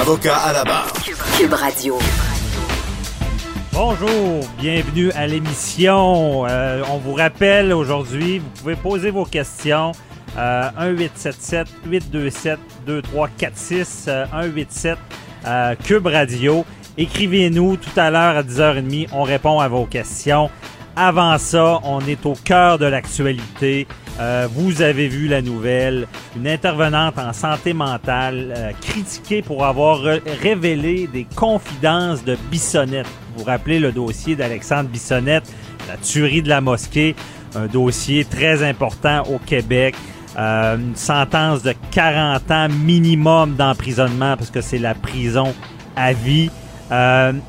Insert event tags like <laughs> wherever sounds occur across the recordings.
Avocat à la barre. Cube Radio. Bonjour, bienvenue à l'émission. Euh, on vous rappelle aujourd'hui, vous pouvez poser vos questions. Euh, 1-877-827-2346, euh, 187 euh, Cube Radio. Écrivez-nous tout à l'heure à 10h30, on répond à vos questions. Avant ça, on est au cœur de l'actualité. Euh, vous avez vu la nouvelle, une intervenante en santé mentale euh, critiquée pour avoir révélé des confidences de Bissonnette. Vous vous rappelez le dossier d'Alexandre Bissonnette, la tuerie de la mosquée, un dossier très important au Québec. Euh, une sentence de 40 ans minimum d'emprisonnement parce que c'est la prison à vie.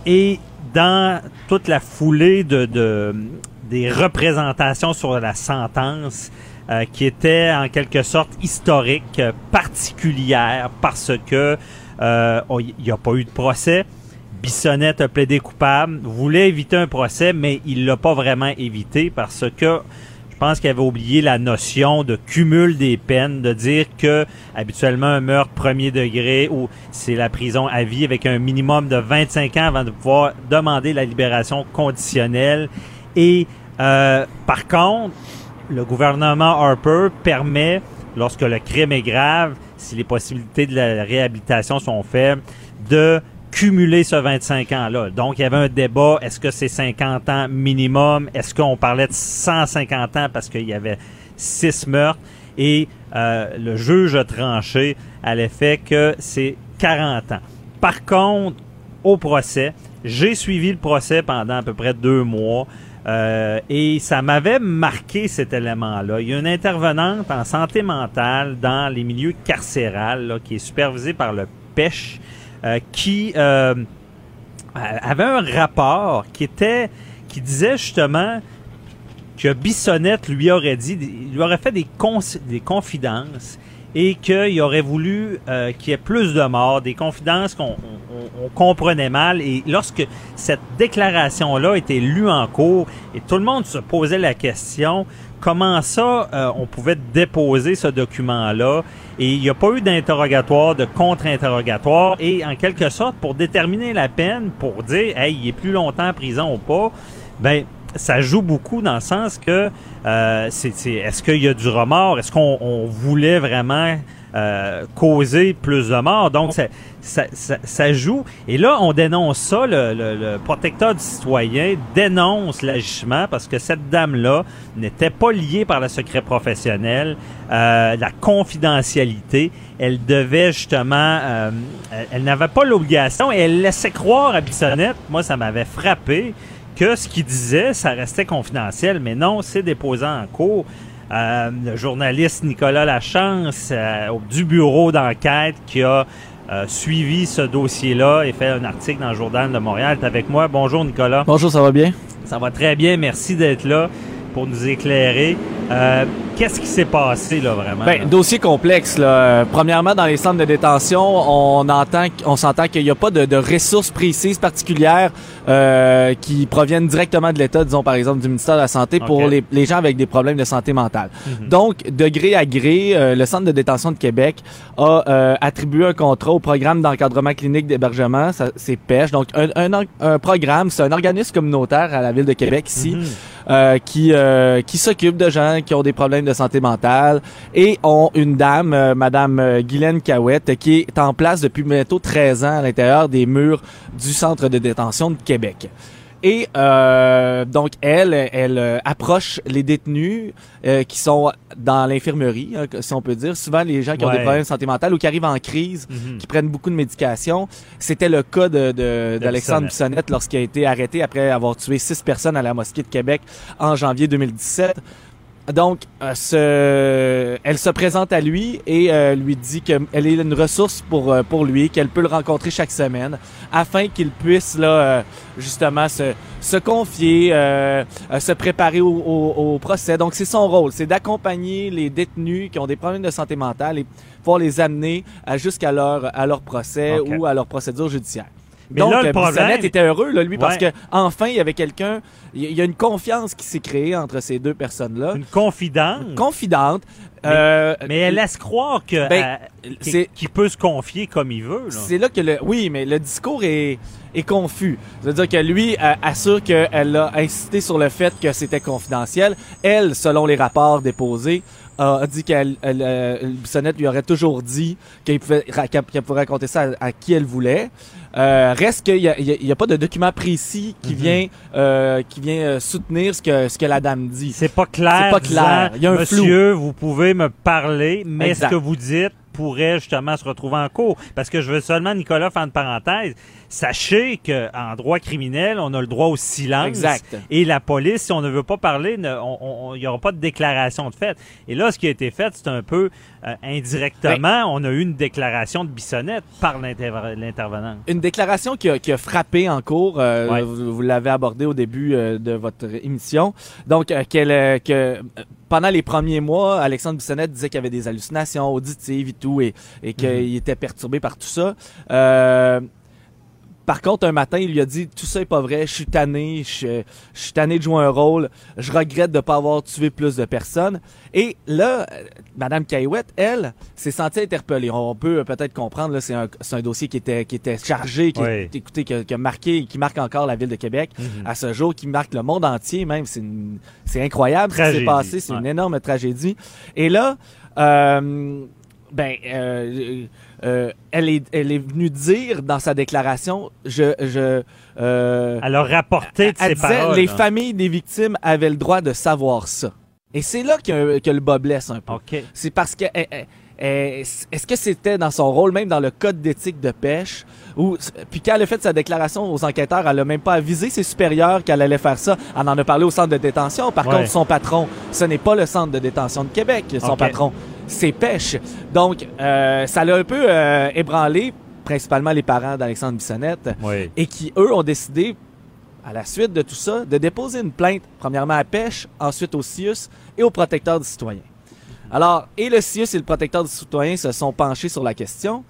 Et dans toute la foulée de, de- des représentations sur la sentence, euh, qui était en quelque sorte historique, euh, particulière, parce que euh, il n'y a pas eu de procès. Bissonnette a plaidé coupable, voulait éviter un procès, mais il l'a pas vraiment évité parce que pense qu'il avait oublié la notion de cumul des peines, de dire que habituellement un meurtre premier degré ou c'est la prison à vie avec un minimum de 25 ans avant de pouvoir demander la libération conditionnelle. Et euh, par contre, le gouvernement Harper permet, lorsque le crime est grave, si les possibilités de la réhabilitation sont faibles, de cumuler ce 25 ans-là. Donc, il y avait un débat, est-ce que c'est 50 ans minimum? Est-ce qu'on parlait de 150 ans parce qu'il y avait six meurtres? Et euh, le juge a tranché à l'effet que c'est 40 ans. Par contre, au procès, j'ai suivi le procès pendant à peu près deux mois. Euh, et ça m'avait marqué cet élément-là. Il y a une intervenante en santé mentale dans les milieux carcérales qui est supervisée par le PECH euh, qui euh, avait un rapport qui était qui disait justement que Bissonnette lui aurait dit, lui aurait fait des, confidences et qu'il aurait voulu euh, qu'il y ait plus de morts, des confidences qu'on on- on comprenait mal. Et lorsque cette déclaration-là était lue en cours et tout le monde se posait la question, comment ça euh, on pouvait déposer ce document-là? Et il n'y a pas eu d'interrogatoire, de contre-interrogatoire et en quelque sorte pour déterminer la peine, pour dire, hey, il est plus longtemps en prison ou pas, ben ça joue beaucoup dans le sens que euh, c'est, est-ce qu'il y a du remords? Est-ce qu'on on voulait vraiment euh, causer plus de morts? Donc, ça, ça, joue. Et là, on dénonce ça. Le, protecteur du citoyen dénonce l'agissement parce que cette dame-là n'était pas liée par le secret professionnel, euh, la confidentialité. Elle devait justement... euh, elle, n'avait pas l'obligation et elle laissait croire à Bissonnette. Moi, ça m'avait frappé que ce qu'il disait, ça restait confidentiel, mais non, c'est déposé en cours. Euh, le journaliste Nicolas Lachance euh, du bureau d'enquête qui a euh, suivi ce dossier-là et fait un article dans le Journal de Montréal est avec moi. Bonjour Nicolas. Bonjour, ça va bien? Ça va très bien, merci d'être là pour nous éclairer. Qu'est-ce qui s'est passé là vraiment? Ben, là? dossier complexe. Là. Premièrement, dans les centres de détention, on entend, on s'entend qu'il n'y a pas de, de ressources précises particulières euh, qui proviennent directement de l'État, disons par exemple du ministère de la Santé, pour les, les gens avec des problèmes de santé mentale. Mhm. Donc, de gré à gré, euh, le centre de détention de Québec a euh, attribué un contrat au programme d'encadrement clinique d'hébergement, ça, c'est PECH. Donc, un, un, un programme, c'est un organisme communautaire à la ville de Québec ici. Mhm. euh, qui euh, qui s'occupe de gens qui ont des problèmes de santé mentale et ont une dame, euh, Madame euh, Guylaine Cahouette, qui est en place depuis bientôt 13 ans à l'intérieur des murs du centre de détention de Québec. Et euh, donc elle, elle euh, approche les détenus euh, qui sont dans l'infirmerie, hein, si on peut dire. Souvent les gens qui ont des problèmes de santé mentale ou qui arrivent en crise, Mhm. qui prennent beaucoup de médication. C'était le cas de, de- d'Alexandre Bissonnette lorsqu'il a été arrêté après avoir tué six personnes à la mosquée de Québec en janvier 2017. Donc, euh, se, elle se présente à lui et euh, lui dit qu'elle est une ressource pour, euh, pour lui, qu'elle peut le rencontrer chaque semaine, afin qu'il puisse là euh, justement se, se confier, euh, se préparer au, au- au procès. Donc, c'est son rôle, c'est d'accompagner les détenus qui ont des problèmes de santé mentale et pouvoir les amener jusqu'à leur, à leur procès ou à leur procédure judiciaire. Mais Donc, là, le euh, problème- était heureux, là, lui, parce que enfin, il y avait quelqu'un, il y- a une confiance qui s'est créée entre ces deux personnes-là Une confidente. confidente. Mais- euh, mais elle laisse croire que Ben, euh, qu'il- peut se confier comme il veut. C'est là que le. Oui, mais le discours est, est confus. C'est-à-dire que lui euh, assure qu'elle a insisté sur le fait que c'était confidentiel. Elle, selon les rapports déposés, a dit qu'elle, elle, euh, Bissonnette lui aurait toujours dit qu'elle pouvait, raconter ça à, à qui elle voulait. Euh, reste qu'il y a, y a- il y a pas de document précis qui Mhm. vient, euh, qui vient euh, soutenir ce que, ce que la dame dit. C'est pas clair. C'est pas clair. Il y a un flou. Monsieur, vous pouvez me parler, mais Exact. ce que vous dites pourrait justement se retrouver en cours. Parce que je veux seulement, Nicolas, faire une parenthèse. Sachez que en droit criminel, on a le droit au silence. Exact. Et la police, si on ne veut pas parler, il n'y aura pas de déclaration de fait. Et là, ce qui a été fait, c'est un peu euh, indirectement, Ben on a eu une déclaration de Bissonnette par l'interv- l'intervenant. Une déclaration qui a, qui a frappé en cours, euh, Ouais. vous, vous l'avez abordé au début euh, de votre émission. Donc, euh, qu'elle, que pendant les premiers mois, Alexandre Bissonnette disait qu'il avait des hallucinations auditives et tout, et, et qu'il était perturbé par tout ça. Euh, par contre, un matin, il lui a dit tout ça est pas vrai, je suis tanné, je, je suis tanné de jouer un rôle, je regrette de pas avoir tué plus de personnes. Et là, euh, Madame Caillouette, elle, s'est sentie interpellée. On peut peut-être comprendre, là, c'est un, c'est un dossier qui était, qui était chargé, qui, Oui. écoutez, qui, a, qui a marqué, qui marque encore la ville de Québec à ce jour, qui marque le monde entier même. C'est, une- c'est incroyable ce qui s'est passé, c'est ouais. une énorme tragédie. Et là, euh, ben, euh, euh, elle, est, elle est venue dire dans sa déclaration, je, je, euh, Elle a rapporté de elle ses disait, paroles. les familles des victimes avaient le droit de savoir ça. Et c'est là que, que le bas blesse un peu. C'est parce que eh, eh, eh, est-ce que c'était dans son rôle, même dans le code d'éthique de pêche, ou puis quand elle a fait sa déclaration aux enquêteurs, elle a même pas avisé ses supérieurs qu'elle allait faire ça. Elle en a parlé au centre de détention. Par Ouais. contre, son patron, ce n'est pas le centre de détention de Québec, son patron, c'est pêche. Donc, euh, ça l'a un peu euh, ébranlé, principalement les parents d'Alexandre Bissonnette Oui. et qui, eux, ont décidé, à la suite de tout ça, de déposer une plainte, premièrement à Pêche, ensuite au CIUS et au protecteur du citoyen. Alors, et le CIUS et le protecteur du citoyen se sont penchés sur la question.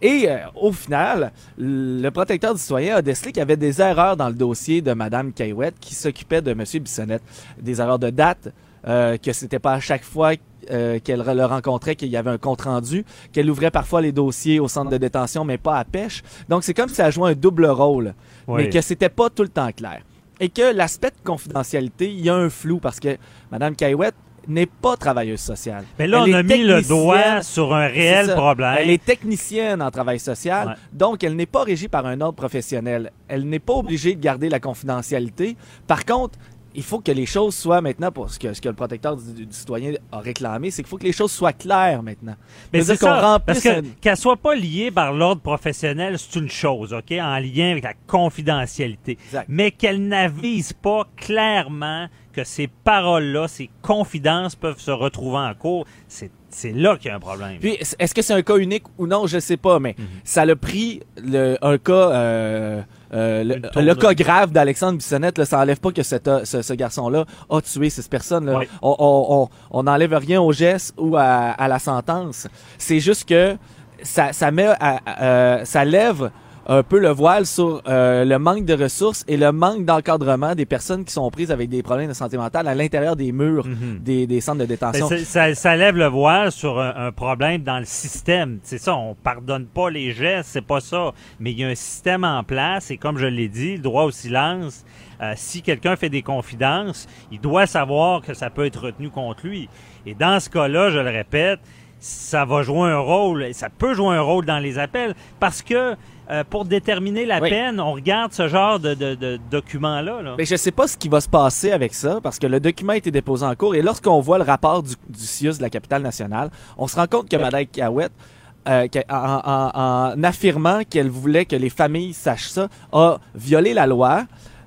Et euh, au final, le protecteur du citoyen a décelé qu'il y avait des erreurs dans le dossier de Madame Caillouette qui s'occupait de Monsieur Bissonnette. Des erreurs de date, euh, que c'était pas à chaque fois euh, qu'elle le rencontrait qu'il y avait un compte rendu, qu'elle ouvrait parfois les dossiers au centre de détention, mais pas à pêche. Donc c'est comme si elle jouait un double rôle, Oui. mais que c'était pas tout le temps clair. Et que l'aspect de confidentialité, il y a un flou parce que Madame Caillouette n'est pas travailleuse sociale. Mais là, Elle on a mis le doigt sur un réel ça. problème. Elle est technicienne en travail social, Ouais. donc elle n'est pas régie par un ordre professionnel. Elle n'est pas obligée de garder la confidentialité. Par contre, il faut que les choses soient maintenant, pour ce que, ce que le protecteur du, du citoyen a réclamé, c'est qu'il faut que les choses soient claires maintenant. Mais c'est qu'on parce remplisse que un- qu'elle soit pas liée par l'ordre professionnel, c'est une chose, OK, en lien avec la confidentialité. Exact. Mais qu'elle n'avise pas clairement que ces paroles-là, ces confidences peuvent se retrouver en cours, c'est c'est là qu'il y a un problème. Puis, est-ce que c'est un cas unique ou non, je sais pas, mais ça l'a pris le, un cas, euh, euh, le, le cas grave d'Alexandre Bissonnette, là, ça enlève pas que euh, ce, ce garçon-là a tué ces personnes-là. Ouais. On, on, on, on n'enlève rien au geste ou à, à la sentence. C'est juste que ça, ça met, à- à- euh, ça lève un peu le voile sur euh, le manque de ressources et le manque d'encadrement des personnes qui sont prises avec des problèmes de santé mentale à l'intérieur des murs Mhm. des, des centres de Ben, détention. c'est- ça, ça lève le voile sur un, un problème dans le système. C'est ça, on pardonne pas les gestes, c'est pas ça. Mais il y a un système en place et comme je l'ai dit, le droit au silence, euh, si quelqu'un fait des confidences, il doit savoir que ça peut être retenu contre lui. Et dans ce cas-là, je le répète, ça va jouer un rôle, ça peut jouer un rôle dans les appels parce que euh, pour déterminer la Oui. peine, on regarde ce genre de, de, de documents-là. Là. Mais je sais pas ce qui va se passer avec ça, parce que le document a été déposé en cours, et lorsqu'on voit le rapport du, du CIUS de la capitale nationale, on se rend compte que Mme Cahouette, euh, qu'elle- en, en- en affirmant qu'elle voulait que les familles sachent ça, a violé la loi,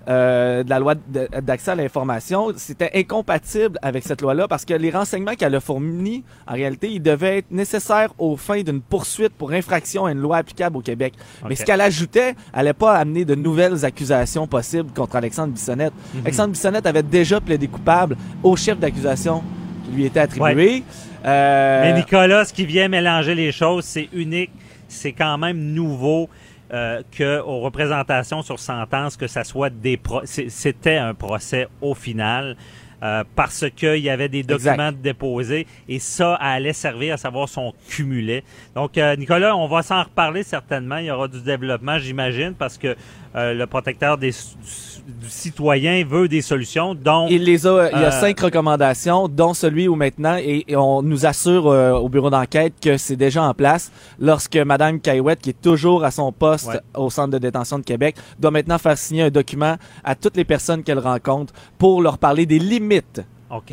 euh, de la loi d'accès à l'information, c'était incompatible avec cette loi-là parce que les renseignements qu'elle a fournis, en réalité, ils devaient être nécessaires aux fins d'une poursuite pour infraction à une loi applicable au Québec. Mais ce qu'elle ajoutait, elle n'allait pas amener de nouvelles accusations possibles contre Alexandre Bissonnette. Mhm. Alexandre Bissonnette avait déjà plaidé coupable au chef d'accusation qui lui était attribué. Euh, Mais Nicolas, ce qui vient mélanger les choses, c'est unique. C'est quand même nouveau euh, que aux représentations sur sentence que ça soit des pro- c'était un procès au final. euh, parce qu'il y avait des Exact. documents déposés et ça allait servir à savoir si on cumulait. Donc, euh, Nicolas, on va s'en reparler certainement. Il y aura du développement, j'imagine, parce que euh, le protecteur des, du, du citoyen veut des solutions. Donc, Il les a, il y a Euh, cinq recommandations, dont celui où maintenant, et, et on nous assure euh, au bureau d'enquête que c'est déjà en place lorsque Madame Caillouette, qui est toujours à son poste Ouais. au centre de détention de Québec, doit maintenant faire signer un document à toutes les personnes qu'elle rencontre pour leur parler des limites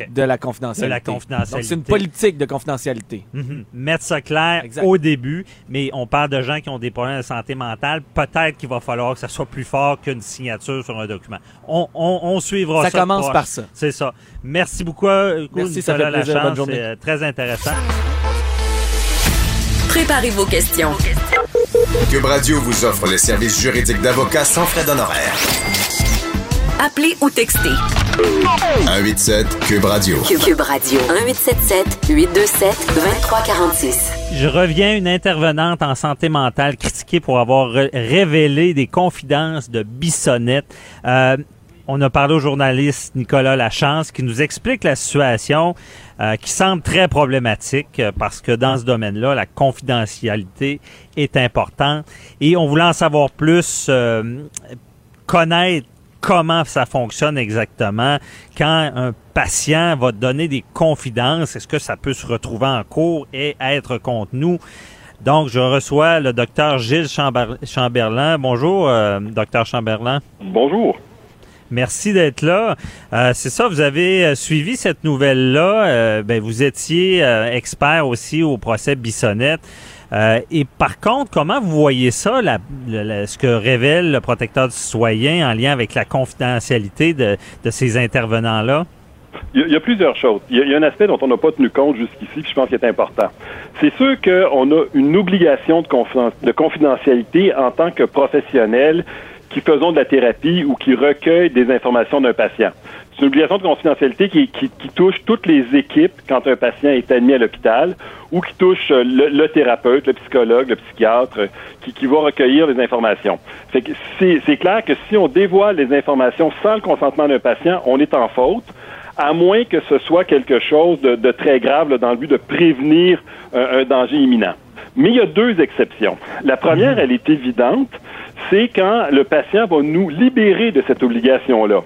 De la confidentialité. De la confidentialité. Donc c'est une politique de confidentialité. Mhm. Mettre ça clair Exact. au début, mais on parle de gens qui ont des problèmes de santé mentale. Peut-être qu'il va falloir que ça soit plus fort qu'une signature sur un document. On, on, on suivra ça. Ça commence proche. par ça. C'est ça. Merci beaucoup, Merci, ça fait plaisir. Lachance. Bonne journée. C'est euh, très intéressant. Préparez vos questions. Cube Radio vous offre les services juridiques d'avocats sans frais d'honoraires. Appelez ou textez. 187 Cube Radio. Cube, Radio. 1877 827 2346. Je reviens une intervenante en santé mentale critiquée pour avoir révélé des confidences de Bissonnette. Euh, on a parlé au journaliste Nicolas Lachance qui nous explique la situation euh, qui semble très problématique euh, parce que dans ce domaine-là, la confidentialité est importante et on voulait en savoir plus, euh, connaître comment ça fonctionne exactement quand un patient va donner des confidences, est-ce que ça peut se retrouver en cours et être contre nous? Donc, je reçois le docteur Gilles Chamber- Chamberlain. Bonjour, euh, docteur Chamberlain. Bonjour. Merci d'être là. Euh, c'est ça, vous avez euh, suivi cette nouvelle-là. Euh, ben, vous étiez euh, expert aussi au procès Bissonnette. Euh, et par contre, comment vous voyez ça, la- la- ce que révèle le protecteur du citoyen en lien avec la confidentialité de, de ces intervenants-là? Il y, a, plusieurs choses. Il y a, il y a un aspect dont on n'a pas tenu compte jusqu'ici, puis je pense qu'il est important. C'est sûr qu'on a une obligation de confidentialité en tant que professionnel qui faisons de la thérapie ou qui recueille des informations d'un patient. C'est une obligation de confidentialité qui, touche toutes les équipes quand un patient est admis à l'hôpital ou qui touche euh, le, thérapeute, le psychologue, le psychiatre, qui, qui va recueillir les informations. C'est clair que si on dévoile les informations sans le consentement d'un patient, on est en faute à moins que ce soit quelque chose de, de très grave là, dans le but de prévenir un, un danger imminent. Mais il y a deux exceptions. La première, elle est évidente, c'est quand le patient va nous libérer de cette obligation-là.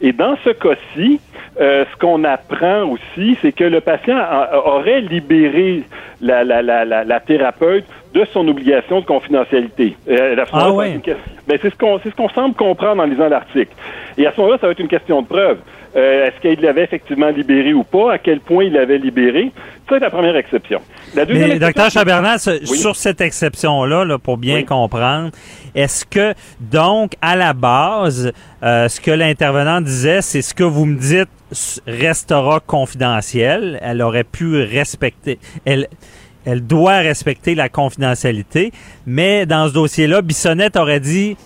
Et dans ce cas-ci, euh, ce qu'on apprend aussi, c'est que le patient a- aurait libéré la, la, la, la, la thérapeute de son obligation de confidentialité. Euh, Ah une question- ben, c'est ce qu'on ce qu'on semble comprendre en lisant l'article. Et à ce moment-là, ça va être une question de preuve. Euh, Est-ce qu'il l'avait effectivement libéré ou pas? À quel point il l'avait libéré? Ça, c'est la première exception. La deuxième Mais, exception, docteur ce- Oui. sur cette exception-là, là, pour bien Oui. comprendre, est-ce que, donc, à la base, euh, ce que l'intervenant disait, c'est ce que vous me dites restera confidentiel. Elle aurait pu respecter, elle, elle doit respecter la confidentialité. Mais dans ce dossier-là, Bissonnette aurait dit,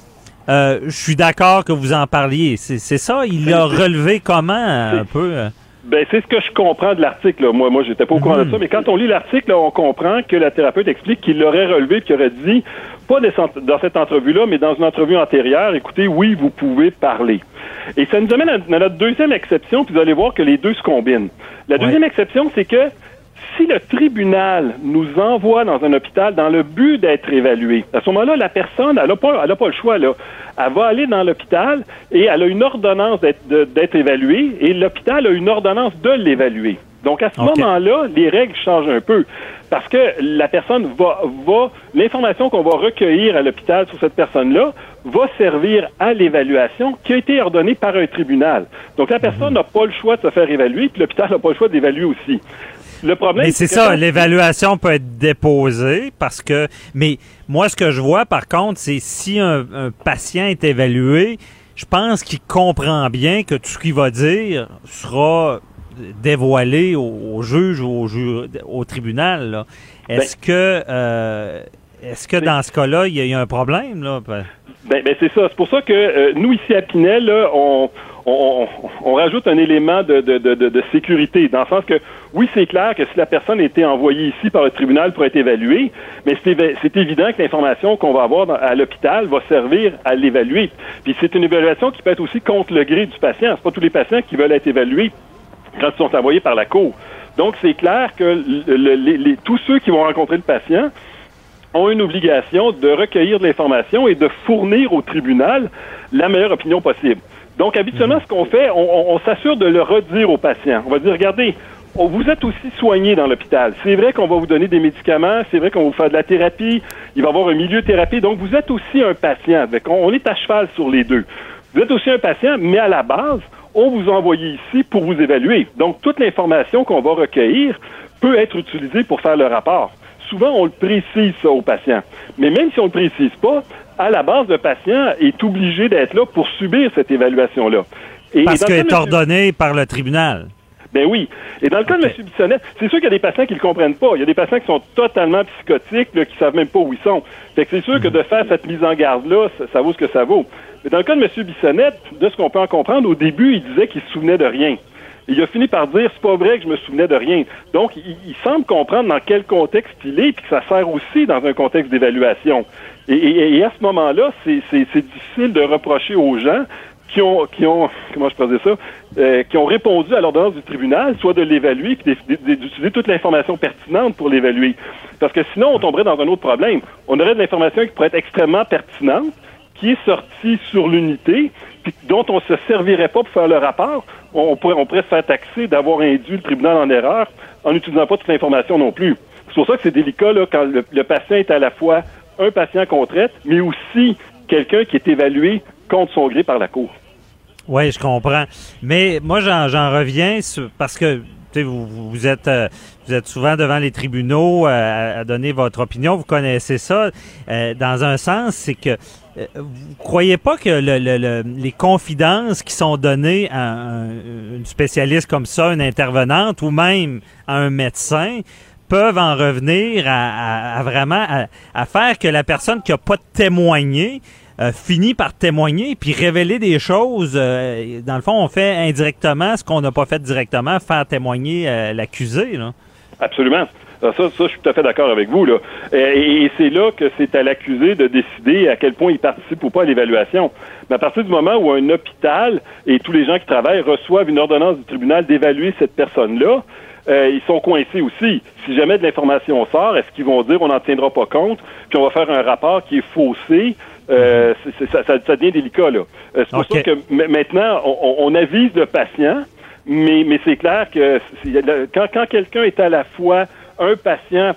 euh, je suis d'accord que vous en parliez. C'est ça? Il l'a relevé comment, un peu? euh? Ben, c'est ce que je comprends de l'article. Moi, moi, j'étais pas au courant de ça, mais quand on lit l'article, on comprend que la thérapeute explique qu'il l'aurait relevé, qu'il aurait dit, pas dans cette- entrevue-là, mais dans une entrevue antérieure, écoutez, oui, vous pouvez parler. Et ça nous amène à, notre deuxième exception, puis vous allez voir que les deux se combinent. La Ouais. deuxième exception, c'est que si le tribunal nous envoie dans un hôpital dans le but d'être évalué, à ce moment-là, la personne, elle n'a pas, elle a pas le choix. Là. Elle va aller dans l'hôpital et elle a une ordonnance d'être, évaluée et l'hôpital a une ordonnance de l'évaluer. Donc, à ce moment-là, les règles changent un peu. Parce que la personne va, va l'information qu'on va recueillir à l'hôpital sur cette personne-là va servir à l'évaluation qui a été ordonnée par un tribunal. Donc, la personne n'a pas le choix de se faire évaluer, puis l'hôpital n'a pas le choix d'évaluer aussi. Le problème, Mais c'est ça, l'évaluation peut être déposée parce que. Mais moi, ce que je vois, par contre, c'est si un, un patient est évalué, je pense qu'il comprend bien que tout ce qu'il va dire sera dévoilé au, au juge ou au, ju- au tribunal. là. Est-ce que euh, est-ce que dans ce cas-là, il y, a- il y a un problème là? Ben, ben, c'est ça. C'est pour ça que euh, nous, ici à Pinel, là, on, on, rajoute un élément de, sécurité, dans le sens que, oui, c'est clair que si la personne été envoyée ici par le tribunal pour être évaluée, mais c'est évi- c'est évident que l'information qu'on va avoir à l'hôpital va servir à l'évaluer. Puis c'est une évaluation qui peut être aussi contre le gré du patient. C'est pas tous les patients qui veulent être évalués quand ils sont envoyés par la cour. Donc, c'est clair que tous ceux qui vont rencontrer le patient ont une obligation de recueillir de l'information et de fournir au tribunal la meilleure opinion possible. Donc, habituellement, ce qu'on fait, on, s'assure de le redire au patient. On va dire, regardez, vous êtes aussi soigné dans l'hôpital. C'est vrai qu'on va vous donner des médicaments, c'est vrai qu'on va vous faire de la thérapie, il va y avoir un milieu thérapie. Donc, vous êtes aussi un patient. On est à cheval sur les deux. Vous êtes aussi un patient, mais à la base, on vous a envoyé ici pour vous évaluer. Donc, toute l'information qu'on va recueillir peut être utilisée pour faire le rapport. Souvent, on le précise ça au patient. Mais même si on ne le précise pas, à la base, le patient est obligé d'être là pour subir cette évaluation-là. Et- Parce qu'elle le est monsieur- ordonnée par le tribunal. ben oui. Et dans le cas de M. Bissonnette, c'est sûr qu'il y a des patients qui ne le comprennent pas. Il y a des patients qui sont totalement psychotiques, là, qui savent même pas où ils sont. Fait que c'est sûr que de faire cette mise en garde-là, ça, ça vaut ce que ça vaut. Mais dans le cas de M. Bissonnette, de ce qu'on peut en comprendre, au début, il disait qu'il se souvenait de rien. Il a fini par dire c'est pas vrai que je me souvenais de rien. Donc, il, il semble comprendre dans quel contexte il est, puis que ça sert aussi dans un contexte d'évaluation. Et, à ce moment-là, c'est difficile de reprocher aux gens qui ont, qui ont, comment je ça, euh, qui ont répondu à l'ordonnance du tribunal, soit de l'évaluer, puis d'utiliser toute l'information pertinente pour l'évaluer. Parce que sinon, on tomberait dans un autre problème. On aurait de l'information qui pourrait être extrêmement pertinente, qui est sortie sur l'unité, puis dont on se servirait pas pour faire le rapport. On, pourrait, on se faire taxer d'avoir induit le tribunal en erreur en n'utilisant pas toute l'information non plus. C'est pour ça que c'est délicat là, quand le patient est à la fois un patient qu'on traite, mais aussi quelqu'un qui est évalué contre son gré par la Cour. Oui, je comprends. Mais moi, j'en reviens parce que euh, vous êtes souvent devant les tribunaux euh, à, donner votre opinion. Vous connaissez ça. Euh, dans un sens, c'est que vous croyez pas que le, le- le- les confidences qui sont données à un- une spécialiste comme ça, une intervenante ou même à un médecin, peuvent en revenir à, vraiment à, faire que la personne qui a pas témoigné euh, finit par témoigner puis révéler des choses. euh, dans le fond, on fait indirectement ce qu'on n'a pas fait directement, faire témoigner euh, l'accusé. Absolument. Ça, ça, je suis tout à fait d'accord avec vous. Là. Et, et c'est là que c'est à l'accusé de décider à quel point il participe ou pas à l'évaluation. Mais à partir du moment où un hôpital et tous les gens qui travaillent reçoivent une ordonnance du tribunal d'évaluer cette personne-là, euh, ils sont coincés aussi. Si jamais de l'information sort, est-ce qu'ils vont dire on n'en tiendra pas compte, puis on va faire un rapport qui est faussé? Euh, c'est- ça, ça, ça devient délicat. là. Euh, c'est pour ça que maintenant, on, on- avise le patient, mais, mais c'est clair que quand, quand quelqu'un est à la fois un patient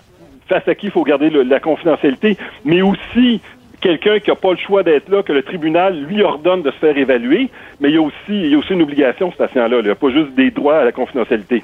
face à qui il faut garder le- la confidentialité, mais aussi quelqu'un qui n'a pas le choix d'être là, que le tribunal lui ordonne de se faire évaluer, mais il y a aussi, il y a aussi une obligation, ce patient-là. là. Il n'y a pas juste des droits à la confidentialité.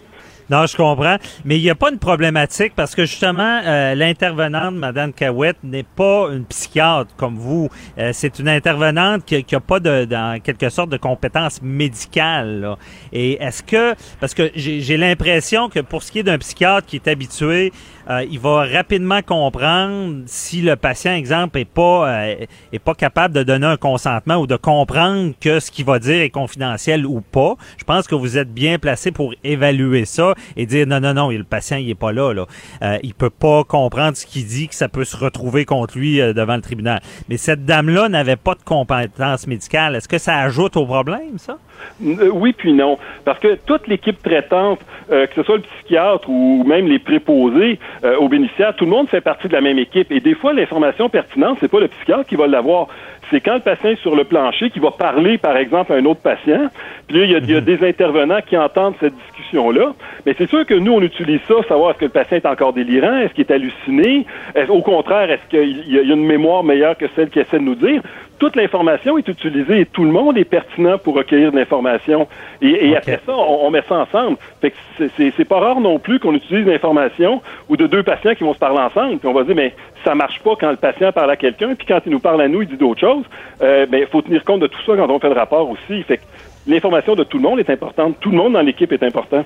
Non, je comprends. Mais il n'y a pas une problématique parce que justement, euh, l'intervenante, Madame Cahouette, n'est pas une psychiatre comme vous. Euh, c'est une intervenante qui n'a pas de, dans quelque sorte de compétences médicales. là. Et est-ce que, parce que j'ai j'ai l'impression que pour ce qui est d'un psychiatre qui est habitué, euh, il va rapidement comprendre si le patient, exemple, est pas euh, est pas capable de donner un consentement ou de comprendre que ce qu'il va dire est confidentiel ou pas. Je pense que vous êtes bien placé pour évaluer ça et dire non non non, le patient il est pas là là. Euh, il peut pas comprendre ce qu'il dit que ça peut se retrouver contre lui euh, devant le tribunal. Mais cette dame là n'avait pas de compétences médicales. Est-ce que ça ajoute au problème ça? Euh, Oui, puis non. Parce que toute l'équipe traitante, euh, que ce soit le psychiatre ou même les préposés aux bénéficiaires, tout le monde fait partie de la même équipe. Et des fois, l'information pertinente, c'est pas le psychiatre qui va l'avoir. C'est quand le patient est sur le plancher qui va parler, par exemple, à un autre patient. Puis là, il y a, il y a des intervenants qui entendent cette discussion-là. Mais c'est sûr que nous, on utilise ça, savoir est-ce que le patient est encore délirant, est-ce qu'il est halluciné, est au contraire, est-ce qu'il y a une mémoire meilleure que celle qu'il essaie de nous dire. Toute l'information est utilisée et tout le monde est pertinent pour recueillir de l'information. Et, après ça, on, met ça ensemble. Fait que c'est pas rare non plus qu'on utilise l'information ou de deux patients qui vont se parler ensemble. Puis on va dire, mais ça marche pas quand le patient parle à quelqu'un, puis quand il nous parle à nous, il dit d'autres choses. Euh, ben, il faut tenir compte de tout ça quand on fait le rapport aussi. Fait que l'information de tout le monde est importante. Tout le monde dans l'équipe est important.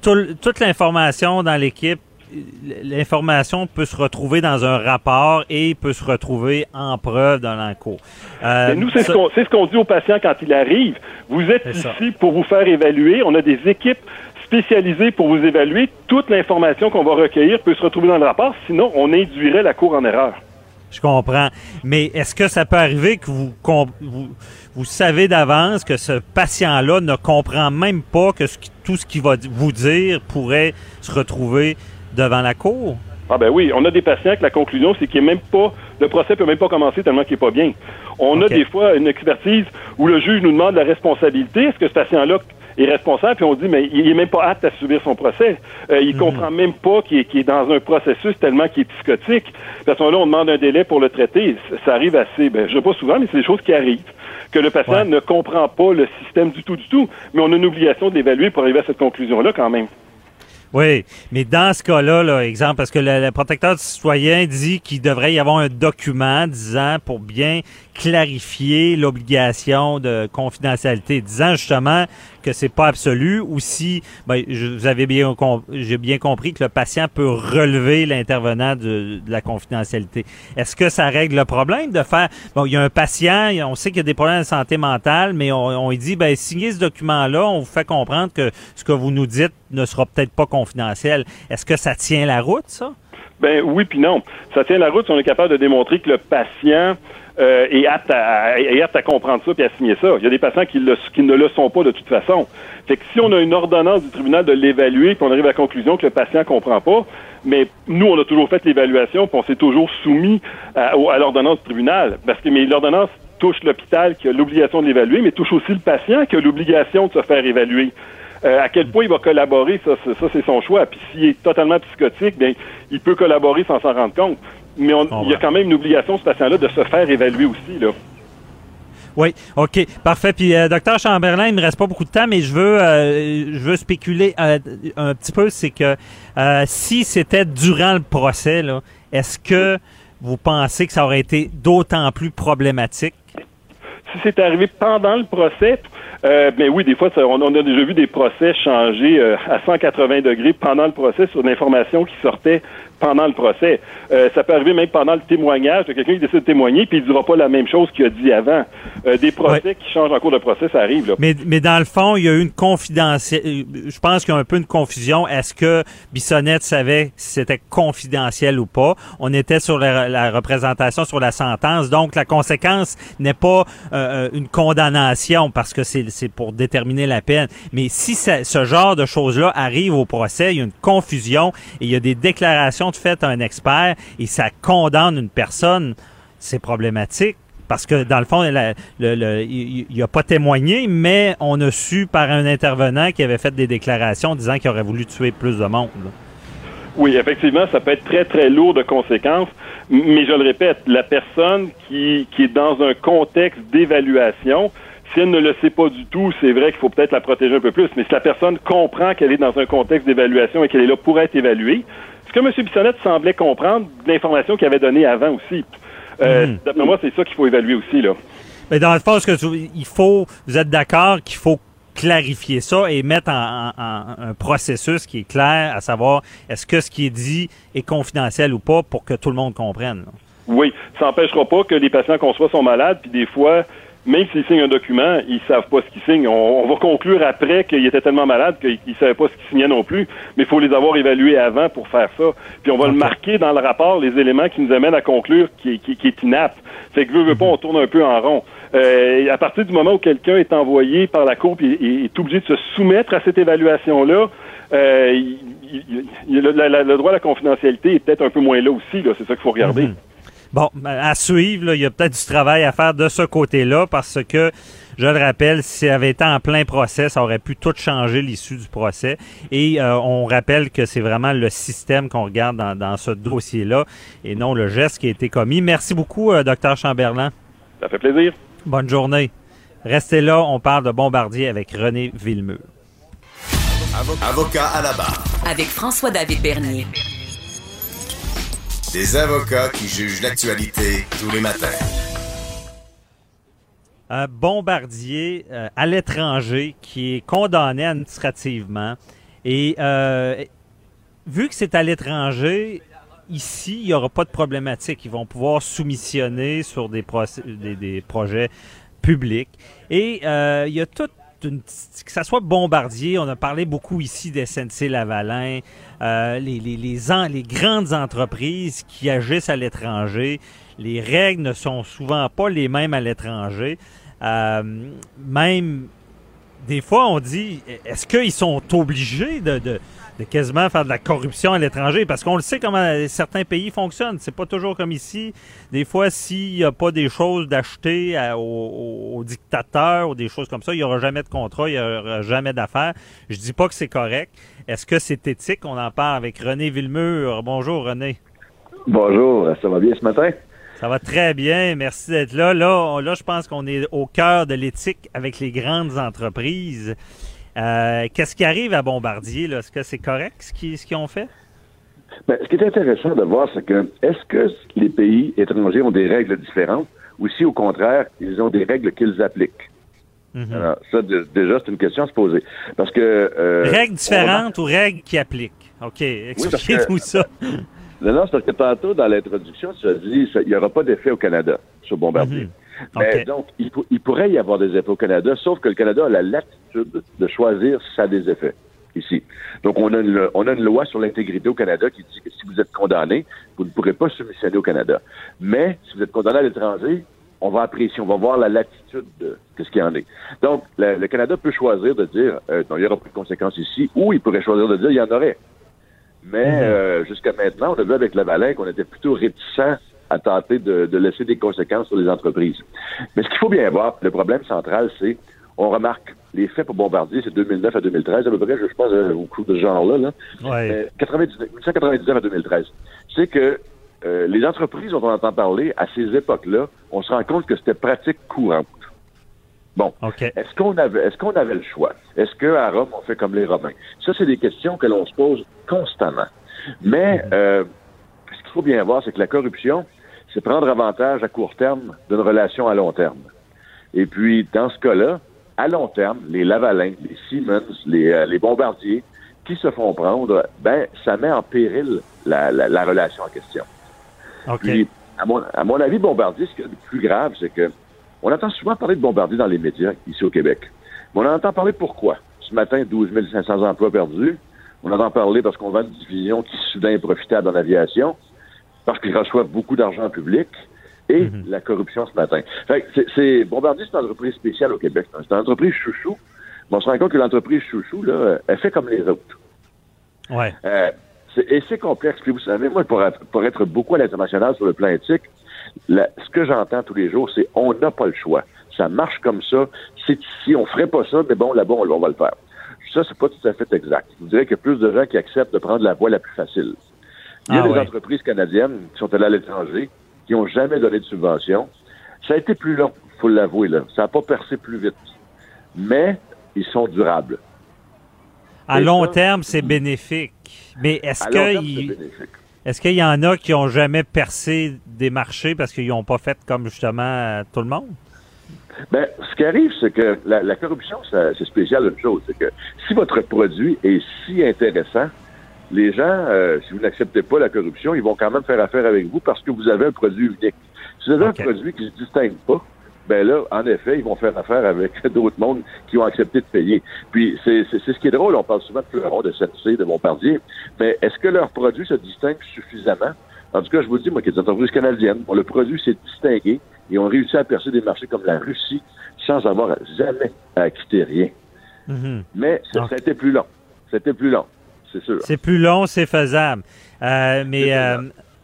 toute l'information dans l'équipe l'information peut se retrouver dans un rapport et peut se retrouver en preuve dans l'encours. Euh, nous, c'est ce qu'on dit aux patients quand il arrive. Vous êtes ici pour vous faire évaluer. On a des équipes spécialisées pour vous évaluer. Toute l'information qu'on va recueillir peut se retrouver dans le rapport, sinon on induirait la cour en erreur. Je comprends. Mais est-ce que ça peut arriver que vous, vous, vous savez d'avance que ce patient-là ne comprend même pas que tout ce qu'il va vous dire pourrait se retrouver devant la cour? Ah ben oui, on a des patients que la conclusion, c'est qu'il est même pas, le procès peut même pas commencer tellement qu'il est pas bien. On a des fois une expertise où le juge nous demande la responsabilité. Est-ce que ce patient-là est responsable, puis on dit, mais il est même pas apte à subir son procès. Euh, il mhm. comprend même pas qu'il est, est, dans un processus tellement qu'il est psychotique. À ce moment-là, on demande un délai pour le traiter. Ça arrive assez, ben, je sais pas souvent, mais c'est des choses qui arrivent. Que le patient ne comprend pas le système du tout, du tout. Mais on a une obligation de l'évaluer pour arriver à cette conclusion-là quand même. Oui, mais dans ce cas-là, là, exemple, parce que le, protecteur citoyen dit qu'il devrait y avoir un document disant pour bien clarifier l'obligation de confidentialité, disant justement que c'est pas absolu ou si ben, vous avez bien j'ai bien compris que le patient peut relever l'intervenant de, la confidentialité. Est-ce que ça règle le problème de faire bon il y a un patient, on sait qu'il y a des problèmes de santé mentale, mais on, lui dit ben signez ce document-là, on vous fait comprendre que ce que vous nous dites ne sera peut-être pas confidentiel. Est-ce que ça tient la route ça? Ben oui puis non. Ça tient la route si on est capable de démontrer que le patient euh, est, apte à, à comprendre ça et à signer ça. Il y a des patients qui, ne le sont pas de toute façon. Fait que si on a une ordonnance du tribunal de l'évaluer, puis on arrive à la conclusion que le patient comprend pas, mais nous, on a toujours fait l'évaluation, puis on s'est toujours soumis à, à l'ordonnance du tribunal. Parce que mais l'ordonnance touche l'hôpital qui a l'obligation de l'évaluer, mais touche aussi le patient qui a l'obligation de se faire évaluer. Euh, à quel point il va collaborer, ça, ça, c'est son choix. Puis s'il est totalement psychotique, bien, il peut collaborer sans s'en rendre compte mais il y a quand même une obligation, ce patient-là, de se faire évaluer aussi. Là. Oui, OK, parfait. Puis, euh, docteur Chamberlain, il ne me reste pas beaucoup de temps, mais je veux, euh, je veux spéculer euh, un petit peu, c'est que si c'était durant le procès, est-ce que vous pensez que ça aurait été d'autant plus problématique? Si c'est arrivé pendant le procès, euh, mais oui, des fois, on, a déjà vu des procès changer à 180 degrés pendant le procès sur l'information qui sortait pendant le procès. Euh, ça peut arriver même pendant le témoignage de quelqu'un qui décide de témoigner, puis il ne dira pas la même chose qu'il a dit avant. Euh, des procès qui changent en cours de procès, ça arrive. Là. Mais, mais dans le fond, il y a eu une confidentialité. Je pense qu'il y a un peu une confusion. Est-ce que Bissonnette savait si c'était confidentiel ou pas? On était sur la, représentation, sur la sentence. Donc, la conséquence n'est pas euh, une condamnation parce que c'est pour déterminer la peine. Mais si ce genre de choses-là arrive au procès, il y a une confusion et il y a des déclarations fait un expert et ça condamne une personne, c'est problématique. Parce que dans le fond, il n'a pas témoigné, mais on a su par un intervenant qui avait fait des déclarations disant qu'il aurait voulu tuer plus de monde. Oui, effectivement, ça peut être très, très lourd de conséquences. Mais je le répète, la personne qui, qui est dans un contexte d'évaluation, si elle ne le sait pas du tout, c'est vrai qu'il faut peut-être la protéger un peu plus. Mais si la personne comprend qu'elle est dans un contexte d'évaluation et qu'elle est là pour être évaluée, ce que M. Bissonnette semblait comprendre de l'information qu'il avait donnée avant aussi. Euh, mhm. D'après moi, c'est ça qu'il faut évaluer aussi. Là. Mais dans le fond, que il faut, vous êtes d'accord qu'il faut clarifier ça et mettre en, un processus qui est clair, à savoir est-ce que ce qui est dit est confidentiel ou pas pour que tout le monde comprenne. Oui, ça n'empêchera pas que les patients qu'on soit sont malades, puis des fois, même s'ils signent un document, ils savent pas ce qu'ils signent. On, va conclure après qu'ils étaient tellement malades qu'ils ne savaient pas ce qu'ils signaient non plus, mais il faut les avoir évalués avant pour faire ça. Puis on va le marquer dans le rapport, les éléments qui nous amènent à conclure qui, qui, qui est inapte. Fait que veut, veut pas, on tourne un peu en rond. Euh, à partir du moment où quelqu'un est envoyé par la Cour et est obligé de se soumettre à cette évaluation-là, euh, le, droit à la confidentialité est peut-être un peu moins là aussi. Là. C'est ça qu'il faut regarder. Mhm. Bon, ben, à suivre, il y a peut-être du travail à faire de ce côté-là parce que, je le rappelle, si ça avait été en plein procès, ça aurait pu tout changer l'issue du procès. Et euh, on rappelle que c'est vraiment le système qu'on regarde dans, ce dossier-là et non le geste qui a été commis. Merci beaucoup, euh, docteur Chamberlain. Ça fait plaisir. Bonne journée. Restez là, on parle de Bombardier avec René Villemeux. Avocat à la barre. Avec François-David Bernier. Des avocats qui jugent l'actualité tous les matins. Un bombardier euh, à l'étranger qui est condamné administrativement. Et euh, vu que c'est à l'étranger, ici, il n'y aura pas de problématique. Ils vont pouvoir soumissionner sur des, projets publics. Et euh, il y a toute que ça soit Bombardier, on a parlé beaucoup ici des Lavalin, euh, les, les, les grandes entreprises qui agissent à l'étranger. Les règles ne sont souvent pas les mêmes à l'étranger. Euh, même des fois, on dit est-ce qu'ils sont obligés de, de, de quasiment faire de la corruption à l'étranger? Parce qu'on le sait comment certains pays fonctionnent. C'est pas toujours comme ici. Des fois, s'il n'y a pas des choses d'acheter aux- aux dictateurs ou des choses comme ça, il n'y aura jamais de contrat, il n'y aura jamais d'affaires. Je dis pas que c'est correct. Est-ce que c'est éthique? On en parle avec René Villemur. Bonjour, René. Bonjour, ça va bien ce matin? Ça va très bien. Merci d'être là. Là, on- là je pense qu'on est au cœur de l'éthique avec les grandes entreprises. Euh, Qu'est-ce qui arrive à Bombardier? Est-ce que c'est correct ce qu'ils ont fait? Ben, ce qui est intéressant de voir, c'est que est-ce que les pays étrangers ont des règles différentes ou si au contraire, ils ont des règles qu'ils appliquent? Mhm. Alors, ça, de- déjà, c'est une question à se poser. Parce que. euh, règles on différentes ou règles qui appliquent? OK, expliquez-nous que- ça. <laughs> Non, non, c'est parce que tantôt, dans l'introduction, tu as dit il n'y aura pas d'effet au Canada sur Bombardier. Mhm. Mais donc, il, pour- il pourrait y avoir des effets au Canada, sauf que le Canada a la latitude de choisir si ça a des effets ici. Donc, on a une, on a une loi sur l'intégrité au Canada qui dit que si vous êtes condamné, vous ne pourrez pas soumissionner au Canada. Mais si vous êtes condamné à l'étranger, on va apprécier, on va voir la latitude de, de ce qu'il y en est. Donc, le, le Canada peut choisir de dire euh, non, il n'y aura pas de conséquences ici, ou il pourrait choisir de dire il y en aurait. Mais euh, jusqu'à maintenant, on a vu avec Lavalin qu'on était plutôt réticents à tenter de, de laisser des conséquences sur les entreprises. Mais ce qu'il faut bien voir, le problème central, c'est, on remarque, les faits pour Bombardier, c'est 2009 à 2013, à peu près, je pense, euh, au coup de ce genre-là. Là. Ouais. Euh, 99 1999 à 2013. C'est que euh, les entreprises dont on entend parler, à ces époques-là, on se rend compte que c'était pratique courante. Bon. OK. Est-ce qu'on avait, est-ce qu'on avait le choix? Est-ce qu'à Rome, on fait comme les Romains? Ça, c'est des questions que l'on se pose constamment. Mais euh, ce qu'il faut bien voir, c'est que la corruption, c'est prendre avantage à court terme d'une relation à long terme. Et puis, dans ce cas-là, à long terme, les Lavalin, les Siemens, les, euh, les Bombardiers, qui se font prendre, ben, ça met en péril la, la, la relation en question. OK. Puis, à mon, à mon avis, Bombardier, ce qui est le plus grave, c'est que on entend souvent parler de Bombardier dans les médias ici au Québec. Mais on en entend parler pourquoi? Ce matin, 12 500 emplois perdus. On entend parler parce qu'on vend une division qui soudain est profitable en aviation, parce qu'ils reçoivent beaucoup d'argent public, et la corruption ce matin. Fait que c'est, Bombardier, c'est une entreprise spéciale au Québec. C'est une entreprise chouchou. Mais on se rend compte que l'entreprise chouchou, là, elle fait comme les autres. Ouais. Euh, et c'est complexe. Puis vous savez, moi, pour être, pour être beaucoup à l'international sur le plan éthique, la- ce que j'entends tous les jours, c'est on n'a pas le choix. Ça marche comme ça. C'est ici, on ferait pas ça, mais bon, là-bas, on, on va le faire. Ça, c'est pas tout à fait exact. Je vous dirais qu'il y a plus de gens qui acceptent de prendre la voie la plus facile. Il y a Ah des ouais. entreprises canadiennes qui sont allées à l'étranger, qui n'ont jamais donné de subvention. Ça a été plus long, faut l'avouer, là. Ça n'a pas percé plus vite. Mais ils sont durables. À Et long ça- terme, c'est bénéfique. Mais est-ce À long terme, que c'est il- bénéfique. Est-ce qu'il y en a qui ont jamais percé des marchés parce qu'ils n'ont pas fait comme justement euh, tout le monde? Ben, ce qui arrive, c'est que la, la corruption, c'est spécial une chose, c'est que si votre produit est si intéressant, les gens, euh, si vous n'acceptez pas la corruption, ils vont quand même faire affaire avec vous parce que vous avez un produit unique. Si vous avez un produit qui se distingue pas, ben là, en effet, ils vont faire affaire avec <laughs> d'autres mondes qui ont accepté de payer. Puis c'est ce qui est drôle, on parle souvent de Fleuron, de SNC, de Bombardier, mais est-ce que leur produit se distingue suffisamment? En tout cas, je vous dis, moi, qui est des entreprises canadiennes, bon, le produit s'est distingué et ont réussi à percer des marchés comme la Russie sans avoir jamais à quitter rien. Mhm. Mais ça, a été plus long. C'était plus long, c'est sûr. C'est plus long, c'est faisable. Euh, mais euh.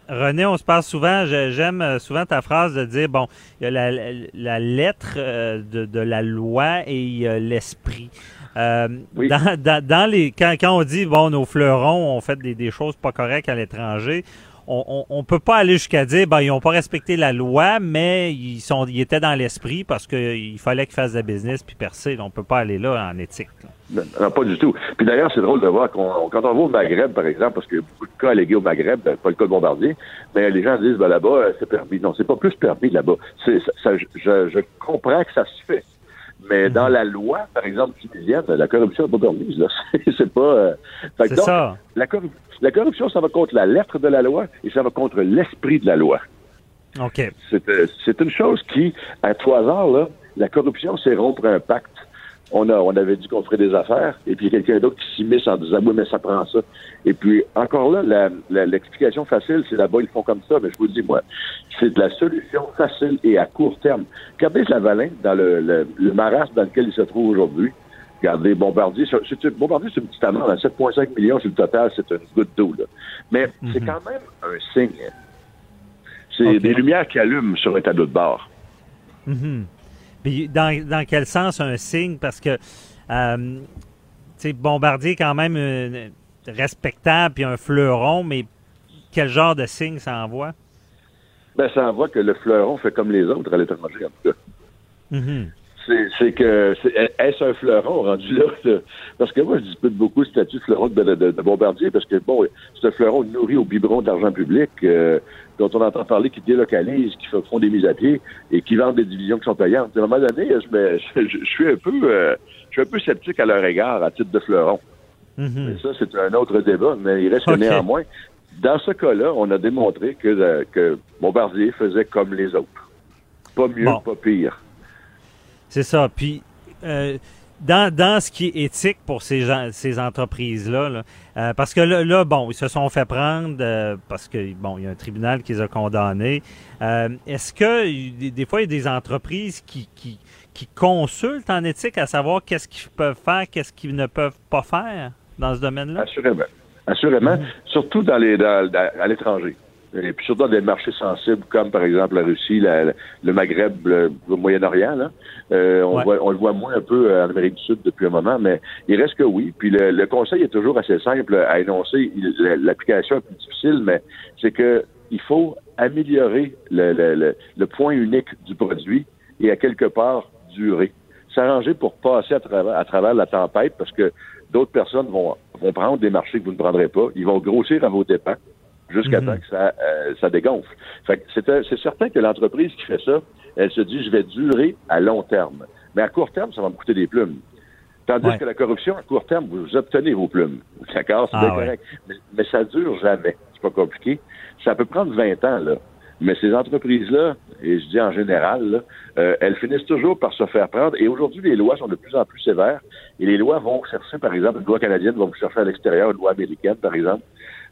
René, on se parle souvent, j'aime euh, souvent ta phrase de dire, bon, il y a la, la- lettre euh, de, de la loi et il y a l'esprit. Euh, Oui. dans, dans- dans les, quand, quand on dit, bon, nos fleurons ont fait des, des choses pas correctes à l'étranger, on, on peut pas aller jusqu'à dire, ben, ils ont pas respecté la loi, mais ils sont, ils étaient dans l'esprit parce qu'il fallait qu'ils fassent de business puis percer. On peut pas aller là en éthique. Non, pas du tout. Puis d'ailleurs, c'est drôle de voir qu'on, quand on va au Maghreb, par exemple, parce qu'il y a beaucoup de cas allégués au Maghreb, ben, pas le cas de Bombardier, mais les gens disent, ben là-bas, euh, c'est permis. Non, c'est pas plus permis là-bas. C'est, ça, ça- je, je comprends que ça se fait. Mais Mhm. dans la loi, par exemple, tunisienne, la corruption n'est pas permise. Là. <laughs> C'est, pas. euh, fait que C'est donc, ça. La, corru- la corruption, ça va contre la lettre de la loi et ça va contre l'esprit de la loi. OK. C'est, euh, une chose qui, à tout hasard, là, la corruption, c'est rompre un pacte. On, a, on avait dit qu'on ferait des affaires, et puis il y a quelqu'un d'autre qui s'immisce en disant Oui, mais ça prend ça. Et puis, encore là, l'explication facile, c'est là-bas, ils font comme ça, mais je vous le dis, moi, c'est de la solution facile et à court terme. Regardez Lavalin, dans le, le, le marasme dans lequel il se trouve aujourd'hui. Regardez, Bombardier, c'est, c'est- Bombardier, c'est une petite amende à 7,5 millions sur le total, c'est une goutte d'eau. Là. Mais c'est quand même un signe. C'est Ok. des lumières qui allument sur un tableau de bord. Mhm. Puis dans, dans quel sens un signe? Parce que, euh, tu Bombardier, est quand même, euh, respectable puis un fleuron, mais quel genre de signe ça envoie? Ben, ça envoie que le fleuron fait comme les autres à l'étranger, en tout cas. Mhm. C'est, c'est que, est-ce un fleuron rendu là, là? <laughs> Parce que moi, je dispute beaucoup le statut de fleuron de, de- de Bombardier, parce que, bon, c'est un fleuron nourri au biberon d'argent public, euh, dont on entend parler qui délocalisent, qui font des mises à pied et qui vendent des divisions qui sont payantes. À un moment donné, je, me- je, <laughs> je- je suis un peu, euh, je suis un peu sceptique à leur égard à titre de fleuron. Mhm. Mais ça, c'est un autre débat, mais il reste que <laughs> néanmoins, dans ce cas-là, on a démontré que, euh, que Bombardier faisait comme les autres. Pas mieux, Bon. pas pire. C'est ça. Puis, euh, dans, dans ce qui est éthique pour ces, gens, ces entreprises-là, là, euh, parce que là, là, bon, ils se sont fait prendre euh, parce que, bon, il y a un tribunal qui les a condamnés. Euh, Est-ce que, des, fois, il y a des entreprises qui, qui, qui consultent en éthique à savoir qu'est-ce qu'ils peuvent faire, qu'est-ce qu'ils ne peuvent pas faire dans ce domaine-là? Assurément. Assurément, surtout dans les, dans- dans- à l'étranger. Et puis surtout dans des marchés sensibles comme par exemple la Russie, la- la- le Maghreb, le, le Moyen-Orient. Là. Euh, on, Ouais. voit, on le voit moins un peu euh, en Amérique du Sud depuis un moment, mais il reste que oui. Puis le, le conseil est toujours assez simple à énoncer. L'application est plus difficile, mais c'est que il faut améliorer le, le- le- le point unique du produit et à quelque part durer. S'arranger pour passer à travers, à travers la tempête parce que d'autres personnes vont, vont prendre des marchés que vous ne prendrez pas. Ils vont grossir à vos dépens jusqu'à Mhm. temps que ça, euh, ça dégonfle. Fait que c'est, euh, c'est certain que l'entreprise qui fait ça, elle se dit, je vais durer à long terme. Mais à court terme, ça va me coûter des plumes. Tandis Ouais. que la corruption, à court terme, vous obtenez vos plumes. D'accord? C'est Ah bien ouais. correct. Mais, mais ça dure jamais. C'est pas compliqué. Ça peut prendre 20 ans, là. Mais ces entreprises-là, et je dis en général, là, euh, elles finissent toujours par se faire prendre. Et aujourd'hui, les lois sont de plus en plus sévères. Et les lois vont chercher, par exemple, une loi canadienne va vous chercher à l'extérieur, une loi américaine, par exemple.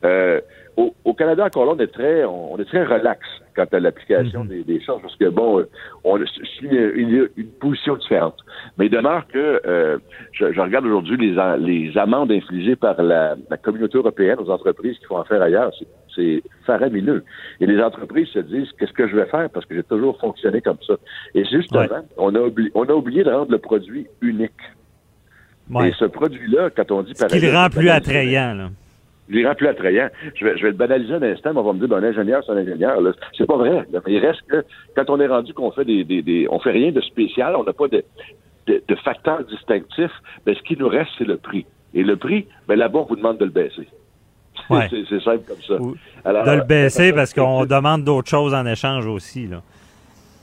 Euh, au, au Canada, encore là, on est très, on, est très relax quant à l'application Mhm. des, des choses, parce que bon, euh, on suit une, une position différente. Mais il demeure que euh, je, je regarde aujourd'hui les, les amendes infligées par la, la communauté européenne aux entreprises qui font affaire ailleurs. C'est- C'est faramineux. Et les entreprises se disent qu'est-ce que je vais faire? Parce que j'ai toujours fonctionné comme ça. Et justement, Ouais. on, a oublié, on a oublié de rendre le produit unique. Ouais. Et ce produit-là, quand on dit Ce qui le rend plus attrayant, là. Je les rend plus attrayant. Je vais, je vais le banaliser un instant, mais on va me dire, ben, un ingénieur, c'est un ingénieur. là. C'est pas vrai. là. Il reste que quand on est rendu qu'on fait des, des, des- on fait rien de spécial, on n'a pas de, de, de facteur distinctif, ben, ce qui nous reste, c'est le prix. Et le prix, ben, là-bas, on vous demande de le baisser. Ouais. c'est, c'est simple comme ça. Ou Alors, de le baisser euh, parce qu'on demande d'autres choses en échange aussi, là.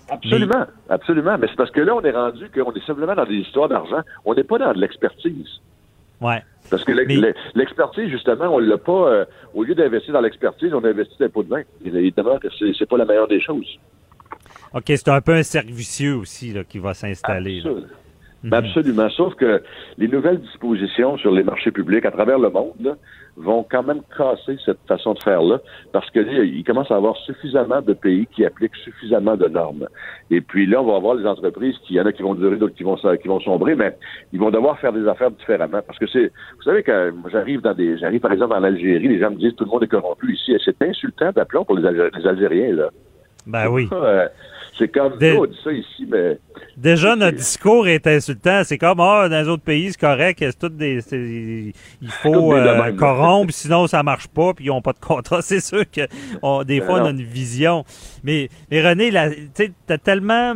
Absolument, absolument. Mais c'est parce que là, on est rendu qu'on est simplement dans des histoires d'argent. On n'est pas dans de l'expertise. Ouais. Parce que Mais- l'expertise, justement, on l'a pas. euh, au lieu d'investir dans l'expertise, on investit dans les pots de vin. Évidemment que c'est, pas la meilleure des choses. OK, c'est un peu un cercle vicieux aussi là, qui va s'installer. Ben, absolument. Sauf que les nouvelles dispositions sur les marchés publics à travers le monde là, vont quand même casser cette façon de faire-là, parce que là, il commence à y avoir suffisamment de pays qui appliquent suffisamment de normes. Et puis là, on va avoir les entreprises qui, il y en a qui vont durer, d'autres qui vont qui vont sombrer, mais ils vont devoir faire des affaires différemment. Parce que c'est, vous savez, quand j'arrive dans des, j'arrive par exemple en Algérie, les gens me disent tout le monde est corrompu ici. Et c'est insultant d'aplomb pour les, Algé- les Algériens là. Ben oui. <laughs> Euh, C'est comme, Des- nous, on dit ça ici, mais Déjà, notre discours est insultant. C'est comme, ah, dans les autres pays, c'est correct, c'est tout des, il faut euh, corrompre, sinon ça marche pas, puis ils ont pas de contrat. <laughs> C'est sûr que on- des Ben fois, on a une vision. Mais, mais René, tu sais, t'as tellement,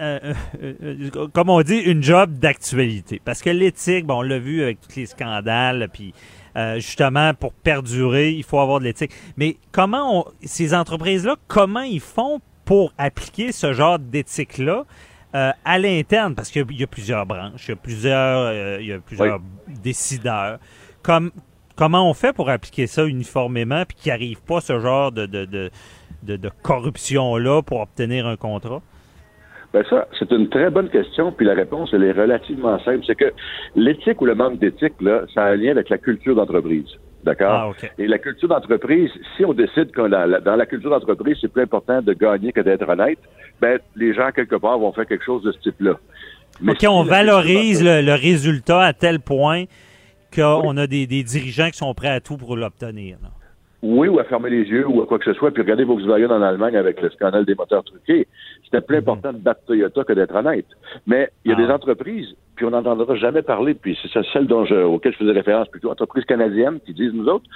euh, euh, euh, comme on dit, une job d'actualité. Parce que l'éthique, bon, on l'a vu avec tous les scandales, puis justement, pour perdurer, il faut avoir de l'éthique. Mais comment on, ces entreprises-là, comment ils font pour appliquer ce genre d'éthique-là euh, à l'interne? Parce qu'il y a- il y a plusieurs branches, il y a plusieurs, euh, il y a plusieurs décideurs. Comme, comment on fait pour appliquer ça uniformément puis qu'il n'arrive pas ce genre de, de, de, de- de corruption-là pour obtenir un contrat? Ben ça, c'est une très bonne question, puis la réponse, elle est relativement simple. C'est que l'éthique ou le manque d'éthique, là, ça a un lien avec la culture d'entreprise. D'accord? Ah. Et la culture d'entreprise, si on décide que la- la- dans la culture d'entreprise, c'est plus important de gagner que d'être honnête, ben, les gens, quelque part, vont faire quelque chose de ce type-là. Mais OK, si on valorise le, le résultat à tel point qu'on a des, des dirigeants qui sont prêts à tout pour l'obtenir. Oui, ou à fermer les yeux, ou à quoi que ce soit. Puis regardez Volkswagen en Allemagne avec le scandale des moteurs truqués. C'était plus important de battre Toyota que d'être honnête. Mais il y a Ah. des entreprises, puis on n'entendra jamais parler, puis c'est celle dont je, auquel je faisais référence plutôt, entreprises canadiennes qui disent, nous autres,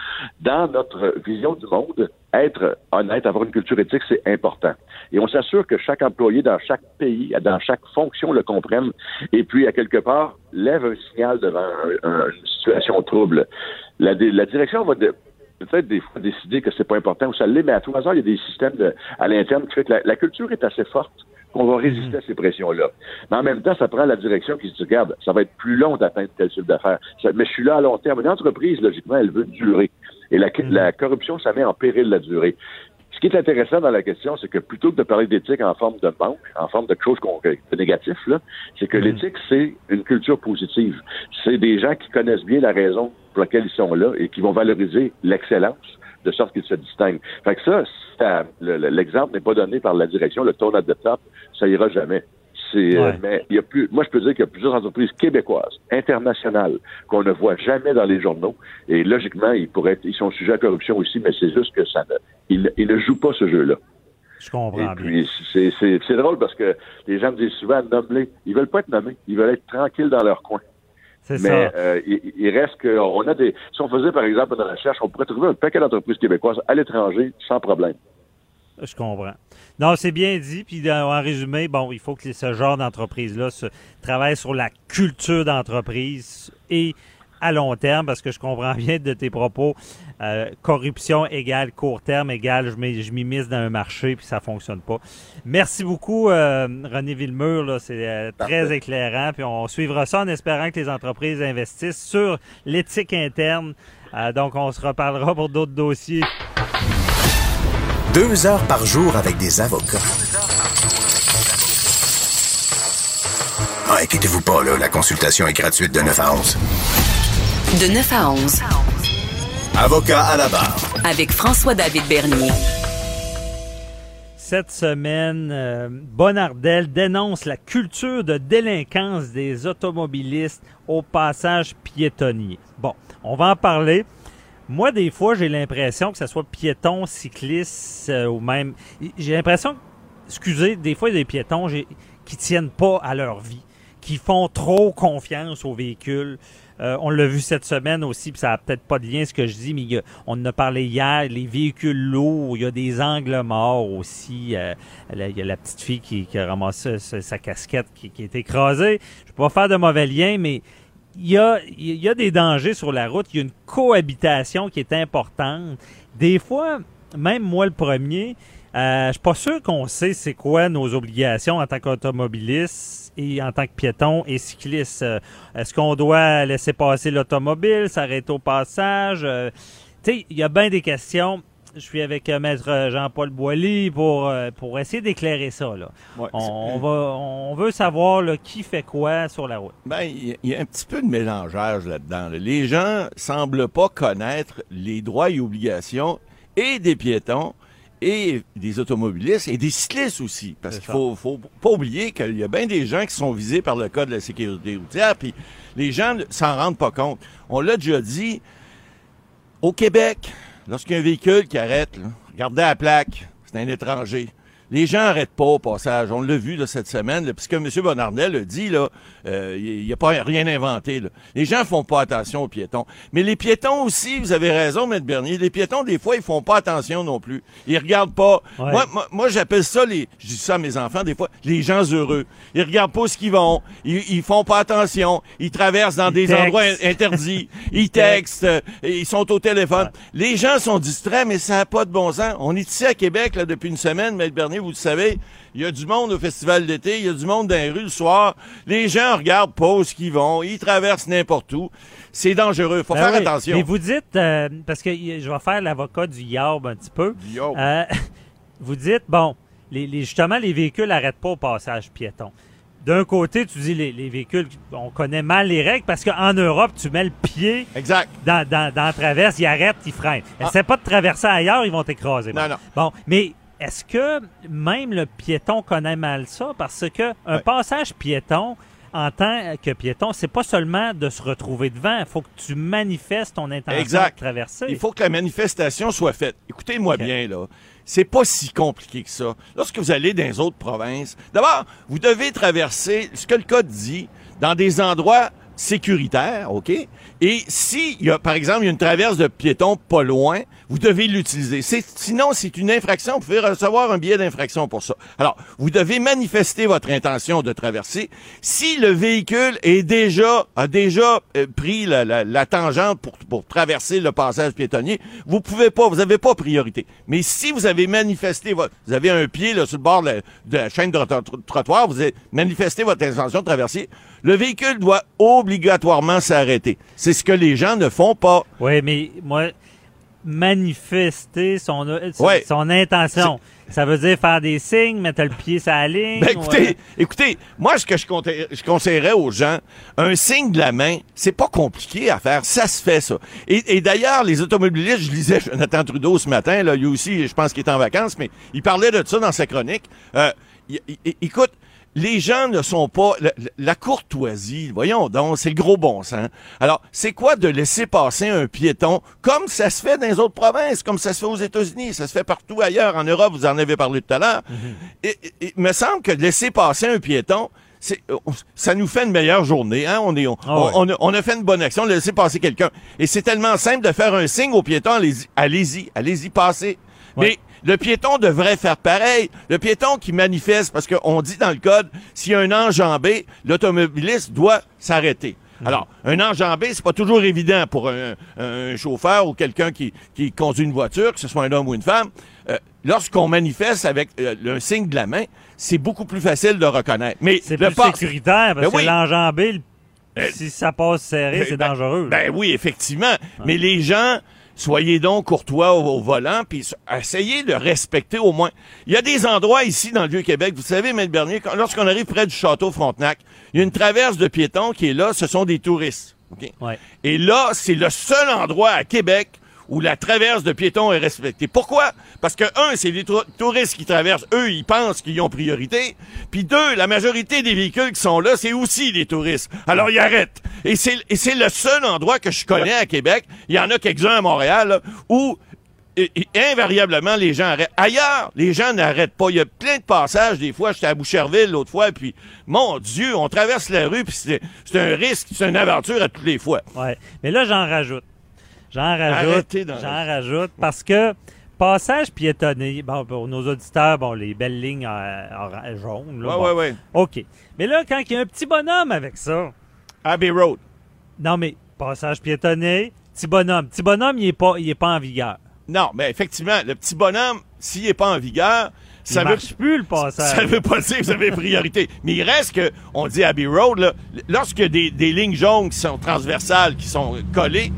dans notre vision du monde, être honnête, avoir une culture éthique, c'est important. Et on s'assure que chaque employé dans chaque pays, dans chaque fonction le comprenne, et puis, à quelque part, lève un signal devant un- un- une situation trouble. La, la direction va de- peut-être des fois décider que c'est pas important ou ça l'est, mais à tout hasard, il y a des systèmes de- à l'interne qui fait que la, la culture est assez forte qu'on va résister à ces pressions-là. Mais en même temps, ça prend la direction qui se dit, regarde, ça va être plus long d'atteindre tel chiffre d'affaires. Mais je suis là à long terme. Une entreprise, logiquement, elle veut durer. Et la, la corruption, ça met en péril la durée. Ce qui est intéressant dans la question, c'est que plutôt que de parler d'éthique en forme de manque, en forme de chose qu'on- de négatif, là, c'est que l'éthique, c'est une culture positive. C'est des gens qui connaissent bien la raison pour laquelle ils sont là et qui vont valoriser l'excellence de sorte qu'ils se distinguent. Fait que ça, ça- le- le- l'exemple n'est pas donné par la direction, le tone at the top, ça ira jamais. C'est, euh, Ouais. mais il y a plus, moi je peux dire qu'il y a plusieurs entreprises québécoises, internationales, qu'on ne voit jamais dans les journaux. Et logiquement, ils pourraient, être- ils sont sujets à corruption aussi, mais c'est juste que ça ne, ils, ils ne jouent pas ce jeu-là. Je Et comprends bien. puis, c'est, drôle parce que les gens me disent souvent, nomme-les. Ils veulent pas être nommés. Ils veulent être tranquilles dans leur coin. C'est Mais ça. euh, il, il reste a des, si on faisait par exemple une recherche, on pourrait trouver un paquet d'entreprises québécoises à l'étranger sans problème. Je comprends. Non, c'est bien dit. Puis en résumé, bon, il faut que ce genre d'entreprise-là se travaille sur la culture d'entreprise et à long terme, parce que je comprends <laughs> bien de tes propos, euh, corruption égale court terme égale je m'immisce dans un marché puis ça fonctionne pas. Merci beaucoup, euh, René Villemur. là. C'est euh, très éclairant. Puis on suivra ça en espérant que les entreprises investissent sur l'éthique interne. Donc, on se reparlera pour d'autres dossiers. Deux heures par jour avec des avocats. Ah, inquiétez-vous pas, là, la consultation est gratuite de 9 à 11. De 9 à 11, Avocat à la barre. avec François-David Bernier. Cette semaine, euh, Bonardel dénonce la culture de délinquance des automobilistes au passage piétonnier. Bon, on va en parler. Moi, des fois, j'ai l'impression que ce soit piéton, cycliste euh, ou même... J'ai l'impression, excusez, des fois, il y a des piétons qui tiennent pas à leur vie, qui font trop confiance aux véhicules. Euh, on l'a vu cette semaine aussi, puis ça a peut-être pas de lien ce que je dis, mais a- on en a parlé hier, les véhicules lourds, il y a des angles morts aussi. Euh, il y a la petite fille qui, qui a ramassé sa, casquette qui, qui est écrasée. Je peux pas faire de mauvais lien, mais il y a, il y a des dangers sur la route. Il y a une cohabitation qui est importante. Des fois, même moi le premier, euh, je suis pas sûr qu'on sait c'est quoi nos obligations en tant qu'automobiliste et en tant que piéton et cycliste. Euh, Est-ce qu'on doit laisser passer l'automobile, s'arrêter au passage? Euh, tu sais, il y a bien des questions. Je suis avec euh, Maître Jean-Paul Boilly pour, euh, pour essayer d'éclairer ça. Là. Ouais, On, va, on veut savoir là, qui fait quoi sur la route. Ben, il y, a- il y a un petit peu de mélangeage là-dedans. là. Les gens semblent pas connaître les droits et obligations et des piétons et des automobilistes et des cyclistes aussi. Parce qu'il faut, faut pas oublier qu'il y a bien des gens qui sont visés par le code de la sécurité routière, puis les gens ne s'en rendent pas compte. On l'a déjà dit, au Québec, lorsqu'il y a un véhicule qui arrête, là, regardez la plaque, c'est un étranger. Les gens arrêtent pas au passage. On l'a vu là, cette semaine, là, puisque M. Bonardel a dit, là, euh, il n'y a pas rien inventé. Là. Les gens font pas attention aux piétons. Mais les piétons aussi, vous avez raison, M. Bernier, les piétons, des fois, ils font pas attention non plus. Ils regardent pas. Ouais. Moi, moi, moi, j'appelle ça, les, je dis ça à mes enfants, des fois, les gens heureux. Ils regardent pas ce qu'ils vont. Ils, ils font pas attention. Ils traversent dans Ils des textent. endroits in- interdits. <laughs> Ils textent. euh, Ils sont au téléphone. Les gens sont distraits, mais ça n'a pas de bon sens. On est ici à Québec là, depuis une semaine, M. Bernier, vous le savez. Il y a du monde au festival d'été, il y a du monde dans les rues le soir. Les gens regardent pas où qu'ils vont, ils traversent n'importe où. C'est dangereux, faut Ben faire oui. attention. Mais vous dites, euh, parce que je vais faire l'avocat du yarb un petit peu. Euh, <laughs> vous dites, bon, les, les- justement, les véhicules n'arrêtent pas au passage piéton. D'un côté, tu dis les, les véhicules, on connaît mal les règles parce qu'en Europe, tu mets le pied Exact. dans, dans, dans la traverse, ils arrêtent, ils freinent. Ah. Essaie pas de traverser ailleurs, ils vont t'écraser. Non, non. Bon, mais est-ce que même le piéton connaît mal ça? Parce que un Ouais. passage piéton, en tant que piéton, c'est pas seulement de se retrouver devant. Il faut que tu manifestes ton intention Exact. de traverser. Il faut que la manifestation soit faite. Écoutez-moi bien, là. C'est pas si compliqué que ça. Lorsque vous allez dans les autres provinces, d'abord, vous devez traverser, ce que le code dit, dans des endroits sécuritaires, OK? Et si, y a, par exemple, il y a une traverse de piétons pas loin, vous devez l'utiliser. Sinon, c'est une infraction. Vous pouvez recevoir un billet d'infraction pour ça. Alors, vous devez manifester votre intention de traverser. Si le véhicule est déjà, a déjà euh, pris la, tangente pour, traverser le passage piétonnier, vous pouvez pas, vous avez pas priorité. Mais si vous avez manifesté votre, vous avez un pied là, sur le bord de la, chaîne de trotto- trottoir, vous avez manifesté votre intention de traverser, le véhicule doit obligatoirement s'arrêter. Ce que les gens ne font pas. Oui, mais moi, manifester son, son, Ouais. son intention, ça veut dire faire des signes, mettre le pied sur la ligne. Ben, écoutez, ouais. écoutez, moi, ce que je, conseille- je conseillerais aux gens, un signe de la main, c'est pas compliqué à faire. Ça se fait, ça. Et, et d'ailleurs, les automobilistes, je lisais Jonathan Trudeau ce matin, là, lui aussi, je pense qu'il est en vacances, mais il parlait de ça dans sa chronique. Euh, il- il- écoute, les gens ne sont pas... La, courtoisie, voyons donc, c'est le gros bon sens. Alors, c'est quoi de laisser passer un piéton comme ça se fait dans les autres provinces, comme ça se fait aux États-Unis, ça se fait partout ailleurs, en Europe, vous en avez parlé tout à l'heure. Et- et- et Il me semble que laisser passer un piéton, euh, ça nous fait une meilleure journée. Hein? On, est, on, Ah ouais. on, a, on a fait une bonne action de laisser passer quelqu'un. Et c'est tellement simple de faire un signe au piéton, allez-y, allez-y, allez-y passer. Ouais. Mais le piéton devrait faire pareil. Le piéton qui manifeste, parce qu'on dit dans le code, s'il y a un enjambé, l'automobiliste doit s'arrêter. Alors, un enjambé, c'est pas toujours évident pour un, un chauffeur ou quelqu'un qui, qui conduit une voiture, que ce soit un homme ou une femme. Euh, Lorsqu'on manifeste avec euh, le signe de la main, c'est beaucoup plus facile de reconnaître. Mais C'est plus pas- sécuritaire parce Ben oui. que l'enjambé, le- Euh, si ça passe serré, c'est ben- dangereux. Ben oui, effectivement. Mais les gens, soyez donc courtois au, au volant, puis essayez de respecter au moins. Il y a des endroits ici dans le Vieux-Québec, vous savez, M. Bernier, lorsqu'on arrive près du château Frontenac, il y a une traverse de piétons qui est là, ce sont des touristes. OK? Ouais. Et là, c'est le seul endroit à Québec où la traverse de piétons est respectée. Pourquoi? Parce que, un, c'est les tou- touristes qui traversent, eux, ils pensent qu'ils ont priorité. Puis deux, la majorité des véhicules qui sont là, c'est aussi des touristes. Alors, ils arrêtent. Et c'est, le seul endroit que je connais à Québec, il y en a quelques-uns à Montréal, où invariablement, les gens arrêtent. Ailleurs, les gens n'arrêtent pas. Il y a plein de passages. Des fois, j'étais à Boucherville l'autre fois, puis mon Dieu, on traverse la rue, puis c'est c'est un risque, c'est une aventure à toutes les fois. Ouais. Mais là, j'en rajoute. J'en rajoute. J'en rajoute parce que passage piétonné, bon, pour nos auditeurs, bon, les belles lignes euh, jaunes. Là, Ouais, bon. ouais, ouais. OK. Mais là, quand il y a un petit bonhomme avec ça, Abbey Road. non, mais passage piétonné, petit bonhomme. Petit bonhomme, il n'est pas, il est pas en vigueur. Non, mais effectivement, le petit bonhomme, s'il n'est pas en vigueur, Il ça veut, marche plus, le passage. ça veut pas dire que vous avez priorité. Mais il reste que, on dit Abbey Road, là, lorsque des, des lignes jaunes qui sont transversales, qui sont collées,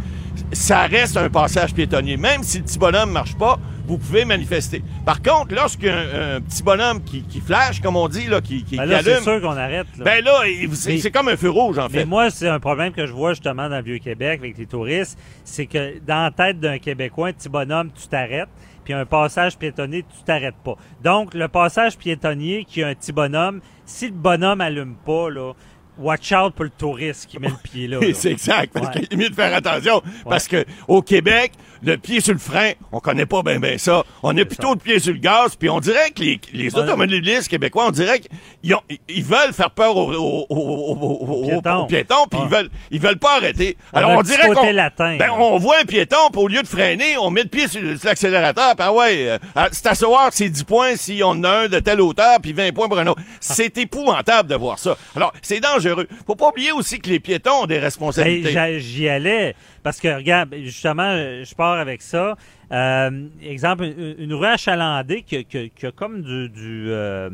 ça reste un passage piétonnier. Même si le petit bonhomme marche pas, vous pouvez manifester. Par contre, lorsqu'un un petit bonhomme qui, qui flash, comme on dit, là, qui, qui, Ben qui là, c'est allume, sûr qu'on arrête. Là. ben là, c'est Mais- comme un feu rouge, en Mais fait. moi, c'est un problème que je vois justement dans le Vieux-Québec avec les touristes. C'est que dans la tête d'un Québécois, un petit bonhomme, tu t'arrêtes. Puis un passage piétonnier, tu t'arrêtes pas. Donc, le passage piétonnier qui a un petit bonhomme, si le bonhomme allume pas, là, watch out pour le touriste qui met le pied là. là. C'est exact. Parce Ouais. qu'il est mieux de faire attention. Parce que au Québec, le pied sur le frein, on connaît pas bien ben ça. On est plutôt le pied sur le gaz, puis on dirait que les, automobilistes québécois, on dirait qu'ils ont- ils veulent faire peur aux, aux- aux- piétons. puis ils veulent ils veulent pas arrêter. Alors on dirait qu'on ben, on voit un piéton, puis au lieu de freiner, on met le pied sur, l'accélérateur, puis ah ouais, euh, ah, c'est à savoir que c'est 10 points si on a un de telle hauteur, puis 20 points pour un autre. C'est épouvantable de voir ça. Alors, c'est dangereux. Faut pas oublier aussi que les piétons ont des Ben, responsabilités. j'a- J'y allais parce que, regarde, justement, je pars avec ça. Euh, exemple, une, une rue achalandée qui, a- qui a- qui a comme du, du euh,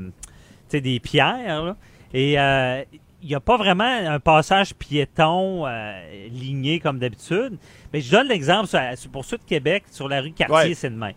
des pierres, là. et euh, il n'y a pas vraiment un passage piéton euh, ligné comme d'habitude. Mais je donne l'exemple sur- sur- pour ceux de Québec, sur la rue Cartier, Ouais. c'est demain.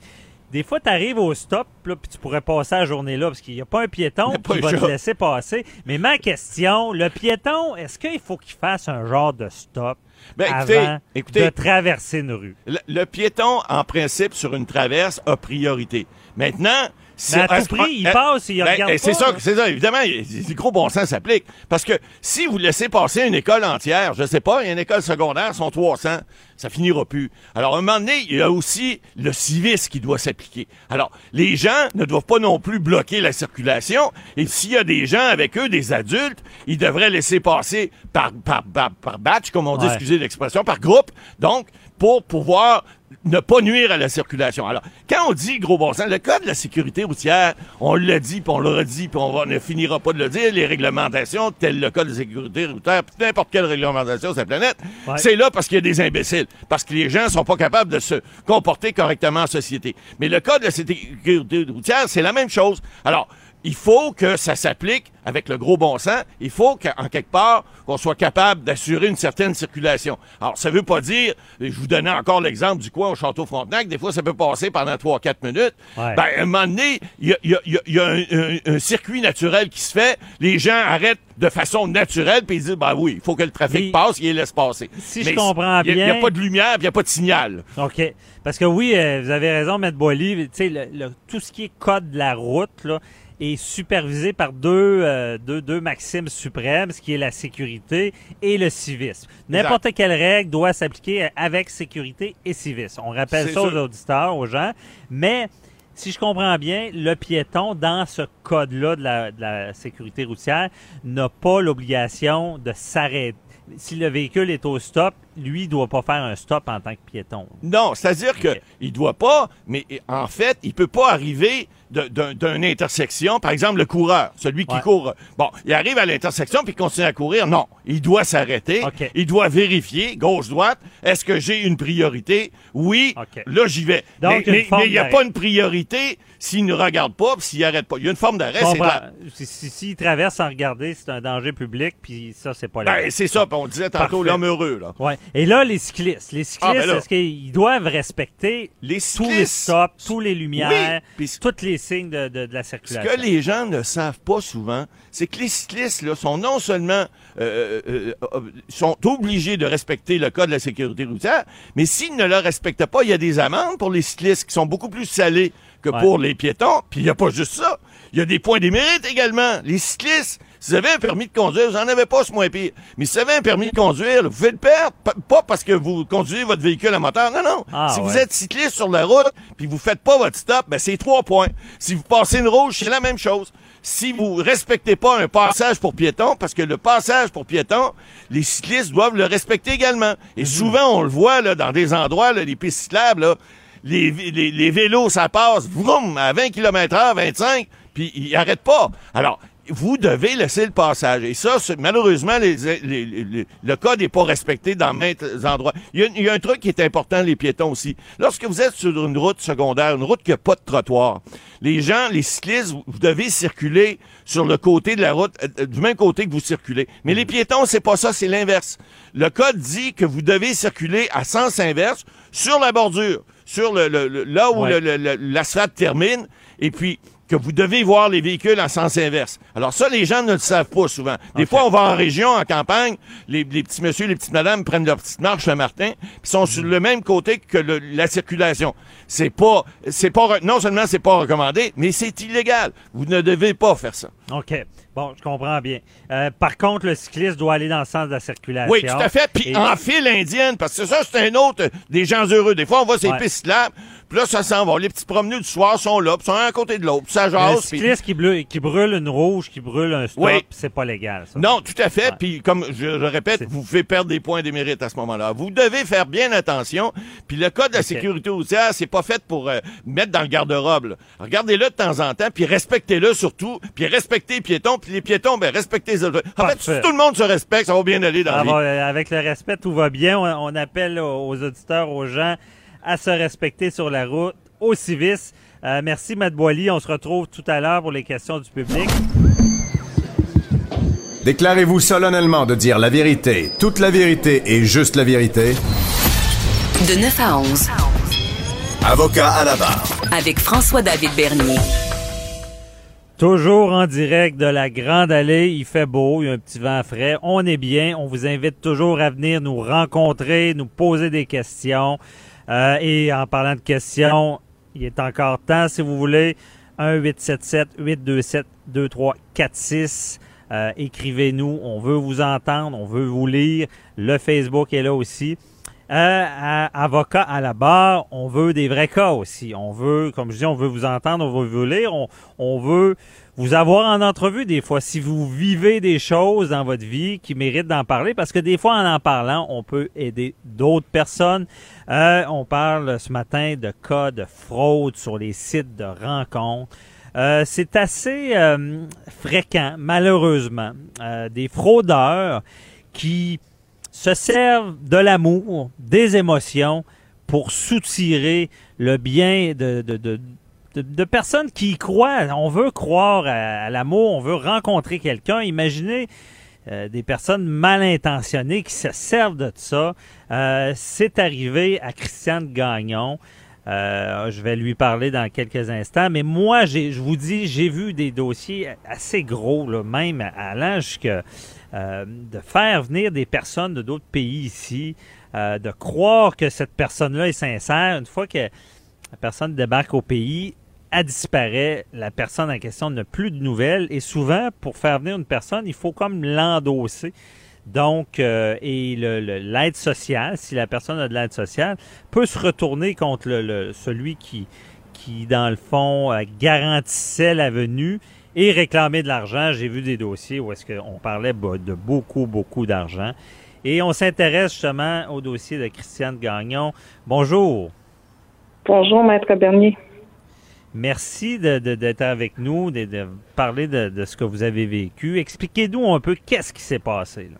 Des fois, tu arrives au stop, là, puis tu pourrais passer la journée là, parce qu'il n'y a pas un piéton qui va te laisser passer. Mais ma question, le piéton, est-ce qu'il faut qu'il fasse un genre de stop Ben, écoutez, avant écoutez. de traverser une rue? Le, le piéton, en principe, sur une traverse, a priorité. Maintenant, Mais à tout prix, il eh, passe et il ben, regarde eh, C'est ça, c'est ça, évidemment, le gros bon sens s'applique. Parce que si vous laissez passer une école entière, je sais pas, une école secondaire, sont 300, ça finira plus. Alors, à un moment donné, il y a aussi le civisme qui doit s'appliquer. Alors, les gens ne doivent pas non plus bloquer la circulation. Et s'il y a des gens avec eux, des adultes, ils devraient laisser passer par, par, par, par batch, comme on dit, Ouais. excusez l'expression, par groupe. Donc, pour pouvoir ne pas nuire à la circulation. Alors, quand on dit gros bon sens, le code de la sécurité routière, on l'a dit, puis on l'a redit, puis on va- ne finira pas de le dire, les réglementations, tel le code de sécurité routière, puis n'importe quelle réglementation sur la planète, Ouais. c'est là parce qu'il y a des imbéciles, parce que les gens sont pas capables de se comporter correctement en société. Mais le code de la sécurité routière, c'est la même chose. Alors, il faut que ça s'applique avec le gros bon sens. Il faut qu'en quelque part, qu'on soit capable d'assurer une certaine circulation. Alors, ça veut pas dire, je vous donnais encore l'exemple du coin au Château Frontenac, des fois, ça peut passer pendant 3-4 minutes. Ouais. Ben, à un moment donné, il y a, y a- y a- il y a un, un- un circuit naturel qui se fait. Les gens arrêtent de façon naturelle, puis ils disent, ben oui, il faut que le trafic passe, il les laisse passer. Si je comprends a- Il n'y a bien- pas de lumière, il n'y a pas de signal. OK. Parce que oui, euh, vous avez raison, M. Boily. Tu sais, le- le- tout ce qui est code de la route, là, est supervisé par deux, euh, deux, deux maximes suprêmes, ce qui est la sécurité et le civisme. N'importe quelle règle doit s'appliquer avec sécurité et civisme. On rappelle ça aux auditeurs, aux gens. Mais si je comprends bien, le piéton, dans ce code-là de la sécurité routière, n'a pas l'obligation de s'arrêter. Si le véhicule est au stop, lui, il doit pas faire un stop en tant que piéton. Non, c'est-à-dire que Ok. il doit pas, mais en fait, il peut pas arriver d'une intersection. Par exemple, le coureur, celui qui Ouais. court. Bon, il arrive à l'intersection puis il continue à courir. Non, il doit s'arrêter. Il doit vérifier gauche-droite. Est-ce que j'ai une priorité? Oui. Là, j'y vais. Donc, mais il n'y a pas une priorité s'il ne regarde pas puis s'il n'arrête pas. Il y a une forme d'arrêt. Si, si, s'il traverse sans regarder, c'est un danger public, puis ça, c'est pas Ben, c'est ça. on disait tantôt l'homme heureux là. Ouais. Et là, les cyclistes. Les cyclistes, Ah, ben là. est-ce qu'ils doivent respecter Les tous les stops, tous les lumières, Oui, tous les signes de, de- de la Ce circulation? que les gens ne savent pas souvent, c'est que les cyclistes là, sont non seulement euh, euh, euh, sont obligés de respecter le code de la sécurité routière, mais s'ils ne le respectent pas, il y a des amendes pour les cyclistes qui sont beaucoup plus salées que Ouais. pour les piétons. Puis il n'y a pas juste ça. Il y a des points des mérites également. Les cyclistes, si vous avez un permis de conduire, vous n'en avez pas, c'est moins pire. Mais si vous avez un permis de conduire, là, vous pouvez le perdre. Pas parce que vous conduisez votre véhicule à moteur. Non, non. Ah, si vous êtes cycliste sur la route, puis vous faites pas votre stop, ben c'est trois points. Si vous passez une rouge, c'est la même chose. Si vous respectez pas un passage pour piétons, parce que le passage pour piétons, les cyclistes doivent le respecter également. Et souvent, on le voit là, dans des endroits, là, les pistes cyclables, là, les, les, les vélos, ça passe, vroom, à 20 km heure, 25, puis ils arrêtent pas. Alors, vous devez laisser le passage. Et ça, malheureusement, les- les- les- les- le code n'est pas respecté dans maintes endroits. Il y, a, il y a un truc qui est important, les piétons aussi. Lorsque vous êtes sur une route secondaire, une route qui n'a pas de trottoir, les gens, les cyclistes, vous, devez circuler sur le côté de la route, euh, euh, du même côté que vous circulez. Mais les piétons, c'est pas ça, c'est l'inverse. Le code dit que vous devez circuler à sens inverse sur la bordure, sur le, le- le- là où Ouais. le- le- le- l'asphalte termine. Et puis, que vous devez voir les véhicules en sens inverse. Alors ça, les gens ne le savent pas souvent. Des fois, on va en région, en campagne, les, les petits messieurs, les petites madames prennent leur petite marche le matin, puis sont sur le même côté que le- la circulation. C'est pas, c'est pas, non seulement c'est pas recommandé, mais c'est illégal. Vous ne devez pas faire ça. OK. Bon, je comprends bien. Euh, par contre, le cycliste doit aller dans le sens de la circulation. Oui, tout à fait. Puis Et- en file indienne, parce que ça, c'est un autre des gens heureux. Des fois, on voit ces Ouais. pistes là, puis là, ça s'en va. Les petits promeneurs du soir sont là, puis sont un à côté de l'autre, puis ça jase. puis- cycliste qui, bleu- qui brûle une rouge, qui brûle un stop, Oui. c'est pas légal, ça. Non, tout à fait. Ouais. Puis comme je, je répète, vous pouvez perdre des points des mérites à ce moment-là. Vous devez faire bien attention. Puis le code de la Ok. sécurité routière, c'est pas fait pour euh, mettre dans le garde-robe. Regardez-le de temps en temps, puis respectez-le surtout, puis respectez les piétons, puis les piétons, ben respectez les autres. En fait, si tout le monde se respecte, ça va bien aller dans la vie. euh, avec le respect, tout va bien. On, on appelle aux auditeurs, aux gens, à se respecter sur la route, au civisme. Euh, merci, Matt Boily. On se retrouve tout à l'heure pour les questions du public. Déclarez-vous solennellement de dire la vérité, toute la vérité et juste la vérité. De 9 à 11, Avocat à la barre. avec François-David Bernier. Toujours en direct de la Grande Allée. Il fait beau, il y a un petit vent frais. On est bien. On vous invite toujours à venir nous rencontrer, nous poser des questions. Euh, et en parlant de questions, il est encore temps, si vous voulez. 1-877-827-2346. Euh, Écrivez-nous. On veut vous entendre. On veut vous lire. Le Facebook est là aussi. Euh, avocat à la barre, on veut des vrais cas aussi. On veut, comme je dis, on veut vous entendre, on veut vous lire, on, on veut vous avoir en entrevue des fois. Si vous vivez des choses dans votre vie qui méritent d'en parler, parce que des fois, en en parlant, on peut aider d'autres personnes. Euh, on parle ce matin de cas de fraude sur les sites de rencontres. Euh, c'est assez euh, fréquent, malheureusement, euh, des fraudeurs qui se servent de l'amour, des émotions pour soutirer le bien de, de, de, de- personnes qui y croient. On veut croire à, l'amour, on veut rencontrer quelqu'un. Imaginez euh, des personnes mal intentionnées qui se servent de ça. Euh, C'est arrivé à Christiane Gagnon. Euh, je vais lui parler dans quelques instants. Mais moi, je vous dis, j'ai vu des dossiers assez gros, là, même allant jusqu'à euh, de faire venir des personnes de d'autres pays ici, euh, de croire que cette personne-là est sincère. Une fois que la personne débarque au pays, elle disparaît, la personne en question n'a plus de nouvelles. Et souvent, pour faire venir une personne, il faut comme l'endosser. Donc, euh, et l'aide sociale, si la personne a de l'aide sociale, peut se retourner contre celui qui, qui, dans le fond, garantissait la venue et réclamer de l'argent. J'ai vu des dossiers où est-ce qu'on parlait de beaucoup, beaucoup d'argent. Et on s'intéresse justement au dossier de Christiane Gagnon. Bonjour. Bonjour, Maître Bernier. Merci de- de- d'être avec nous, de, de parler de, de ce que vous avez vécu. Expliquez-nous un peu qu'est-ce qui s'est passé. Là.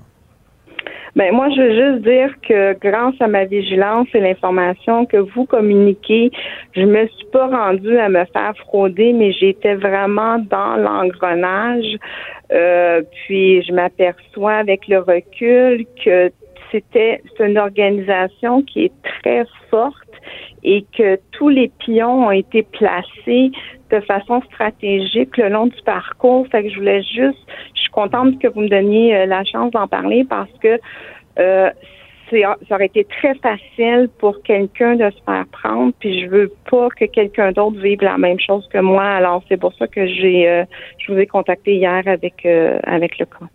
Ben moi, je veux juste dire que grâce à ma vigilance et l'information que vous communiquez, je me suis pas rendue à me faire frauder, mais j'étais vraiment dans l'engrenage. Euh, puis je m'aperçois avec le recul que c'était une organisation qui est très forte et que tous les pions ont été placés de façon stratégique le long du parcours. Fait je voulais juste, je suis contente que vous me donniez euh, la chance d'en parler parce que euh, c'est, ça aurait été très facile pour quelqu'un de se faire prendre, puis je veux pas que quelqu'un d'autre vive la même chose que moi. Alors c'est pour ça que j'ai, euh, je vous ai contacté hier avec le cas.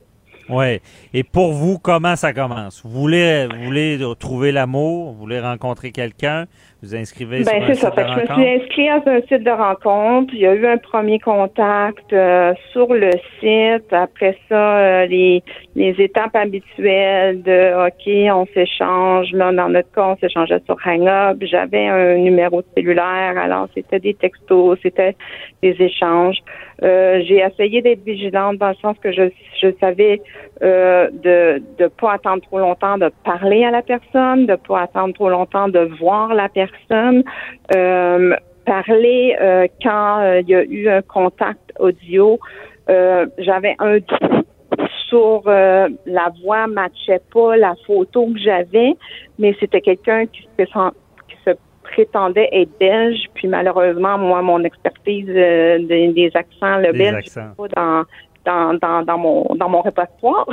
Oui. Et pour vous, comment ça commence? Voulez, vous voulez trouver l'amour? Vous voulez rencontrer quelqu'un? Vous inscrivez sur Ben un site ça. de je me suis inscrite à un site de rencontre. Il y a eu un premier contact euh, sur le site. Après ça, euh, les, les étapes habituelles de OK, on s'échange. Là, dans notre cas, on s'échangeait sur Hang-Up. J'avais un numéro de cellulaire. Alors, c'était des textos, c'était des échanges. Euh, j'ai essayé d'être vigilante dans le sens que je, je savais euh, de ne pas attendre trop longtemps de parler à la personne, de pas attendre trop longtemps de voir la personne, euh, parler euh, quand euh, il y a eu un contact audio. J'avais un doute sur euh, la voix matchait pas la photo que j'avais, mais c'était quelqu'un qui se, qui se prétendait être belge, puis malheureusement, moi, mon expertise euh, des, des accents, le Des belge, accents. pas dans, dans, dans, dans mon dans mon répertoire.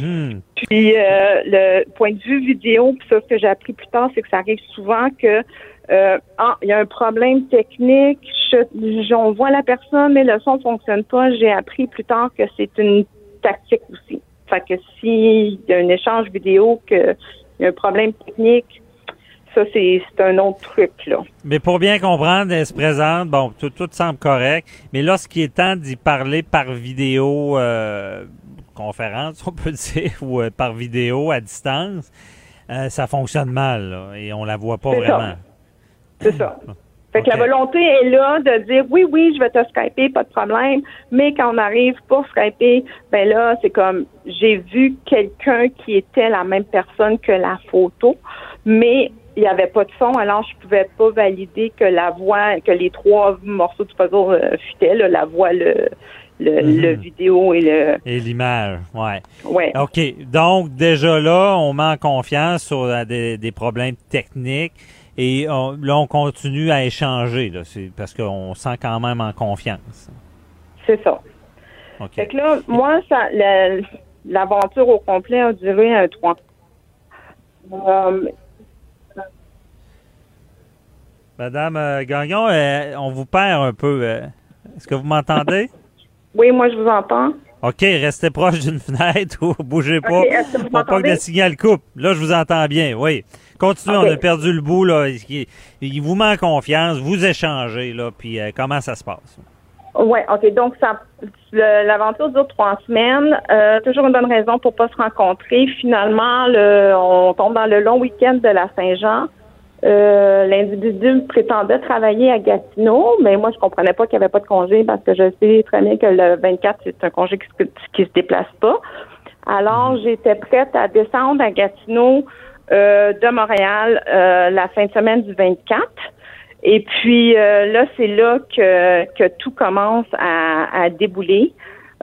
Mhm. <laughs> Puis euh, le point de vue vidéo, puis ça, ce que j'ai appris plus tard, c'est que ça arrive souvent que euh, ah, il y a un problème technique, je, on voit la personne, mais le son fonctionne pas. J'ai appris plus tard que c'est une tactique aussi. Fait que s'il y a un échange vidéo, que il y a un problème technique, ça c'est un autre truc là. Mais pour bien comprendre, elle se présente, bon, tout, tout semble correct, mais lorsqu'il est temps d'y parler par vidéo euh, conférence, on peut <laughs> dire, ou euh, par vidéo à distance, euh, ça fonctionne mal, là, et on la voit pas vraiment. C'est ça. <laughs> Fait que la volonté est là de dire oui, oui, je vais te skyper, pas de problème. Mais quand on arrive pour skyper, ben là, c'est comme j'ai vu quelqu'un qui était la même personne que la photo, mais il n'y avait pas de son, alors je pouvais pas valider que la voix, que les trois morceaux du puzzle euh, fitaient, là, la voix, le, le, Mhm. le vidéo et le. Et l'image, ouais. Ouais. OK. Donc, déjà là, on met en confiance sur des, des problèmes techniques et on- là, on continue à échanger, là, parce qu'on sent quand même en confiance. C'est ça. OK. Fait que là, moi, ça, la- l'aventure au complet a duré un trois. Euh, Madame euh, Gagnon, euh, on vous perd un peu. euh. Est-ce que vous m'entendez? <laughs> oui, moi, je vous entends. OK, restez proche d'une <laughs> fenêtre ou bougez pas. Que Pour pas que le signal coupe. Là, je vous entends bien, oui. Continuez, on a perdu le bout, là. Il, il vous en confiance, vous échangez, là, puis euh, comment ça se passe? Oui, OK. Donc, ça, l'aventure dure trois semaines. Euh, toujours une bonne raison pour pas se rencontrer. Finalement, le, on tombe dans le long week-end de la Saint-Jean. Euh, L'individu prétendait travailler à Gatineau, mais moi, je comprenais pas qu'il n'y avait pas de congé parce que je sais très bien que le 24, c'est un congé qui, se- qui se déplace pas. Alors, j'étais prête à descendre à Gatineau euh, de Montréal euh, la fin de semaine du 24. Et puis euh, là, c'est là que, que tout commence à, à débouler.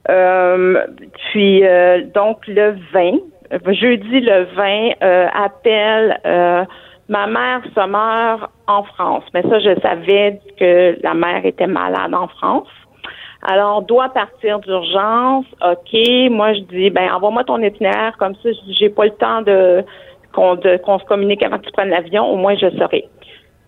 Euh, puis euh, donc le 20, euh, jeudi le 20, euh, appelle euh, ma mère se meurt en France. Mais ça, je savais que la mère était malade en France. Alors, doit partir d'urgence. OK. Moi, je dis, ben, envoie-moi ton itinéraire. Comme ça, j'ai pas le temps de qu'on de- qu'on se communique avant que tu prennes l'avion. Au moins, je saurai.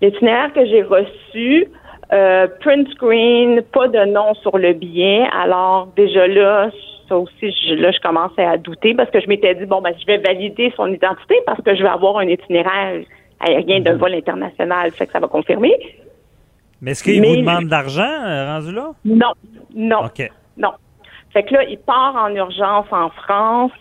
L'itinéraire que j'ai reçu, euh, print screen, pas de nom sur le billet. Alors, déjà là, ça aussi, je, là, je commençais à douter parce que je m'étais dit, bon, ben, je vais valider son identité parce que je vais avoir un itinéraire aérien d'un vol international. Fait que ça va confirmer. Mais est-ce qu'il vous demande de l'argent, euh, rendu là? Non, non. OK. Non. Fait que là, il part en urgence en France.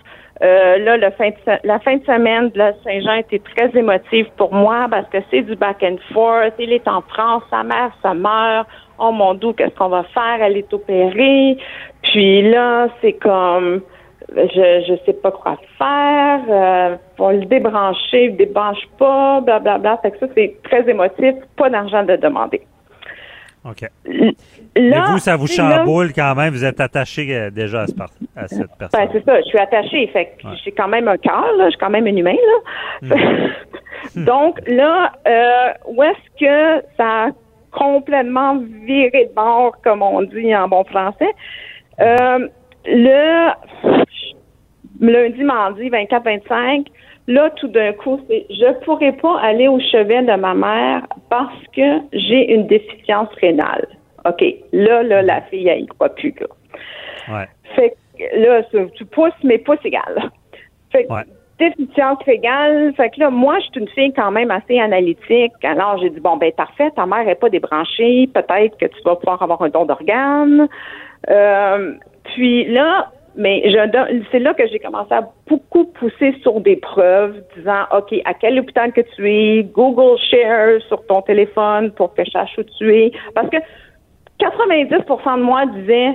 Euh, là, le fin de la fin de semaine de Saint-Jean était très émotive pour moi parce que c'est du back and forth. Il est en France, sa mère, sa meurt. Oh mon Dieu, qu'est-ce qu'on va faire? Elle est opérée. Puis là, c'est comme, je je sais pas quoi faire. Euh, on le débrancher, il débranche pas, blablabla. Bla, bla. Fait que ça, c'est très émotif. Pas d'argent de demander. OK. Là, Mais vous, ça vous là- chamboule quand même. Vous êtes attaché euh, déjà à, ce par- à cette personne. Ben, c'est ça, je suis attachée. Fait que j'ai quand même un cœur, là. Je suis quand même un humain, là. <laughs> Donc, là, euh, où est-ce que ça a complètement viré de bord, comme on dit en bon français? Euh, le lundi, mardi, 24-25, là, tout d'un coup, c'est je pourrais pas aller au chevet de ma mère parce que j'ai une déficience rénale. OK. Là, là, la fille, elle y croit plus, là. Ouais. Fait que là, tu- pousses, mais pouces égal. Fait que Ouais. déficience égale. Fait que là, moi, je suis une fille quand même assez analytique. Alors, j'ai dit, bon, ben, parfait, ta mère n'est pas débranchée. Peut-être que tu vas pouvoir avoir un don d'organe. Euh, puis là, mais c'est là que j'ai commencé à beaucoup pousser sur des preuves, disant, OK, à quel hôpital que tu es, Google Share sur ton téléphone pour que je sache où tu es. Parce que 90% de moi disait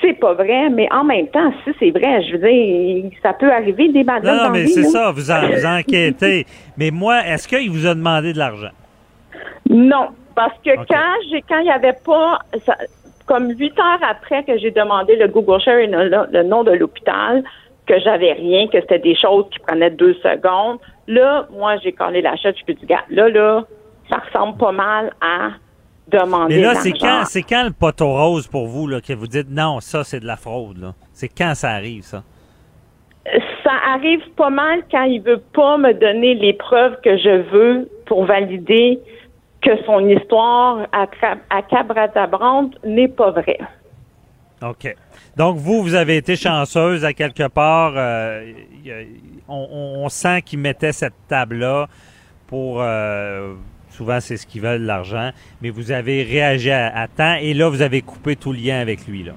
c'est pas vrai, mais en même temps, si c'est vrai, je veux dire, ça peut arriver des bad Non, dans mais c'est ça, vous, en, vous enquêtez. Mais moi, est-ce qu'il vous a demandé de l'argent? Non, parce que quand j'ai quand il y avait pas ça- comme huit heures après que j'ai demandé le Google Share et le, le nom de l'hôpital, que j'avais rien, que c'était des choses qui prenaient deux secondes, là, moi j'ai collé la chatte, je dit, gars, là, là, ça ressemble pas mal à demander Mais là, c'est quand, c'est quand le poteau rose pour vous, là, que vous dites non, ça, c'est de la fraude, là? C'est quand ça arrive, ça? Ça arrive pas mal quand il veut pas me donner les preuves que je veux pour valider que son histoire à, à Cabratabrante n'est pas vraie. OK. Donc, vous, vous avez été chanceuse à quelque part. euh, on, on- on sent qu'ils mettaient cette table-là pour. euh, souvent, c'est ce qu'ils veulent, l'argent. Mais vous avez réagi à, à temps et là, vous avez coupé tout lien avec lui, là.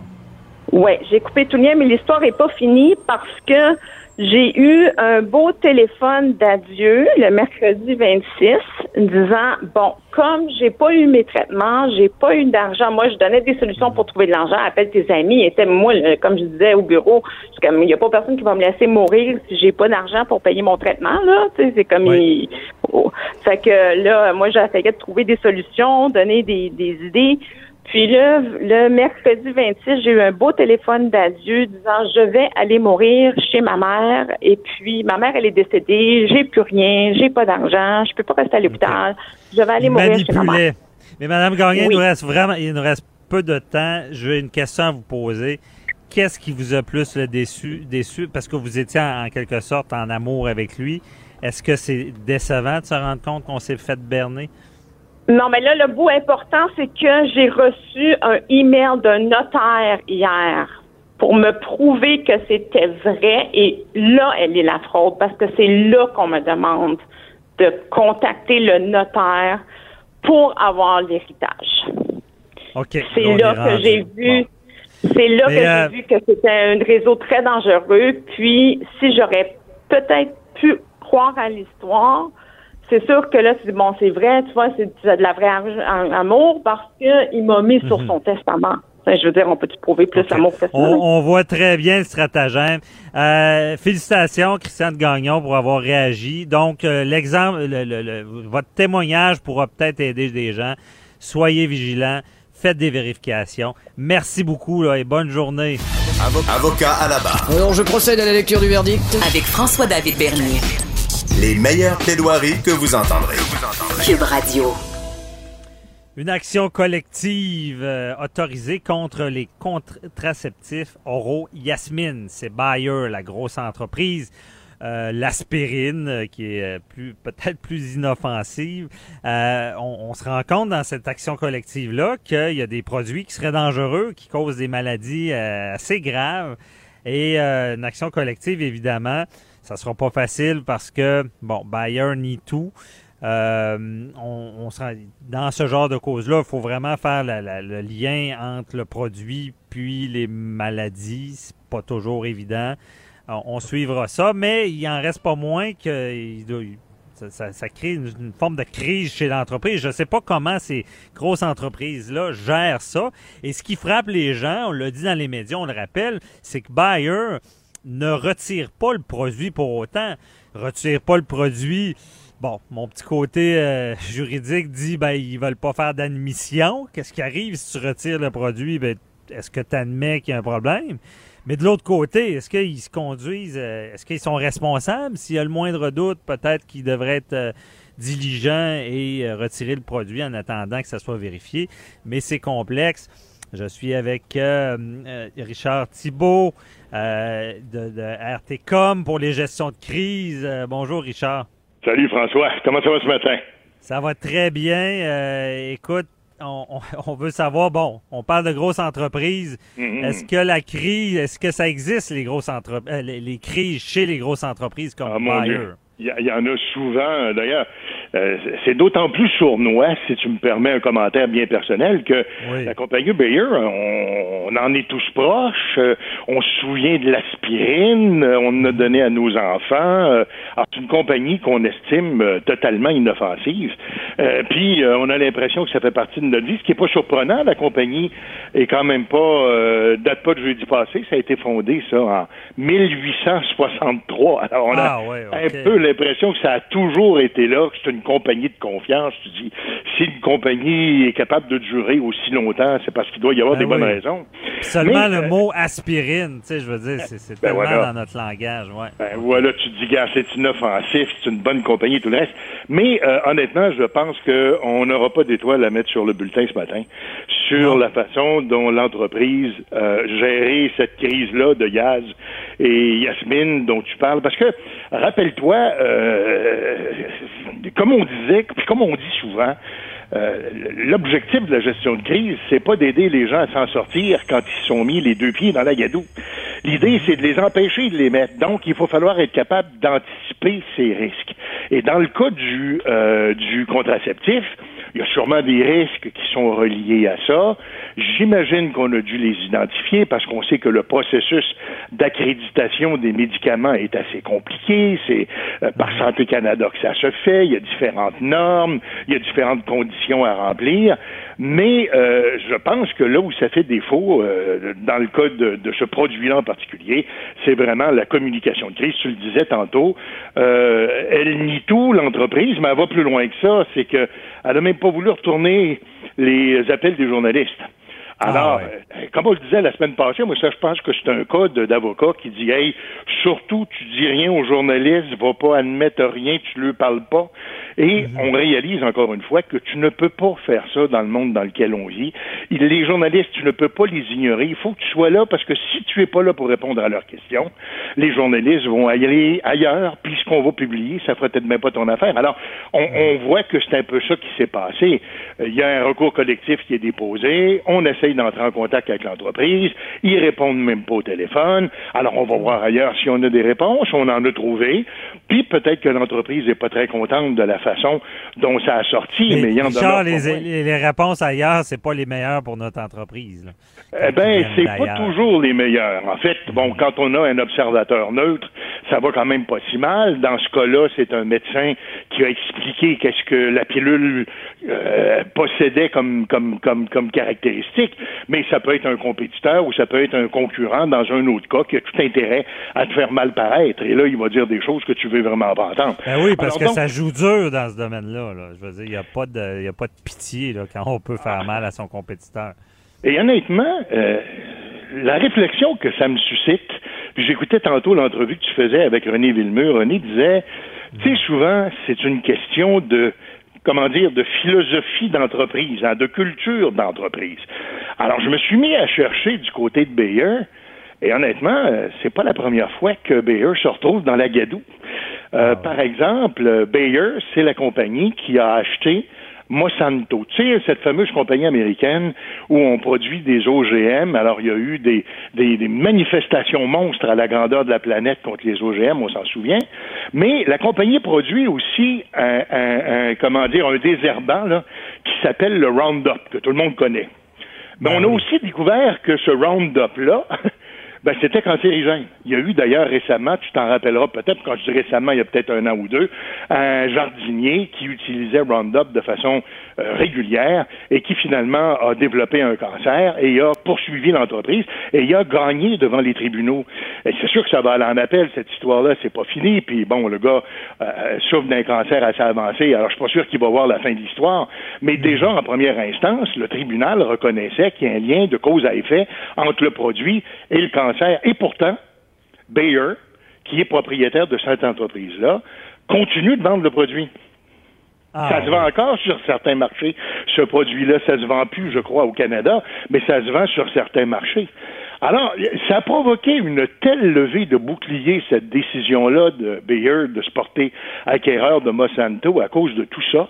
Oui, j'ai coupé tout lien, mais l'histoire n'est pas finie parce que j'ai eu un beau téléphone d'adieu le mercredi 26 disant bon, comme j'ai pas eu mes traitements, j'ai pas eu d'argent, moi je donnais des solutions pour trouver de l'argent, appelle tes amis, et moi comme je disais au bureau, comme il y a pas personne qui va me laisser mourir si j'ai pas d'argent pour payer mon traitement là, tu sais, c'est comme il- oh. fait que là moi j'essayais de trouver des solutions, donner des, des idées. Puis là, le mercredi 26, j'ai eu un beau téléphone d'adieu disant je vais aller mourir chez ma mère. Et puis ma mère elle est décédée, j'ai plus rien, j'ai pas d'argent, je peux pas rester à l'hôpital, je vais aller Il mourir chez ma mère. Mais Madame Gagné, il nous reste vraiment, il nous reste peu de temps. J'ai une question à vous poser. Qu'est-ce qui vous a plus le déçu, déçu? Parce que vous étiez en, en quelque sorte en amour avec lui? Est-ce que c'est décevant de se rendre compte qu'on s'est fait berner? Non, mais là, le bout important, c'est que j'ai reçu un email d'un notaire hier pour me prouver que c'était vrai. Et là, elle est la fraude parce que c'est là qu'on me demande de contacter le notaire pour avoir l'héritage. OK. C'est là que j'ai vu. C'est là Mais, que euh, j'ai vu que c'était un réseau très dangereux. Puis, si j'aurais peut-être pu croire à l'histoire, c'est sûr que là, c'est bon, c'est vrai, tu vois, c'est tu as de la vraie amour parce que il m'a mis sur Mhm. son testament. Enfin, je veux dire, on peut-tu prouver plus l'amour que ça? On, on voit très bien le stratagème. Euh, félicitations, Christiane Gagnon, pour avoir réagi. Donc, euh, l'exemple, le- le- le- votre témoignage pourra peut-être aider des gens. Soyez vigilants. Faites des vérifications. Merci beaucoup là, et bonne journée. Avocat à la barre. Alors, je procède à la lecture du verdict. Avec François-David Bernier. Les meilleures plaidoiries que vous entendrez. Cube Radio. Une action collective euh, autorisée contre les contraceptifs oraux Yasmine. C'est Bayer, la grosse entreprise. Euh, L'aspirine, euh, qui est plus <laughs> peut-être plus inoffensive. Euh, on, on se rend compte dans cette action collective-là qu'il y a des produits qui seraient dangereux, qui causent des maladies euh, assez graves. Et euh, une action collective, évidemment, ça sera pas facile parce que, bon, Bayer nie tout. Euh, on, on se rend- dans ce genre de cause-là, il faut vraiment faire le lien entre le produit puis les maladies. C'est pas toujours évident. On, suivra ça, mais il en reste pas moins que ça crée une, une forme de crise chez l'entreprise. Je ne sais pas comment ces grosses entreprises-là gèrent ça. Et ce qui frappe les gens, on l'a dit dans les médias, on le rappelle, c'est que Bayer ne retire pas le produit pour autant. Retire pas le produit. Bon, mon petit côté euh, <laughs> juridique dit ben ils veulent pas faire d'admission. Qu'est-ce qui arrive si tu retires le produit? Ben est-ce que tu admets qu'il y a un problème? Mais de l'autre côté, est-ce qu'ils se conduisent euh, Est-ce qu'ils sont responsables? S'il y a le moindre doute, peut-être qu'ils devraient être euh, diligents et retirer le produit en attendant que ça soit vérifié. Mais c'est complexe. Je suis avec euh, euh, Richard Thibault euh, de, de RTCOM pour les gestions de crise. Euh, bonjour Richard. Salut François, comment ça va ce matin? Ça va très bien. Euh, écoute, on, on- <laughs> veut savoir, bon, on parle de grosses entreprises. Mhm. Est-ce que la crise, est-ce que ça existe, les grosses entreprises, les, les crises chez les grosses entreprises comme Ah mon Bayer? Dieu. Il y, en a souvent, euh, d'ailleurs, euh, c'est d'autant plus sournois, si tu me permets un commentaire bien personnel, que la compagnie Bayer, on, on en est tous proches, euh, on se souvient de l'aspirine, euh, on en a donné à nos enfants. euh, alors, c'est une compagnie qu'on estime euh, totalement inoffensive. Euh, puis, euh, on a l'impression que ça fait partie de notre vie, ce qui est pas surprenant. La compagnie est quand même pas, euh, date pas de jeudi passé, ça a été fondé, ça, en 1863. Alors, on a Ah, ouais, un peu l'impression que ça a toujours été là, que c'est une une compagnie de confiance, tu dis, si une compagnie est capable de durer aussi longtemps, c'est parce qu'il doit y avoir Ben des bonnes raisons. Seulement Mais, le euh, mot aspirine, tu sais, je veux dire, c'est Ben tellement voilà. dans notre langage, ouais. Ben voilà, tu te dis, gars, c'est inoffensif, c'est une bonne compagnie et tout le reste. Mais euh, honnêtement, je pense qu'on n'aura pas d'étoile à mettre sur le bulletin ce matin sur la façon dont l'entreprise euh, gérait cette crise-là de Yaz et Yasmine dont tu parles. Parce que, rappelle-toi, comme on disait, comme on dit souvent, euh, l'objectif de la gestion de crise, c'est pas d'aider les gens à s'en sortir quand ils sont mis les deux pieds dans la gadoue. L'idée, c'est de les empêcher de les mettre. Donc, il faut falloir être capable d'anticiper ces risques. Et dans le cas du, euh, du contraceptif, il y a sûrement des risques qui sont reliés à ça. J'imagine qu'on a dû les identifier parce qu'on sait que le processus d'accréditation des médicaments est assez compliqué. C'est euh, par Santé Canada que ça se fait. Il y a différentes normes, il y a différentes conditions à remplir. Mais euh, je pense que là où ça fait défaut, euh, dans le cas de, de ce produit-là en particulier, c'est vraiment la communication de crise. Tu le disais tantôt, euh, elle nie tout, l'entreprise, mais elle va plus loin que ça. C'est que elle n'a même pas voulu retourner les appels des journalistes. Alors, euh, comme on le disait la semaine passée, moi, ça, je pense que c'est un cas d'avocat qui dit, hey, surtout, tu dis rien aux journalistes, va pas admettre rien, tu ne parles pas. Et on réalise encore une fois que tu ne peux pas faire ça dans le monde dans lequel on vit. Il- les journalistes, tu ne peux pas les ignorer. Il faut que tu sois là parce que si tu es pas là pour répondre à leurs questions, les journalistes vont aller ailleurs, puis ce qu'on va publier, ça fera peut-être même pas ton affaire. Alors, on, on voit que c'est un peu ça qui s'est passé. Euh, Il y a un recours collectif qui est déposé, on essaye d'entrer en contact avec l'entreprise, ils répondent même pas au téléphone. Alors, on va voir ailleurs si on a des réponses, on en a trouvé, puis peut-être que l'entreprise n'est pas très contente de la façon dont ça a sorti, mais, il y en Richard, les, les- les réponses ailleurs, c'est pas les meilleures pour notre entreprise. là. Eh ben, viennent c'est pas toujours les meilleurs. En fait, bon, quand on a un observateur neutre, ça va quand même pas si mal. Dans ce cas-là, c'est un médecin qui a expliqué qu'est-ce que la pilule euh, possédait comme, comme, comme, comme caractéristique. Mais ça peut être un compétiteur ou ça peut être un concurrent dans un autre cas qui a tout intérêt à te faire mal paraître. Et là, il va dire des choses que tu veux vraiment pas entendre. Ben oui, parce Alors que donc, ça joue dur dans ce domaine-là. là. Je veux dire, il n'y a, pas de- y a pas de pitié là, quand on peut faire mal à son compétiteur. Et honnêtement, euh, la réflexion que ça me suscite, puis j'écoutais tantôt l'entrevue que tu faisais avec René Villemur. René disait, tu sais, souvent, c'est une question de comment dire, de philosophie d'entreprise, hein, de culture d'entreprise. Alors, je me suis mis à chercher du côté de Bayer, et honnêtement, euh, c'est pas la première fois que Bayer se retrouve dans la gadoue. Euh, Par exemple, Bayer, c'est la compagnie qui a acheté Monsanto. Tu sais, cette fameuse compagnie américaine où on produit des OGM. Alors, il y a eu des, des, des manifestations monstres à la grandeur de la planète contre les OGM, on s'en souvient. Mais la compagnie produit aussi un, un- un- comment dire, un désherbant là, qui s'appelle le Roundup, que tout le monde connaît. Mais on a aussi découvert que ce Roundup-là, <laughs> ben, c'était cancérigène. Il y a eu d'ailleurs récemment, tu t'en rappelleras peut-être, quand je dis récemment, il y a peut-être un an ou deux, un jardinier qui utilisait Roundup de façon régulière et qui finalement a développé un cancer et a poursuivi l'entreprise et a gagné devant les tribunaux. C'est sûr que ça va aller en appel, cette histoire-là, c'est pas fini. Puis bon, le gars euh, souffre d'un cancer assez avancé, alors je suis pas sûr qu'il va voir la fin de l'histoire. Mais déjà, en première instance, le tribunal reconnaissait qu'il y a un lien de cause à effet entre le produit et le cancer. Et pourtant, Bayer, qui est propriétaire de cette entreprise-là, continue de vendre le produit. Ça se vend encore sur certains marchés. Ce produit-là, ça se vend plus, je crois, au Canada, mais ça se vend sur certains marchés. Alors, ça a provoqué une telle levée de boucliers, cette décision-là de Bayer de se porter acquéreur de Monsanto à cause de tout ça,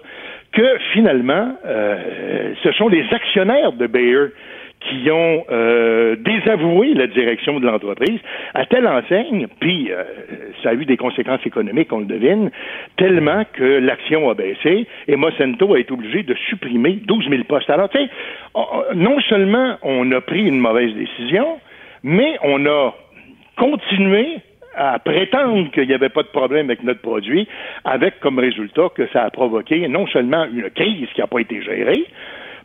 que finalement, euh, ce sont les actionnaires de Bayer qui ont euh, désavoué la direction de l'entreprise à telle enseigne, puis euh, ça a eu des conséquences économiques, on le devine, tellement que l'action a baissé et Monsanto a été obligé de supprimer 12 000 postes. Alors, tu sais, on- on- non seulement on a pris une mauvaise décision, mais on a continué à prétendre qu'il n'y avait pas de problème avec notre produit, avec comme résultat que ça a provoqué non seulement une crise qui n'a pas été gérée,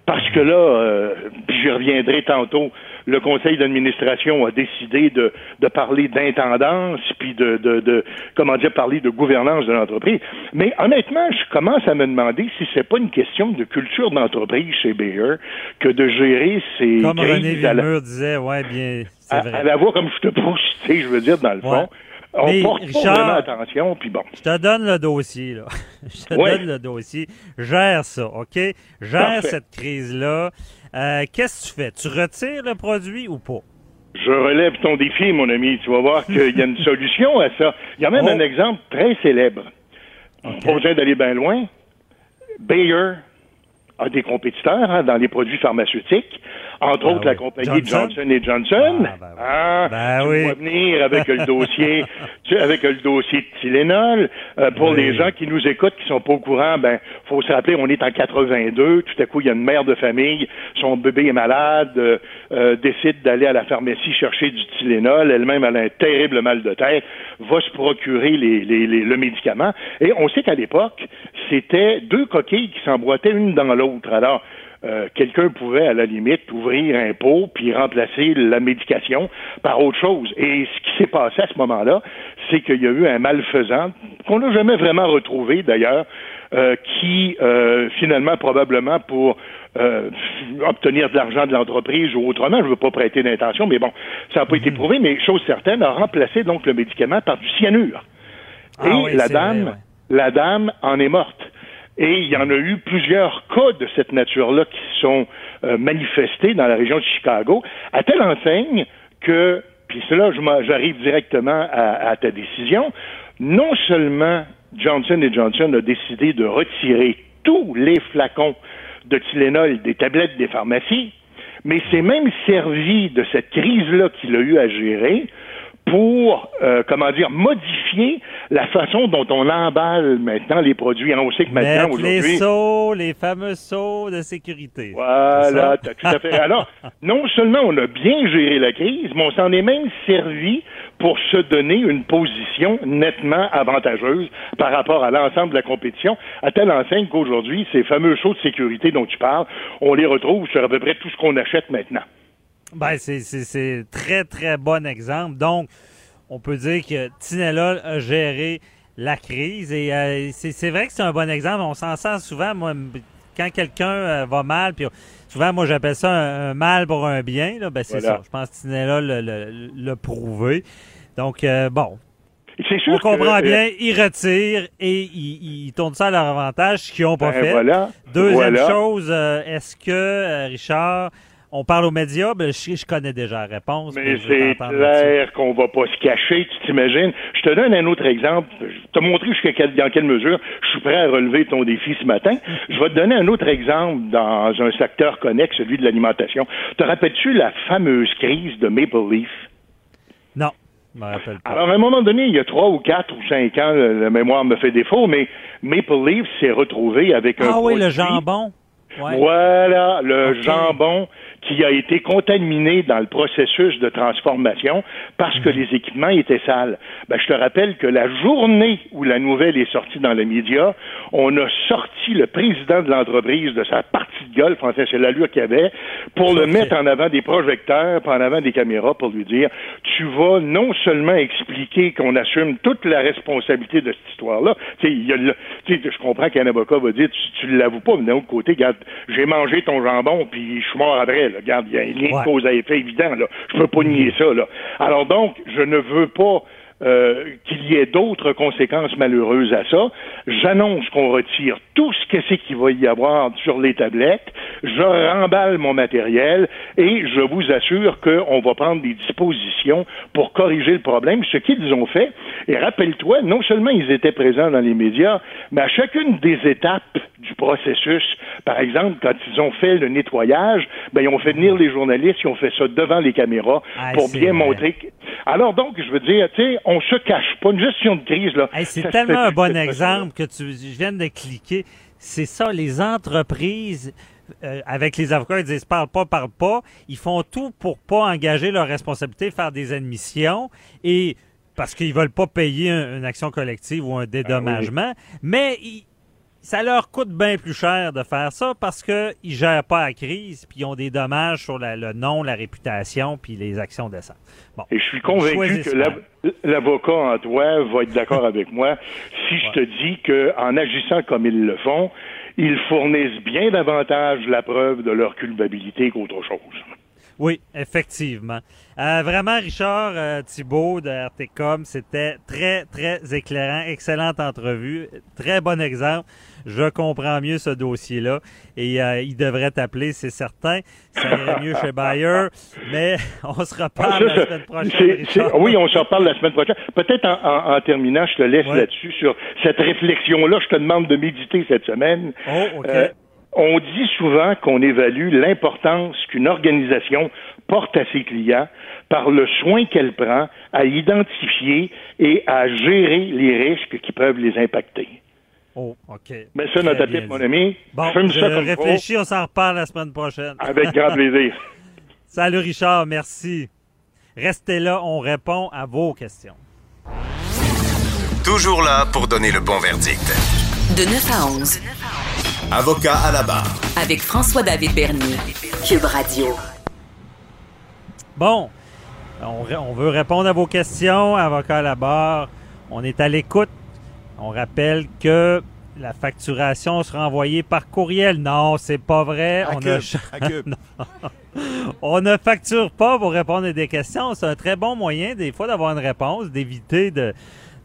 parce que là, euh, puis j'y reviendrai tantôt, le conseil d'administration a décidé de, de parler d'intendance, puis de, de, de, comment dire, parler de gouvernance de l'entreprise. Mais honnêtement, je commence à me demander si c'est pas une question de culture d'entreprise chez Bayer que de gérer ces Comme René la, Villemur disait, ouais, bien, à, à la voix comme je te pousse, tu sais, je veux dire, dans le fond. On Mais, porte Richard- pas vraiment attention, puis bon. Je te donne le dossier, là. <laughs> Je te donne le dossier. Gère ça, OK? Gère Parfait. cette crise-là. Euh, Qu'est-ce que tu fais? Tu retires le produit ou pas? Je relève ton défi, mon ami. Tu vas voir qu'il y a une <laughs> solution à ça. Il y a même Oh. un exemple très célèbre. Pas besoin d'aller bien loin. Bayer a des compétiteurs hein, dans les produits pharmaceutiques, entre Ah autres la compagnie Johnson? Johnson Johnson. Ah, ben oui. Ah, Ben tu oui. venir avec le dossier, <laughs> tu avec le dossier de Tylenol. Euh, pour Oui. les gens qui nous écoutent, qui sont pas au courant, ben, faut se rappeler, on est en 82. Tout à coup, il y a une mère de famille, son bébé est malade, euh, euh, décide d'aller à la pharmacie chercher du Tylenol. Elle-même, elle a un terrible mal de tête, va se procurer les, les- les- le médicament. Et on sait qu'à l'époque, c'était deux coquilles qui s'emboîtaient une dans l'autre. Alors, euh, quelqu'un pouvait, à la limite, ouvrir un pot puis remplacer la médication par autre chose. Et ce qui s'est passé à ce moment-là, c'est qu'il y a eu un malfaisant, qu'on n'a jamais vraiment retrouvé d'ailleurs, euh, qui, euh, finalement, probablement pour euh, obtenir de l'argent de l'entreprise ou autrement, je ne veux pas prêter d'intention, mais bon, ça n'a pas été prouvé, mais chose certaine, a remplacé donc le médicament par du cyanure. Ah Et oui, la dame, vrai, ouais. la dame en est morte. Et il y en a eu plusieurs cas de cette nature-là qui sont euh, manifestés dans la région de Chicago, à telle enseigne que, puis cela, j'arrive directement à, à ta décision, non seulement Johnson Johnson a décidé de retirer tous les flacons de Tylenol des tablettes des pharmacies, mais s'est même servi de cette crise-là qu'il a eu à gérer pour, euh, comment dire, modifier la façon dont on emballe maintenant les produits. On sait que maintenant, Mettre les aujourd'hui... seaux, les fameux seaux de sécurité. Voilà, tout à fait. Alors, non seulement on a bien géré la crise, mais on s'en est même servi pour se donner une position nettement avantageuse par rapport à l'ensemble de la compétition, à telle enseigne qu'aujourd'hui, ces fameux sauts de sécurité dont tu parles, on les retrouve sur à peu près tout ce qu'on achète maintenant. Ben, c'est- très, très bon exemple. Donc, on peut dire que Tinella a géré la crise et euh, c'est vrai que c'est un bon exemple. On s'en sert souvent, moi, quand quelqu'un euh, va mal, puis souvent, moi, j'appelle ça un, un mal pour un bien. Là, ben, c'est Voilà. ça. Je pense que Tinella l'a- prouvé. Donc, euh, bon, sûr on comprend que, euh, bien, ils retirent et ils, ils tournent ça à leur avantage, ce qu'ils n'ont pas ben fait. voilà. Deuxième Voilà. chose, euh, est-ce que, Richard, on parle aux médias? Ben, je, je connais déjà la réponse. Mais c'est clair qu'on va pas se cacher, tu t'imagines? Je te donne un autre exemple. Je te montrer jusqu'à quelle, dans quelle mesure je suis prêt à relever ton défi ce matin. Je vais te donner un autre exemple dans un secteur connexe, celui de l'alimentation. Te rappelles-tu la fameuse crise de Maple Leaf? Non. Alors, à un moment donné, il y a trois ou quatre ou cinq ans, le- la mémoire me fait défaut, mais Maple Leaf s'est retrouvé avec un ah oui, le jambon. Ouais. Voilà, le jambon qui a été contaminé dans le processus de transformation parce Mhm. que les équipements étaient sales. Ben, je te rappelle que la journée où la nouvelle est sortie dans les médias, on a sorti le président de l'entreprise de sa partie de golf, en fait, c'est l'allure qu'il avait, pour le mettre en avant des projecteurs, en avant des caméras, pour lui dire, tu vas non seulement expliquer qu'on assume toute la responsabilité de cette histoire-là, tu sais, il y a le- tu sais, je comprends qu'un avocat va dire, tu, tu l'avoues pas, mais d'un autre côté, regarde, j'ai mangé ton jambon, puis je suis mort après, là. Regarde, il y a un lien Ouais. de cause à effet évident, là. Je peux pas nier ça, là. Alors donc, je ne veux pas euh, qu'il y ait d'autres conséquences malheureuses à ça. J'annonce qu'on retire tout ce que c'est qu'il va y avoir sur les tablettes. Je remballe mon matériel et je vous assure qu'on va prendre des dispositions pour corriger le problème, ce qu'ils ont fait. Et rappelle-toi, non seulement ils étaient présents dans les médias, mais à chacune des étapes du processus, par exemple, quand ils ont fait le nettoyage, ben, ils ont fait venir les journalistes, ils ont fait ça devant les caméras Ah, pour bien vrai. montrer. Alors donc, je veux dire, tu sais, on se cache pas. Une gestion de crise, là. Hey, c'est tellement un bon exemple que tu je viens de cliquer. C'est ça, les entreprises, euh, avec les avocats, ils disent parle pas, parle pas. Ils font tout pour pas engager leur responsabilité, faire des admissions et parce qu'ils veulent pas payer un- une action collective ou un dédommagement. Mais ils- ça leur coûte bien plus cher de faire ça parce qu'ils ne gèrent pas la crise puis ils ont des dommages sur la- le nom, la réputation puis les actions. Bon. Et je suis convaincu que l'av- l'avocat en toi va être d'accord <laughs> avec moi si je te dis qu'en agissant comme ils le font, ils fournissent bien davantage la preuve de leur culpabilité qu'autre chose. Oui, effectivement. Euh, vraiment, Richard euh, Thibault de RTCOM, c'était très, très éclairant. Excellente entrevue. Très bon exemple. Je comprends mieux ce dossier-là. Et euh, il devrait t'appeler, c'est certain. Ça irait mieux chez Bayer. Mais <laughs> on se reparle Ça, la semaine prochaine, oui, on s'en reparle la semaine prochaine. Peut-être en, en- en terminant, je te laisse Ouais. là-dessus sur cette réflexion-là. Je te demande de méditer cette semaine. Oh, OK. Euh, on dit souvent qu'on évalue l'importance qu'une organisation porte à ses clients par le soin qu'elle prend à identifier et à gérer les risques qui peuvent les impacter. Oh, OK. Mets ça dans ta pipe, mon ami. Bon, Fume je ça comme faut. réfléchis, on s'en reparle la semaine prochaine. Avec grand <laughs> plaisir. Salut Richard, merci. Restez là, on répond à vos questions. Toujours là pour donner le bon verdict. De 9 à 11. Avocat à la barre. Avec François-David Bernier. Cube Radio. Bon, on veut répondre à vos questions, avocat à la barre. On est à l'écoute. On rappelle que la facturation sera envoyée par courriel. Non, c'est pas vrai. À on, Cube, ne... <laughs> à Cube. Non. on ne facture pas pour répondre à des questions. C'est un très bon moyen, des fois, d'avoir une réponse, d'éviter de-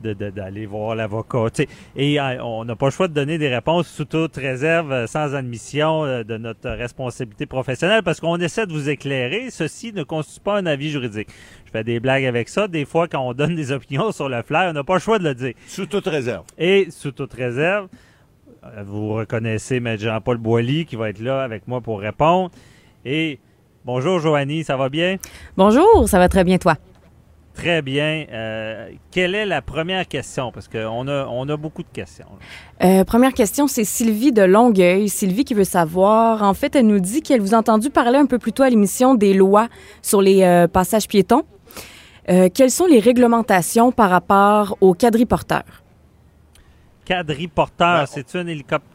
d'aller voir l'avocat. Et euh, on n'a pas le choix de donner des réponses sous toute réserve, euh, sans admission euh, de notre responsabilité professionnelle, parce qu'on essaie de vous éclairer. Ceci ne constitue pas un avis juridique. Je fais des blagues avec ça. Des fois, quand on donne des <laughs> opinions sur le flair, on n'a pas le choix de le dire. Sous toute réserve. Et sous toute réserve, vous reconnaissez M. Jean-Paul Boilly qui va être là avec moi pour répondre. Et bonjour Joanie, ça va bien? Bonjour, ça va très bien toi? Très bien. Euh, quelle est la première question? Parce qu'on a, on a beaucoup de questions. Euh, première question, c'est Sylvie de Longueuil. Sylvie qui veut savoir, en fait, elle nous dit qu'elle vous a entendu parler un peu plus tôt à l'émission des lois sur les euh, passages piétons. Euh, quelles sont les réglementations par rapport aux quadriporteurs? Quadriporteur, c'est-tu un hélicoptère?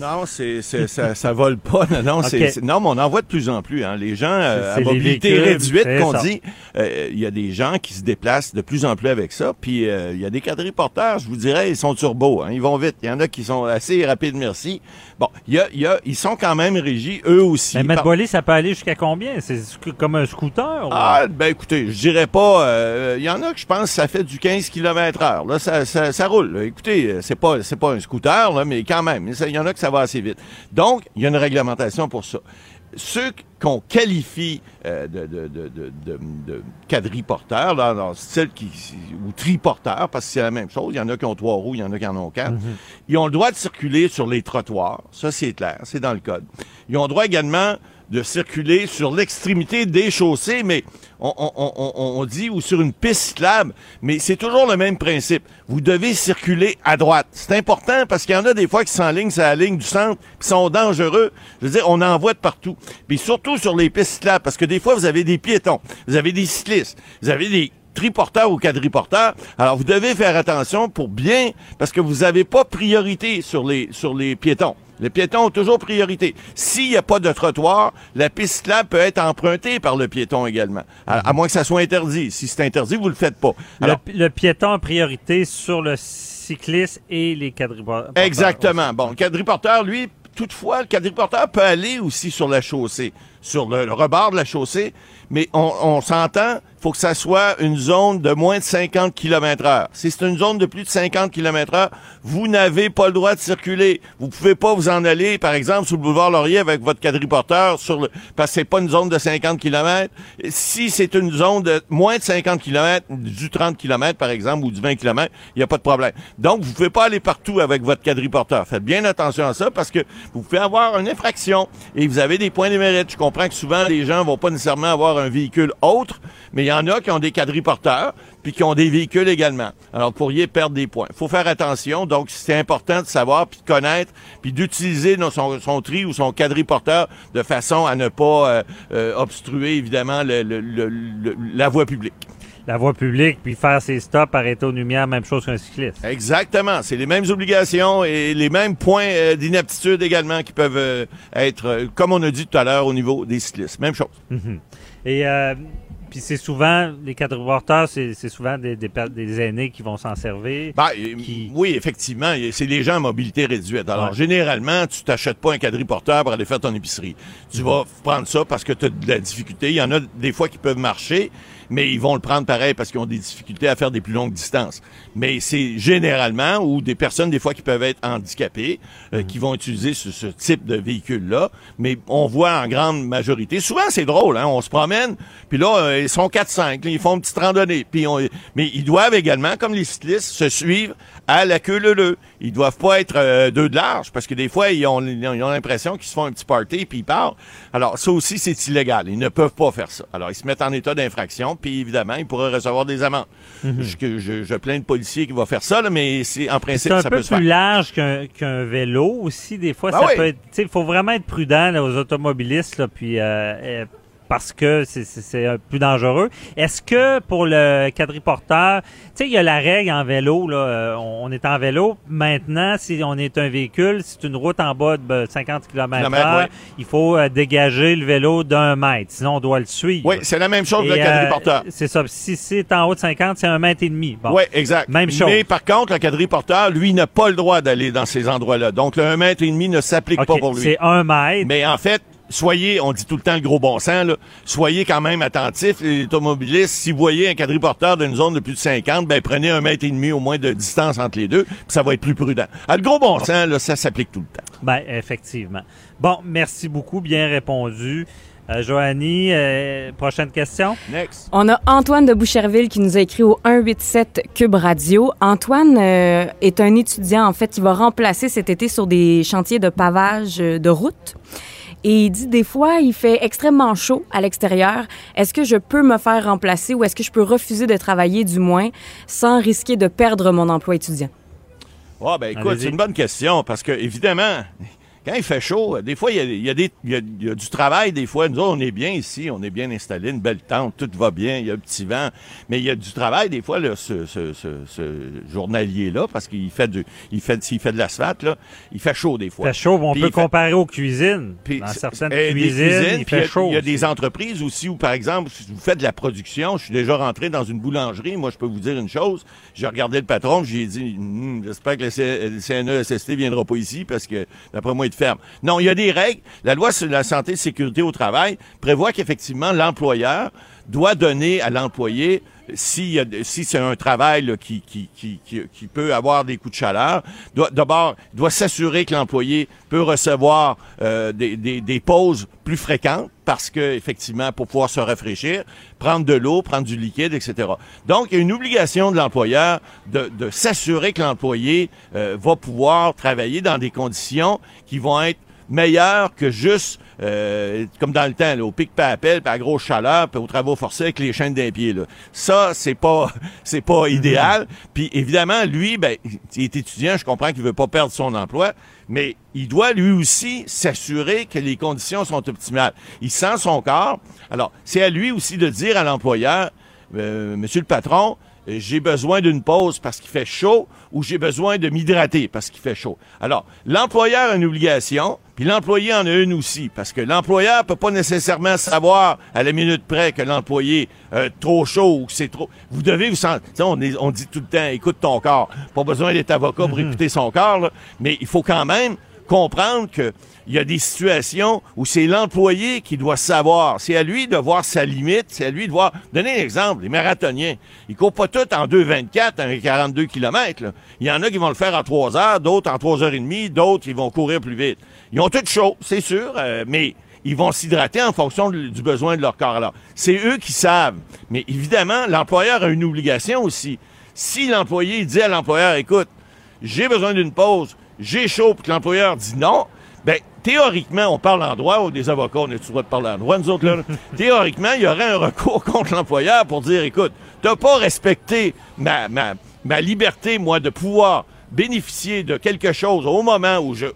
Non, c'est, ça, ça vole pas. Non, non, c'est- mais on en voit de plus en plus. Hein. Les gens euh, à mobilité véhicules, réduite, qu'on dit, euh, il y a des gens qui se déplacent de plus en plus avec ça. Puis euh, il y a des quadriporteurs, je vous dirais, ils sont turbo. Hein. Ils vont vite. Il y en a qui sont assez rapides, merci. Bon, y a, y a, ils sont quand même régis, eux aussi. Mais par- Boilly, ça peut aller jusqu'à combien? C'est comme un scooter? ou- Ah, ben écoutez, je dirais pas. Il y en a que je pense que ça fait du 15 km heure. Là, ça, ça, ça roule. là. Écoutez, c'est pas, c'est pas un scooter, là, mais quand même, il y en a que ça va assez vite. Donc, il y a une réglementation pour ça. Ceux qu'on qualifie euh, de, de, de, de, de, de quadriporteurs, là, dans le style qui, ou triporteurs, parce que c'est la même chose. Il y en a qui ont trois roues, il y en a qui en ont quatre. Ils ont le droit de circuler sur les trottoirs. Ça, c'est clair. C'est dans le code. Ils ont le droit également de circuler sur l'extrémité des chaussées, mais on, on- on- on- dit, ou sur une piste cyclable, mais c'est toujours le même principe. Vous devez circuler à droite. C'est important parce qu'il y en a des fois qui s'enlignent sur la ligne du centre, qui sont dangereux. Je veux dire, on en voit de partout. Puis surtout sur les pistes cyclables, parce que des fois, vous avez des piétons, vous avez des cyclistes, vous avez des triporteurs ou quadriporteurs. Alors, vous devez faire attention pour bien, parce que vous n'avez pas priorité sur les, sur les piétons. Les piétons ont toujours priorité. S'il n'y a pas de trottoir, la piste cyclable peut être empruntée par le piéton également. À, à moins que ça soit interdit. Si c'est interdit, vous le faites pas. Le, Alors, le piéton a priorité sur le cycliste et les quadriporteurs. Exactement. Bon, le quadriporteur, lui, toutefois, le quadriporteur peut aller aussi sur la chaussée, sur le, le rebord de la chaussée, mais on, on s'entend, faut que ça soit une zone de moins de 50 km heure. Si c'est une zone de plus de 50 km heure, vous n'avez pas le droit de circuler. Vous pouvez pas vous en aller, par exemple, sur le boulevard Laurier avec votre quadriporteur sur le, parce que c'est pas une zone de 50 km. Si c'est une zone de moins de 50 km, du 30 km, par exemple, ou du 20 km, il n'y a pas de problème. Donc, vous pouvez pas aller partout avec votre quadriporteur. Faites bien attention à ça parce que vous pouvez avoir une infraction et vous avez des points de mérite. Je comprends que souvent, les gens vont pas nécessairement avoir un véhicule autre, mais il y en a qui ont des quadriporteurs puis qui ont des véhicules également. Alors, vous pourriez perdre des points. Il faut faire attention. Donc, c'est important de savoir, puis de connaître, puis d'utiliser son, son tri ou son quadriporteur de façon à ne pas euh, euh, obstruer, évidemment, le- le- le- le- la voie publique. la voie publique, puis faire ses stops, arrêter aux lumières, même chose qu'un cycliste. Exactement. C'est les mêmes obligations et les mêmes points euh, d'inaptitude également qui peuvent être, comme on a dit tout à l'heure, au niveau des cyclistes. Même chose. Mhm. Et euh, puis c'est souvent, les quadriporteurs, c'est souvent des, des, des aînés qui vont s'en servir. Ben, euh, Oui, effectivement, c'est les gens à mobilité réduite. Alors, Ouais. généralement, tu t'achètes pas un quadriporteur pour aller faire ton épicerie. Tu vas prendre ça parce que tu as de la difficulté. Il y en a des fois qui peuvent marcher, mais ils vont le prendre pareil parce qu'ils ont des difficultés à faire des plus longues distances. Mais c'est généralement ou des personnes des fois qui peuvent être handicapées euh, qui vont utiliser ce, ce type de véhicule-là. Mais on voit en grande majorité. Souvent, c'est drôle. Hein? On se promène, puis là, euh, ils sont 4-5. là, Ils font une petite randonnée. Puis on- mais ils doivent également, comme les cyclistes, se suivre à la queue leu Ils doivent pas être euh, deux de large parce que des fois, ils ont ils ont l'impression qu'ils se font un petit party puis ils partent. Alors, ça aussi, c'est illégal. Ils ne peuvent pas faire ça. Alors, ils se mettent en état d'infraction puis évidemment, ils pourraient recevoir des amendes. je, que- je, je plains le policier qui va faire ça, là, mais c'est en principe, C'est un ça peu peut se faire. plus large qu'un vélo aussi. Des fois, Ben ça oui. peut être. Tu sais, il faut vraiment être prudent là, aux automobilistes, là, puis euh, euh, parce que c'est- plus dangereux. Est-ce que pour le quadriporteur, tu sais, il y a la règle en vélo. Là, euh, on est en vélo. Maintenant, si on est un véhicule, c'est une route en bas de ben, 50 km/h. Kilomètres, ouais. Il faut euh, dégager le vélo d'un mètre. Sinon, on doit le suivre. Oui, c'est la même chose que le euh, quadriporteur. c'est ça. Si c'est en haut de 50, c'est un mètre et demi. Bon. Oui, exact. Même chose. Mais par contre, le quadriporteur, lui, n'a pas le droit d'aller dans ces endroits-là. Donc, le 1 mètre et demi ne s'applique pas pour lui. c'est un mètre. Mais en fait, soyez, on dit tout le temps le gros bon sens, là, soyez quand même attentifs, les automobilistes. Si vous voyez un quadriporteur d'une zone de plus de 50, ben prenez un mètre et demi au moins de distance entre les deux, puis ça va être plus prudent. Ah, le gros bon sens, là, ça s'applique tout le temps. Ben, effectivement. Bon, merci beaucoup, bien répondu. Euh, Joanie, euh, prochaine question? Next. On a Antoine de Boucherville qui nous a écrit au 187 Cube Radio. Antoine euh, est un étudiant, en fait, qui va remplacer cet été sur des chantiers de pavage euh, de route. Et il dit des fois, il fait extrêmement chaud à l'extérieur. Est-ce que je peux me faire remplacer ou est-ce que je peux refuser de travailler du moins sans risquer de perdre mon emploi étudiant? Ah, ben écoute, c'est une bonne question parce que, évidemment, quand il fait chaud, des fois, il y a, il y a des, il y a- il y a du travail. Des fois, nous, on est bien ici, on est bien installé, une belle tente, tout va bien, il y a un petit vent. Mais il y a du travail, des fois, là, ce, ce, ce, ce journalier-là, parce qu'il fait du, il fait, s'il fait de l'asphact, là, il fait chaud des fois. fait chaud, on Puis peut il fait- comparer aux cuisines. puis Dans certaines euh, des cuisines, il fait chaud. Il y a des entreprises aussi où, par exemple, si vous faites de la production, je suis déjà rentré dans une boulangerie, moi, je peux vous dire une chose. J'ai regardé le patron, j'ai dit, Hum, j'espère que le, C- le CNESST viendra pas ici parce que, d'après moi, il Non, il y a des règles. La loi sur la santé et sécurité au travail prévoit qu'effectivement, l'employeur doit donner à l'employé de- si c'est un travail qui, qui, qui, peut avoir des coups de chaleur, doit- d'abord, doit s'assurer que l'employé peut recevoir euh, des, des, des pauses plus fréquentes parce que, effectivement, pour pouvoir se rafraîchir, prendre de l'eau, prendre du liquide, etc. Donc, il y a une obligation de l'employeur de, de s'assurer que l'employé euh, va pouvoir travailler dans des conditions qui vont être meilleures que juste euh, comme dans le temps, là, au pic pas appel, puis à grosse chaleur, puis aux travaux forcés avec les chaînes d'un pied. Là. Ça, c'est pas <laughs> c'est pas idéal. Puis évidemment, lui, ben, il est étudiant, je comprends qu'il veut pas perdre son emploi, mais il doit lui aussi s'assurer que les conditions sont optimales. Il sent son corps. Alors, c'est à lui aussi de dire à l'employeur, euh, Monsieur le patron, j'ai besoin d'une pause parce qu'il fait chaud ou j'ai besoin de m'hydrater parce qu'il fait chaud. Alors, l'employeur a une obligation, puis l'employé en a une aussi, parce que l'employeur peut pas nécessairement savoir à la minute près que l'employé euh, trop chaud ou que c'est trop. Vous devez vous sentir. On, est- on dit tout le temps, écoute ton corps. Pas besoin d'être avocat pour écouter son corps, là, mais il faut quand même comprendre que il y a des situations où c'est l'employé qui doit savoir. C'est à lui de voir sa limite. C'est à lui de voir. Donnez un exemple. Les marathoniens, ils courent pas tous en 2,24, en 42 km. là. Il y en a qui vont le faire en 3 heures, d'autres en 3 heures et demie, d'autres qui vont courir plus vite. Ils ont tout chaud, c'est sûr, euh, mais ils vont s'hydrater en fonction de- du besoin de leur corps. Alors, c'est eux qui savent. Mais évidemment, l'employeur a une obligation aussi. Si l'employé dit à l'employeur, écoute, j'ai besoin d'une pause, j'ai chaud, puis que l'employeur dit non, ben, théoriquement, on parle en droit, ou des avocats, on est le droit de parler en droit, nous autres, là. <laughs> théoriquement, il y aurait un recours contre l'employeur pour dire, écoute, t'as pas respecté ma, ma, ma liberté, moi, de pouvoir bénéficier de quelque chose au moment où je,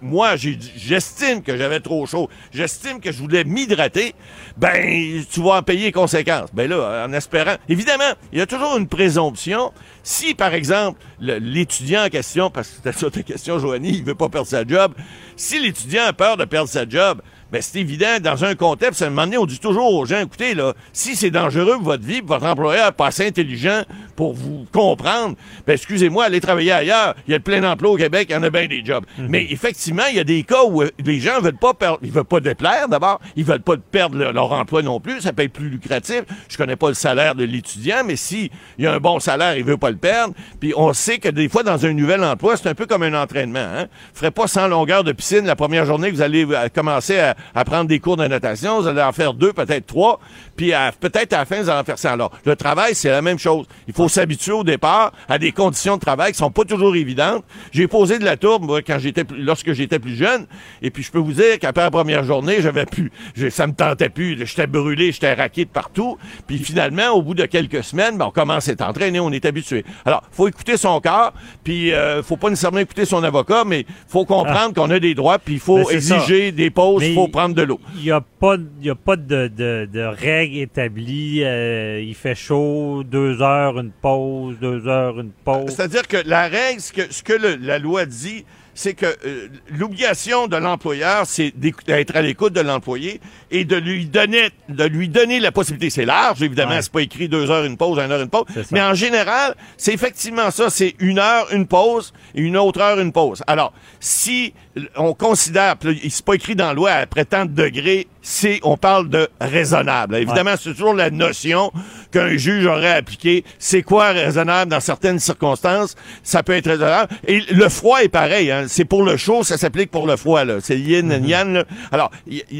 moi, j'estime que j'avais trop chaud, j'estime que je voulais m'hydrater, ben, tu vas en payer les conséquences. Ben là, en espérant. Évidemment, il y a toujours une présomption. Si, par exemple, le- l'étudiant en question, parce que c'était ça ta question, Joanie, il veut pas perdre sa job, si l'étudiant a peur de perdre sa job, ben c'est évident, dans un contexte, à un moment donné, on dit toujours aux gens, écoutez, là, si c'est dangereux pour votre vie, votre employeur pas assez intelligent pour vous comprendre, ben excusez-moi, allez travailler ailleurs. Il y a plein d'emplois au Québec, il y en a bien des jobs. Mais effectivement, il y a des cas où euh, les gens veulent pas perdre, ils veulent pas déplaire d'abord, ils veulent pas perdre le- leur emploi non plus, ça peut être plus lucratif. Je connais pas le salaire de l'étudiant, mais si il y a un bon salaire, il veut pas le perdre. Puis on sait que des fois, dans un nouvel emploi, c'est un peu comme un entraînement. Hein? Ferez pas 100 longueurs de piscine la première journée que vous allez euh, commencer à, à prendre des cours de natation. Vous allez en faire deux, peut-être trois. Puis peut-être à la fin, vous allez en faire 100. Alors, le travail, c'est la même chose. Il faut s'habituer au départ à des conditions de travail qui sont pas toujours évidentes. J'ai posé de la tourbe, moi, quand j'étais lorsque j'étais plus jeune. Et puis, je peux vous dire qu'après la première journée, j'avais plus, je- ça me tentait plus. J'étais brûlé, j'étais raqué de partout. Puis finalement, au bout de quelques semaines, ben, on commence à être entraîné, on est habitué. Alors, faut écouter son corps, puis euh, faut pas nécessairement écouter son avocat, mais faut comprendre qu'on a des droits, puis il faut ça. exiger des pauses, il faut prendre de l'eau. Il n'y a pas, il y a pas de, de, de règles établies. euh, il fait chaud, deux heures, une pause, deux heures, une pause. C'est-à-dire que la règle, ce que, ce que le- la loi dit, c'est que euh, l'obligation de l'employeur, c'est d'être à l'écoute de l'employé et de lui donner de lui donner la possibilité. C'est large, évidemment, Ouais. c'est pas écrit deux heures une pause, une heure une pause. Mais en général, c'est effectivement ça. C'est une heure une pause et une autre heure une pause. Alors, si on considère, c'est pas écrit dans la loi après tant de degrés, c'est on parle de raisonnable. Évidemment, c'est toujours la notion qu'un juge aurait appliqué. C'est quoi raisonnable dans certaines circonstances? Ça peut être raisonnable. Et le froid est pareil. Hein. C'est pour le chaud, ça s'applique pour le froid. Là. C'est yin and yang. là. Alors,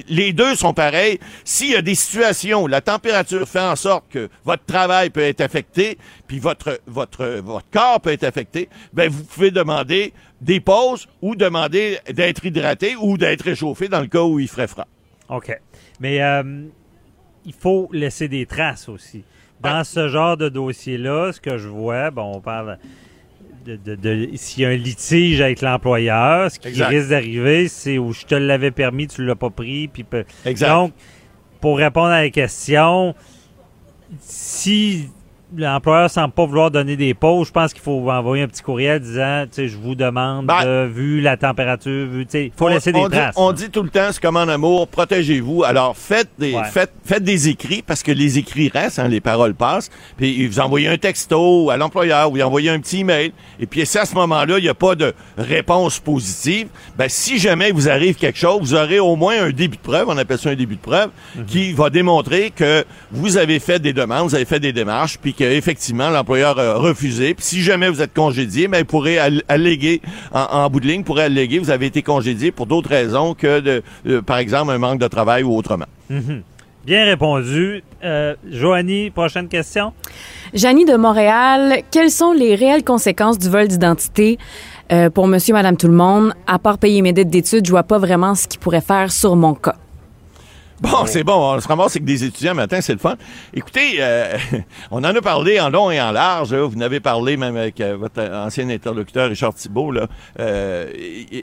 les deux sont pareils. S'il y a des situations où la température fait en sorte que votre travail peut être affecté, puis votre votre votre corps peut être affecté, ben vous pouvez demander des pauses ou demander d'être hydraté ou d'être réchauffé dans le cas où il ferait froid. OK. Mais euh, il faut laisser des traces aussi. Dans ce genre de dossier-là, ce que je vois, bon, on parle de, de- de- s'il y a un litige avec l'employeur, ce qui Exact. risque d'arriver, c'est où je te l'avais permis, tu l'as pas pris. Puis Exact. Donc, pour répondre à la question, si l'employeur semble pas vouloir donner des pauses, je pense qu'il faut envoyer un petit courriel disant, tu sais, je vous demande, Ben, de- vu la température, vu, tu sais, il faut On- laisser on des dit, traces. on dit tout le temps, c'est comme en amour, protégez-vous. Alors, faites des, Ouais. faites, faites des écrits, parce que les écrits restent, hein, les paroles passent. Puis vous envoyez un texto à l'employeur, ou vous envoyez un petit email. Et puis si à ce moment-là, il n'y a pas de réponse positive, ben si jamais il vous arrive quelque chose, vous aurez au moins un début de preuve, on appelle ça un début de preuve, qui va démontrer que vous avez fait des demandes, vous avez fait des démarches, puis qu'effectivement, l'employeur a refusé. Puis si jamais vous êtes congédié, ben, il pourrait all- alléguer, en, en bout de ligne, pourrait alléguer, vous avez été congédié pour d'autres raisons que, de, euh, par exemple, un manque de travail ou autrement. Mhm. Bien répondu. Euh, Joanie, prochaine question. Janie de Montréal, quelles sont les réelles conséquences du vol d'identité euh, pour monsieur, madame, tout le monde? À part payer mes dettes d'études, je vois pas vraiment ce qu'il pourrait faire sur mon cas. Bon, c'est bon, on se ramasse avec des étudiants matin, c'est le fun. Écoutez, euh, <laughs> on en a parlé en long et en large. là. Vous en avez parlé même avec euh, votre ancien interlocuteur Richard Thibault. Là. Euh,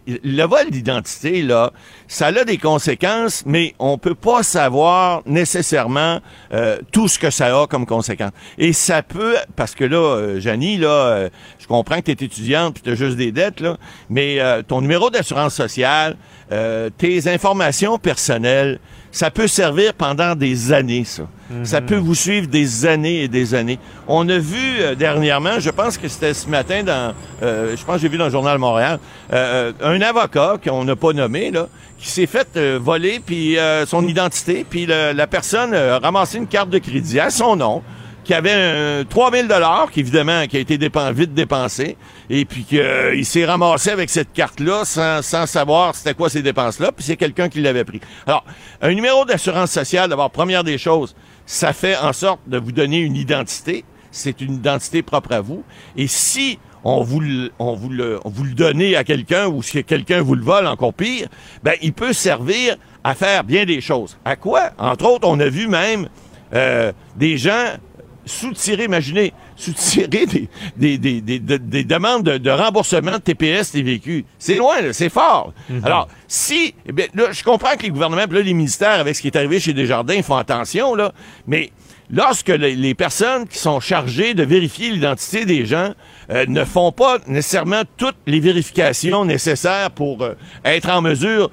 le vol d'identité, là, ça a des conséquences, mais on peut pas savoir nécessairement euh, tout ce que ça a comme conséquence. Et ça peut, parce que là, euh, Janie, là, je comprends que tu es étudiante puis tu as juste des dettes, là, mais euh, ton numéro d'assurance sociale, euh, tes informations personnelles, ça peut servir pendant des années, ça. Ça peut vous suivre des années et des années. On a vu euh, dernièrement, je pense que c'était ce matin dans, euh, je pense que j'ai vu dans le journal Montréal, euh, un avocat qu'on n'a pas nommé là, qui s'est fait euh, voler puis euh, son identité, puis la personne a ramassé une carte de crédit à son nom qui avait un 3000 dollars qui évidemment qui a été dépen- vite dépensé et puis qu'il s'est ramassé avec cette carte là sans, sans savoir c'était quoi ces dépenses là puis c'est quelqu'un qui l'avait pris. Alors, un numéro d'assurance sociale d'abord première des choses, ça fait en sorte de vous donner une identité, c'est une identité propre à vous et si on vous le, on vous le, vous le donnez à quelqu'un ou si quelqu'un vous le vole, encore pire, ben, il peut servir à faire bien des choses. À quoi? Entre autres, on a vu même euh, des gens soutirer, imaginez, soutirer des, des, des, des, de- des demandes de, de remboursement de TPS TVQ. C'est loin, c'est fort. Alors, si, eh bien, là, je comprends que les gouvernements, puis là, les ministères, avec ce qui est arrivé chez Desjardins, font attention, là, mais lorsque les, les personnes qui sont chargées de vérifier l'identité des gens euh, ne font pas nécessairement toutes les vérifications nécessaires pour euh, être en mesure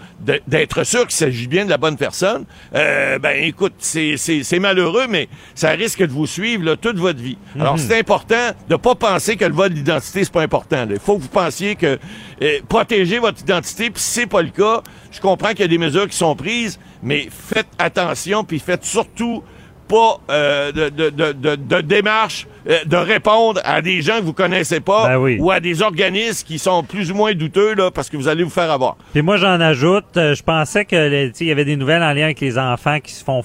d'être sûr qu'il s'agit bien de la bonne personne, euh, ben écoute, c'est- malheureux, mais ça risque de vous suivre là, toute votre vie. Alors, Mhm. c'est important de pas penser que le vol d'identité, c'est pas important. là. Il faut que vous pensiez que euh, protéger votre identité, puis si c'est pas le cas, je comprends qu'il y a des mesures qui sont prises, mais faites attention, puis faites surtout pas euh, de, de, de, de, de démarche euh, de répondre à des gens que vous connaissez pas Ben oui. ou à des organismes qui sont plus ou moins douteux là, parce que vous allez vous faire avoir. Puis moi, j'en ajoute, euh, je pensais que il y avait des nouvelles en lien avec les enfants qui se font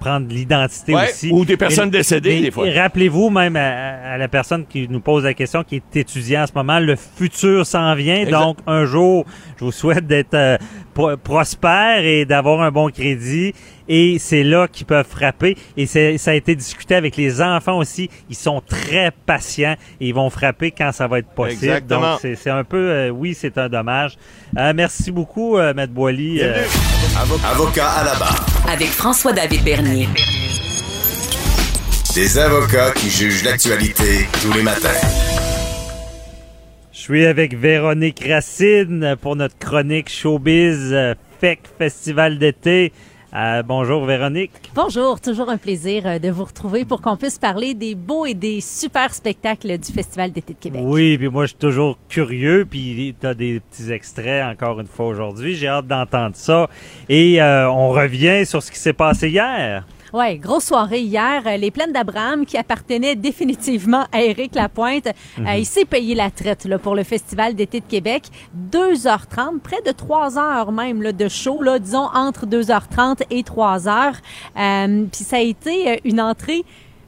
prendre l'identité Ouais, aussi. ou des personnes décédées, mais des fois. Rappelez-vous même à, à la personne qui nous pose la question, qui est étudiant en ce moment, le futur s'en vient. Exact. Donc, un jour, je vous souhaite d'être euh, pro- prospère et d'avoir un bon crédit. Et c'est là qu'ils peuvent frapper. Et ça a été discuté avec les enfants aussi. Ils sont très patients et ils vont frapper quand ça va être possible. Exactement. Donc, c'est un peu, euh, oui, c'est un dommage. Euh, merci beaucoup, euh, Maître Boily. Euh, Avocat à la barre. Avec François-David Bernier. Des avocats qui jugent l'actualité tous les matins. Je suis avec Véronique Racine pour notre chronique Showbiz FEC Festival d'été. Euh, bonjour Véronique. Bonjour, toujours un plaisir euh, de vous retrouver pour qu'on puisse parler des beaux et des super spectacles du Festival d'été de Québec. Oui, puis moi je suis toujours curieux, puis tu as des petits extraits encore une fois aujourd'hui. J'ai hâte d'entendre ça. Et euh, on revient sur ce qui s'est passé hier. Ouais, grosse soirée hier. euh, Les plaines d'Abraham qui appartenaient définitivement à Éric Lapointe. Mhm. Euh, il s'est payé la traite là, pour le Festival d'été de Québec. 2h30, près de 3 heures même là, de show, là, disons entre 2h30 et 3 heures. Euh, Puis ça a été une entrée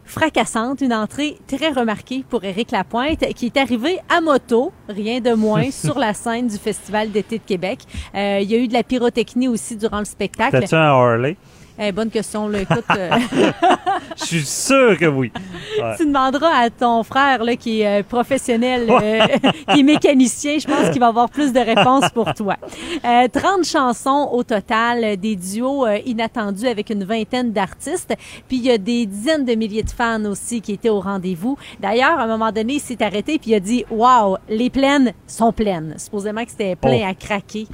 fracassante, une entrée très remarquée pour Éric Lapointe, qui est arrivé à moto, rien de moins, <laughs> sur la scène du Festival d'été de Québec. Euh, il y a eu de la pyrotechnie aussi durant le spectacle. T'as-tu un Harley? Eh, bonne question, là. Écoute, euh, <laughs> Je suis sûr que oui. Ouais. tu demanderas à ton frère, là, qui est euh, professionnel, euh, <laughs> qui est mécanicien. Je pense qu'il va avoir plus de réponses pour toi. Euh, 30 chansons au total, euh, des duos euh, inattendus avec une vingtaine d'artistes. Puis il y a des dizaines de milliers de fans aussi qui étaient au rendez-vous. D'ailleurs, à un moment donné, il s'est arrêté puis il a dit, waouh, les plaines sont pleines. Supposément que c'était plein Oh. à craquer.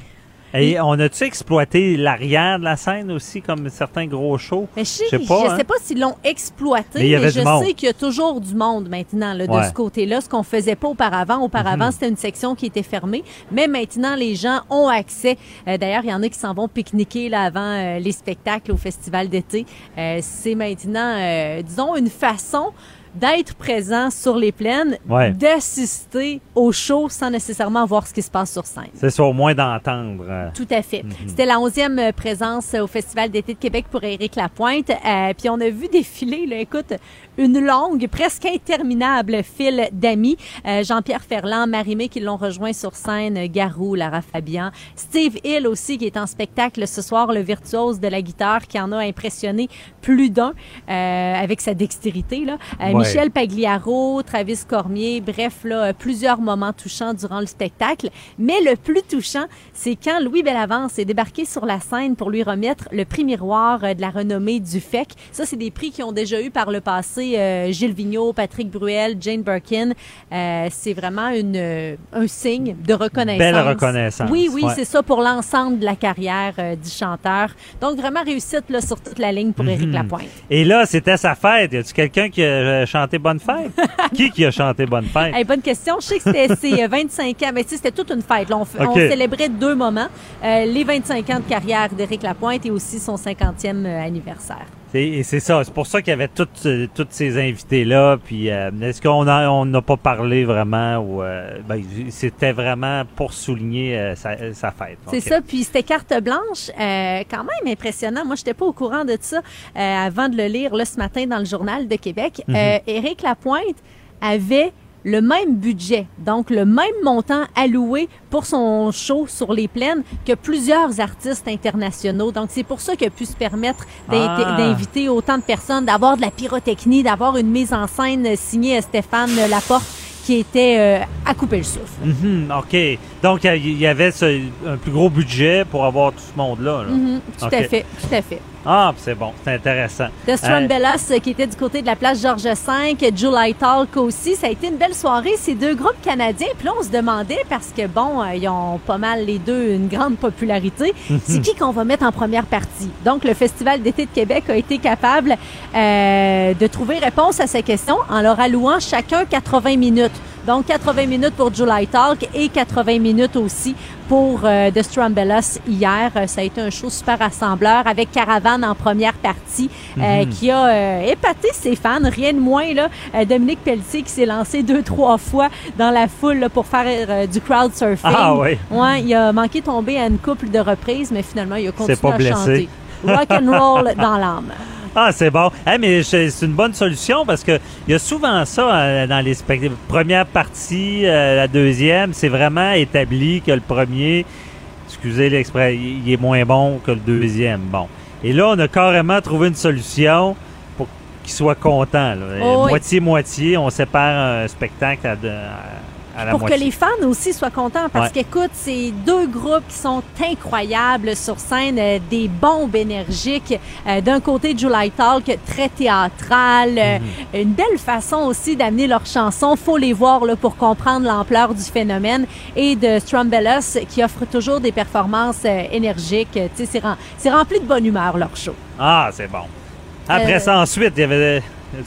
Et on a-tu exploité l'arrière de la scène aussi, comme certains gros shows? Mais je sais, Je sais pas, je hein. sais pas s'ils l'ont exploité, Mais mais, il y avait je monde. sais qu'il y a toujours du monde maintenant là, de Ouais. ce côté-là, ce qu'on faisait pas auparavant. Auparavant, Mhm. c'était une section qui était fermée, mais maintenant, les gens ont accès. Euh, D'ailleurs, il y en a qui s'en vont pique-niquer là, avant euh, les spectacles au festival d'été. Euh, C'est maintenant, disons, une façon d'être présent sur les plaines, Ouais. d'assister au show sans nécessairement voir ce qui se passe sur scène. C'est ça, au moins d'entendre. euh. Tout à fait. Mhm. C'était la 11e euh, présence au Festival d'été de Québec pour Éric Lapointe. Euh, puis on a vu défiler, là, écoute, une longue, presque interminable file d'amis. Euh, Jean-Pierre Ferland, Marimé qui l'ont rejoint sur scène, Garou, Lara Fabian, Steve Hill aussi qui est en spectacle ce soir, le virtuose de la guitare qui en a impressionné plus d'un euh, avec sa dextérité. Là. Ouais. Michel Pagliaro, Travis Cormier, bref, là, euh, plusieurs moments touchants durant le spectacle. Mais le plus touchant, c'est quand Louis Bellavance est débarqué sur la scène pour lui remettre le prix miroir euh, de la renommée du FEC. Ça, c'est des prix qui ont déjà eu par le passé euh, Gilles Vigneault, Patrick Bruel, Jane Birkin. Euh, c'est vraiment une, euh, un signe de reconnaissance. Belle reconnaissance, Oui, oui, ouais. c'est ça pour l'ensemble de la carrière du chanteur. Donc, vraiment réussite là, sur toute la ligne pour Éric Mhm. Lapointe. Et là, c'était sa fête. Y a-tu quelqu'un qui a chanté Bonne fête? qui qui a chanté Bonne fête? Hey, bonne question. Je sais que c'était ses euh, 25 ans, mais tu sais, c'était toute une fête. là. on, f- on OK. célébrait deux moments. Euh, les 25 ans de carrière d'Éric Lapointe et aussi son 50e euh, anniversaire. C'est- Et c'est ça, c'est pour ça qu'il y avait toutes, euh, toutes ces invités-là. Puis euh, est-ce qu'on a- on n'a pas parlé vraiment ou euh, ben, c'était vraiment pour souligner euh, sa, sa fête. C'est ça. Puis c'était carte blanche. quand même impressionnant. Moi, j'étais pas au courant de ça avant de le lire là, ce matin dans le Journal de Québec. Euh, Éric Lapointe avait le même budget, donc le même montant alloué pour son show sur les plaines que plusieurs artistes internationaux. Donc c'est pour ça qu'il a pu se permettre Ah. d'inviter autant de personnes, d'avoir de la pyrotechnie, d'avoir une mise en scène signée Stéphane Laporte qui était euh, à couper le souffle. Mhm, OK. Donc, il y avait ce- un plus gros budget pour avoir tout ce monde-là. là. Tout à fait, tout à fait. Ah, c'est bon. C'est intéressant. The Euh, Strambellas, euh, qui était du côté de la place Georges V, July Talk aussi. Ça a été une belle soirée, ces deux groupes canadiens. Puis là, on se demandait, parce que bon, euh, ils ont pas mal les deux une grande popularité, <laughs> c'est qui qu'on va mettre en première partie? Donc, le Festival d'été de Québec a été capable euh, de trouver réponse à ces questions en leur allouant chacun 80 minutes. Donc, 80 minutes pour July Talk et 80 minutes aussi pour euh, The Strambellas hier. Euh, Ça a été un show super rassembleur avec Caravane en première partie euh, Mhm. qui a euh, épaté ses fans, rien de moins. Là. Dominique Pelletier qui s'est lancé deux, trois fois dans la foule là, pour faire du crowd surfing. Ah oui. Ouais, il a manqué de tomber à une couple de reprises, mais finalement, il a continué pas à blessé. chanter. Rock and roll dans l'âme. <laughs> Ah, c'est bon. Eh, mais c'est une bonne solution parce que il y a souvent ça euh, dans les spectacles. Première partie, euh, la deuxième, c'est vraiment établi que le premier, excusez l'expression, il est moins bon que le deuxième. Bon. Et là, on a carrément trouvé une solution pour qu'il soit content. Oh oui. Moitié-moitié, on sépare un spectacle à, de- à la pour moitié. que les fans aussi soient contents parce Ouais. qu'écoute, c'est deux groupes qui sont incroyables sur scène, euh, des bombes énergiques. Euh, D'un côté, July Talk, très théâtral, euh, Mhm. une belle façon aussi d'amener leurs chansons. Faut les voir là, pour comprendre l'ampleur du phénomène. Et de Strumbellas qui offre toujours des performances énergiques. C'est rem- c'est rempli de bonne humeur leur show. Ah, c'est bon. Après ça, ensuite, il y avait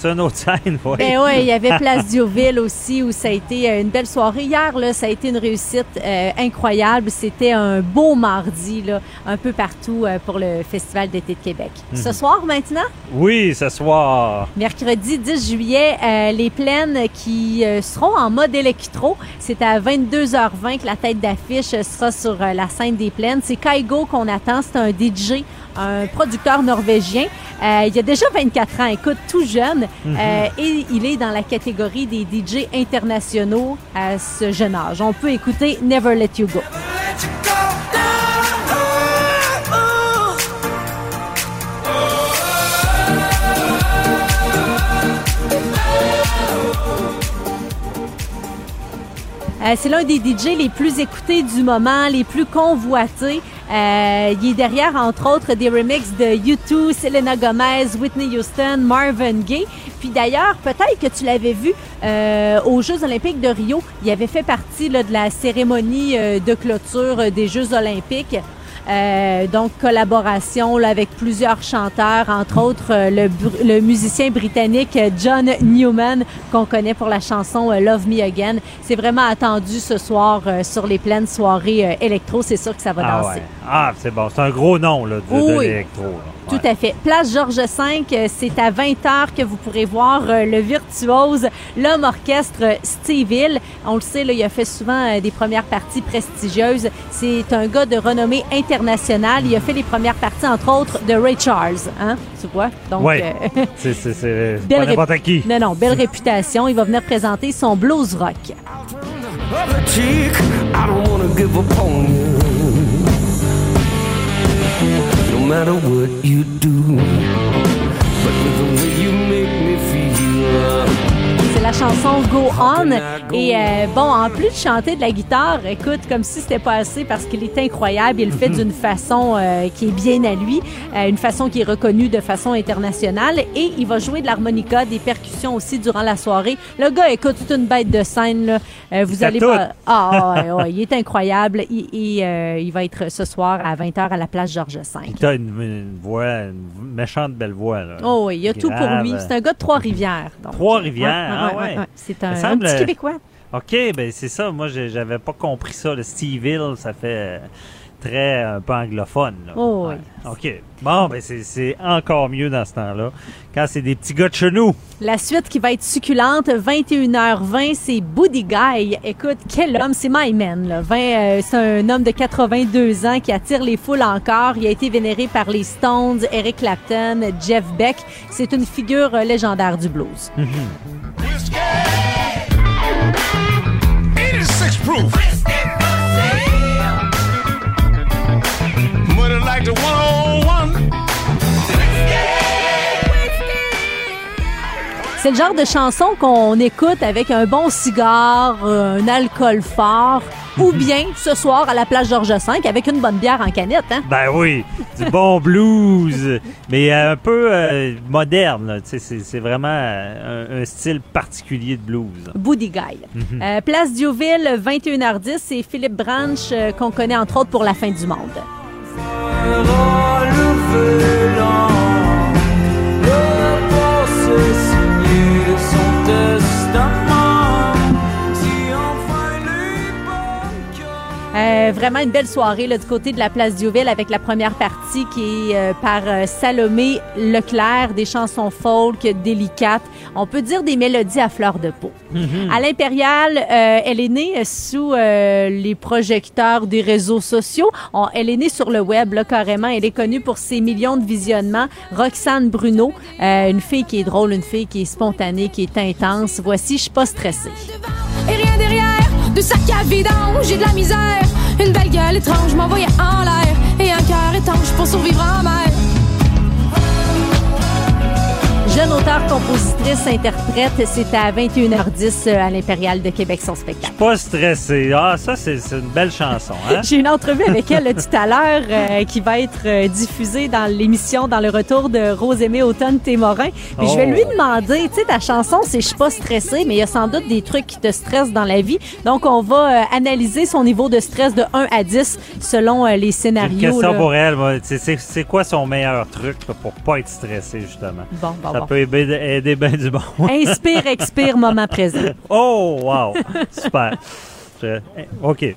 a une autre scène. oui? Ben ouais, il y avait Place Diouville aussi où ça a été euh, une belle soirée. Hier, là, ça a été une réussite euh, incroyable. C'était un beau mardi, là, un peu partout euh, pour le Festival d'été de Québec. Mhm. Ce soir, maintenant, Oui, ce soir. mercredi 10 juillet, euh, les plaines qui seront en mode électro. C'est à 22h20 que la tête d'affiche sera sur la scène des plaines. C'est Kaigo qu'on attend. C'est un DJ, un producteur norvégien. Euh, il a déjà 24 ans, écoute, tout jeune. Mhm. Euh, et il est dans la catégorie des DJ internationaux à ce jeune âge. On peut écouter Never Let You Go. Euh, c'est l'un des DJ les plus écoutés du moment, les plus convoités. Euh, il est derrière, entre autres, des remixes de U2, Selena Gomez, Whitney Houston, Marvin Gaye. Puis d'ailleurs, peut-être que tu l'avais vu euh, aux Jeux olympiques de Rio. Il avait fait partie là, de la cérémonie euh, de clôture euh, des Jeux olympiques. Euh, donc, collaboration là, avec plusieurs chanteurs, entre autres euh, le, musicien britannique John Newman, qu'on connaît pour la chanson euh, Love Me Again. C'est vraiment attendu ce soir euh, sur les pleines soirées électro. C'est sûr que ça va Ah, danser. ouais. ah c'est bon. C'est un gros nom là, de, de Oui. l'électro. Tout à fait. Place Georges V, euh, c'est à 20h que vous pourrez voir euh, le virtuose, l'homme orchestre Steve Hill. On le sait, là, il a fait souvent euh, des premières parties prestigieuses. C'est un gars de renommée internationale. Il a fait les premières parties, entre autres, de Ray Charles. Hein? Tu vois? Donc, Ouais. euh, <laughs> C'est c'est- c'est <laughs> belle pas n'importe qui. Non, non, belle réputation. Il va venir présenter son blues rock. Matter what you do, but with the way you make me feel. La chanson Go On. Et euh, bon, en plus de chanter de la guitare, écoute, comme si c'était pas assez parce qu'il est incroyable. Il le fait d'une façon euh, qui est bien à lui, euh, une façon qui est reconnue de façon internationale. Et il va jouer de l'harmonica, des percussions aussi durant la soirée. Le gars, écoute, c'est une bête de scène. Là. Euh, vous allez pas. Ah, <laughs> ouais, ouais, il est incroyable. Il, il, euh, il va être ce soir à 20h à la place Georges V. Tu as une, une voix, une méchante belle voix. Là. Oh oui, il y a tout pour lui. C'est un gars de Trois-Rivières. Trois-Rivières, Ouais, ouais. C'est un, petit euh, Québécois. OK, ben c'est ça. Moi, j'avais pas compris ça. Le Steve Hill, ça fait euh, très un peu anglophone. là. Oh, oui. OK. Bon, ben c'est- encore mieux dans ce temps-là. Quand c'est des petits gars de chez nous. La suite qui va être succulente, 21h20, c'est Buddy Guy. Écoute, quel homme, c'est My Man. Là. 20, euh, c'est un homme de 82 ans qui attire les foules encore. Il a été vénéré par les Stones, Eric Clapton, Jeff Beck. C'est une figure euh, légendaire du blues. 86 proof. Whiskey pussy. Like the 101. C'est le genre de chanson qu'on écoute avec un bon cigare, euh, un alcool fort, ou bien ce soir à la plage Georges V avec une bonne bière en canette. Hein? Ben oui, du bon <laughs> blues, mais un peu euh, moderne. C'est vraiment euh, un, un style particulier de blues. Booty Guy. Mhm. Euh, Place Diouville, 21h10, c'est Philippe Branch euh, qu'on connaît entre autres pour La fin du monde. Euh, vraiment une belle soirée là, du côté de la place Diouville avec la première partie qui est euh, par euh, Salomé Leclerc, des chansons folk délicates. On peut dire des mélodies à fleur de peau. À l'Impérial, euh, elle est née sous euh, les projecteurs des réseaux sociaux. On- elle est née sur le web, là, carrément. Elle est connue pour ses millions de visionnements. Roxane Bruno, euh, une fille qui est drôle, une fille qui est spontanée, qui est intense. Voici, je suis pas stressée. Et rien derrière, de sac à vidange, j'ai de la misère. Une belle gueule étrange m'envoyait en l'air. Et un cœur étanche pour survivre en mer. Jeune auteur, compositrice, interprète, c'est à 21h10 euh, à l'Impérial de Québec son spectacle. Pas stressé. Ah, ça, c'est une belle chanson. Hein? <laughs> J'ai une entrevue avec elle là, tout à l'heure euh, qui va être euh, diffusée dans l'émission dans le retour de Rosemée Automne Témorin. Puis je vais Oh. lui demander, tu sais, ta chanson, c'est Je suis pas stressée, mais il y a sans doute des trucs qui te stressent dans la vie. Donc, on va euh, analyser son niveau de stress de 1 à 10 selon les J'ai une scénarios. question là. pour elle. c'est quoi son meilleur truc là, pour pas être stressé, justement? Bon, bon, Ça peut aider, aider bien du bon. Inspire, expire, moment présent. <laughs> Oh, wow! Super. Je- eh, OK.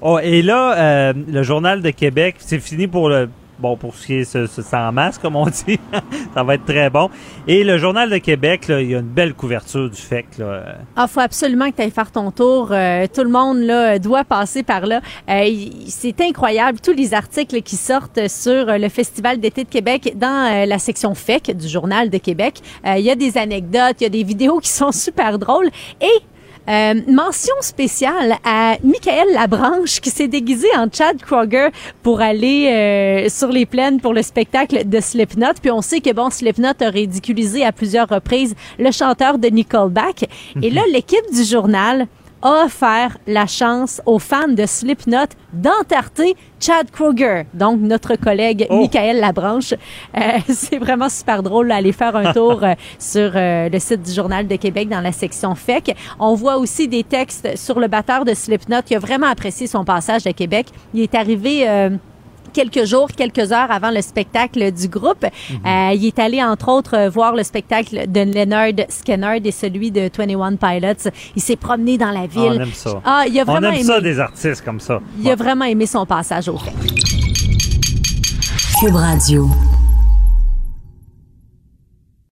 Oh, et là, euh, le Journal de Québec, c'est fini pour le. Bon, pour ce qui est ce, ce masque, comme on <laughs> dit. ça va être très bon. Et le Journal de Québec, il y a une belle couverture du FEC. Là. Ah, faut absolument que tu ailles faire ton tour. Euh, tout le monde doit passer par là. Euh, c'est incroyable tous les articles qui sortent sur euh, le Festival d'été de Québec dans euh, la section FEC du Journal de Québec. Euh, Il y a des anecdotes, il y a des vidéos qui sont <laughs> super drôles et euh, mention spéciale à Michael Labranche qui s'est déguisé en Chad Kroger pour aller euh, sur les plaines pour le spectacle de Slipknot. Puis on sait que bon, Slipknot a ridiculisé à plusieurs reprises le chanteur de Nickelback. Et là, l'équipe du journal a offert la chance aux fans de Slipknot d'entarter Chad Kroger, donc notre collègue Michael Labranche. Euh, <laughs> c'est vraiment super drôle d'aller faire un tour euh, sur euh, le site du Journal de Québec dans la section FEC. On voit aussi des textes sur le batteur de Slipknot qui a vraiment apprécié son passage à Québec. Il est arrivé... quelques jours, quelques heures avant le spectacle du groupe. Euh, il est allé, entre autres, euh, voir le spectacle de Leonard Skinner et celui de 21 Pilots. Il s'est promené dans la Ah, ville. on aime ça. Ah, il a on aime aimé. ça des artistes comme ça. Il a vraiment aimé son passage au fait. Cube Radio.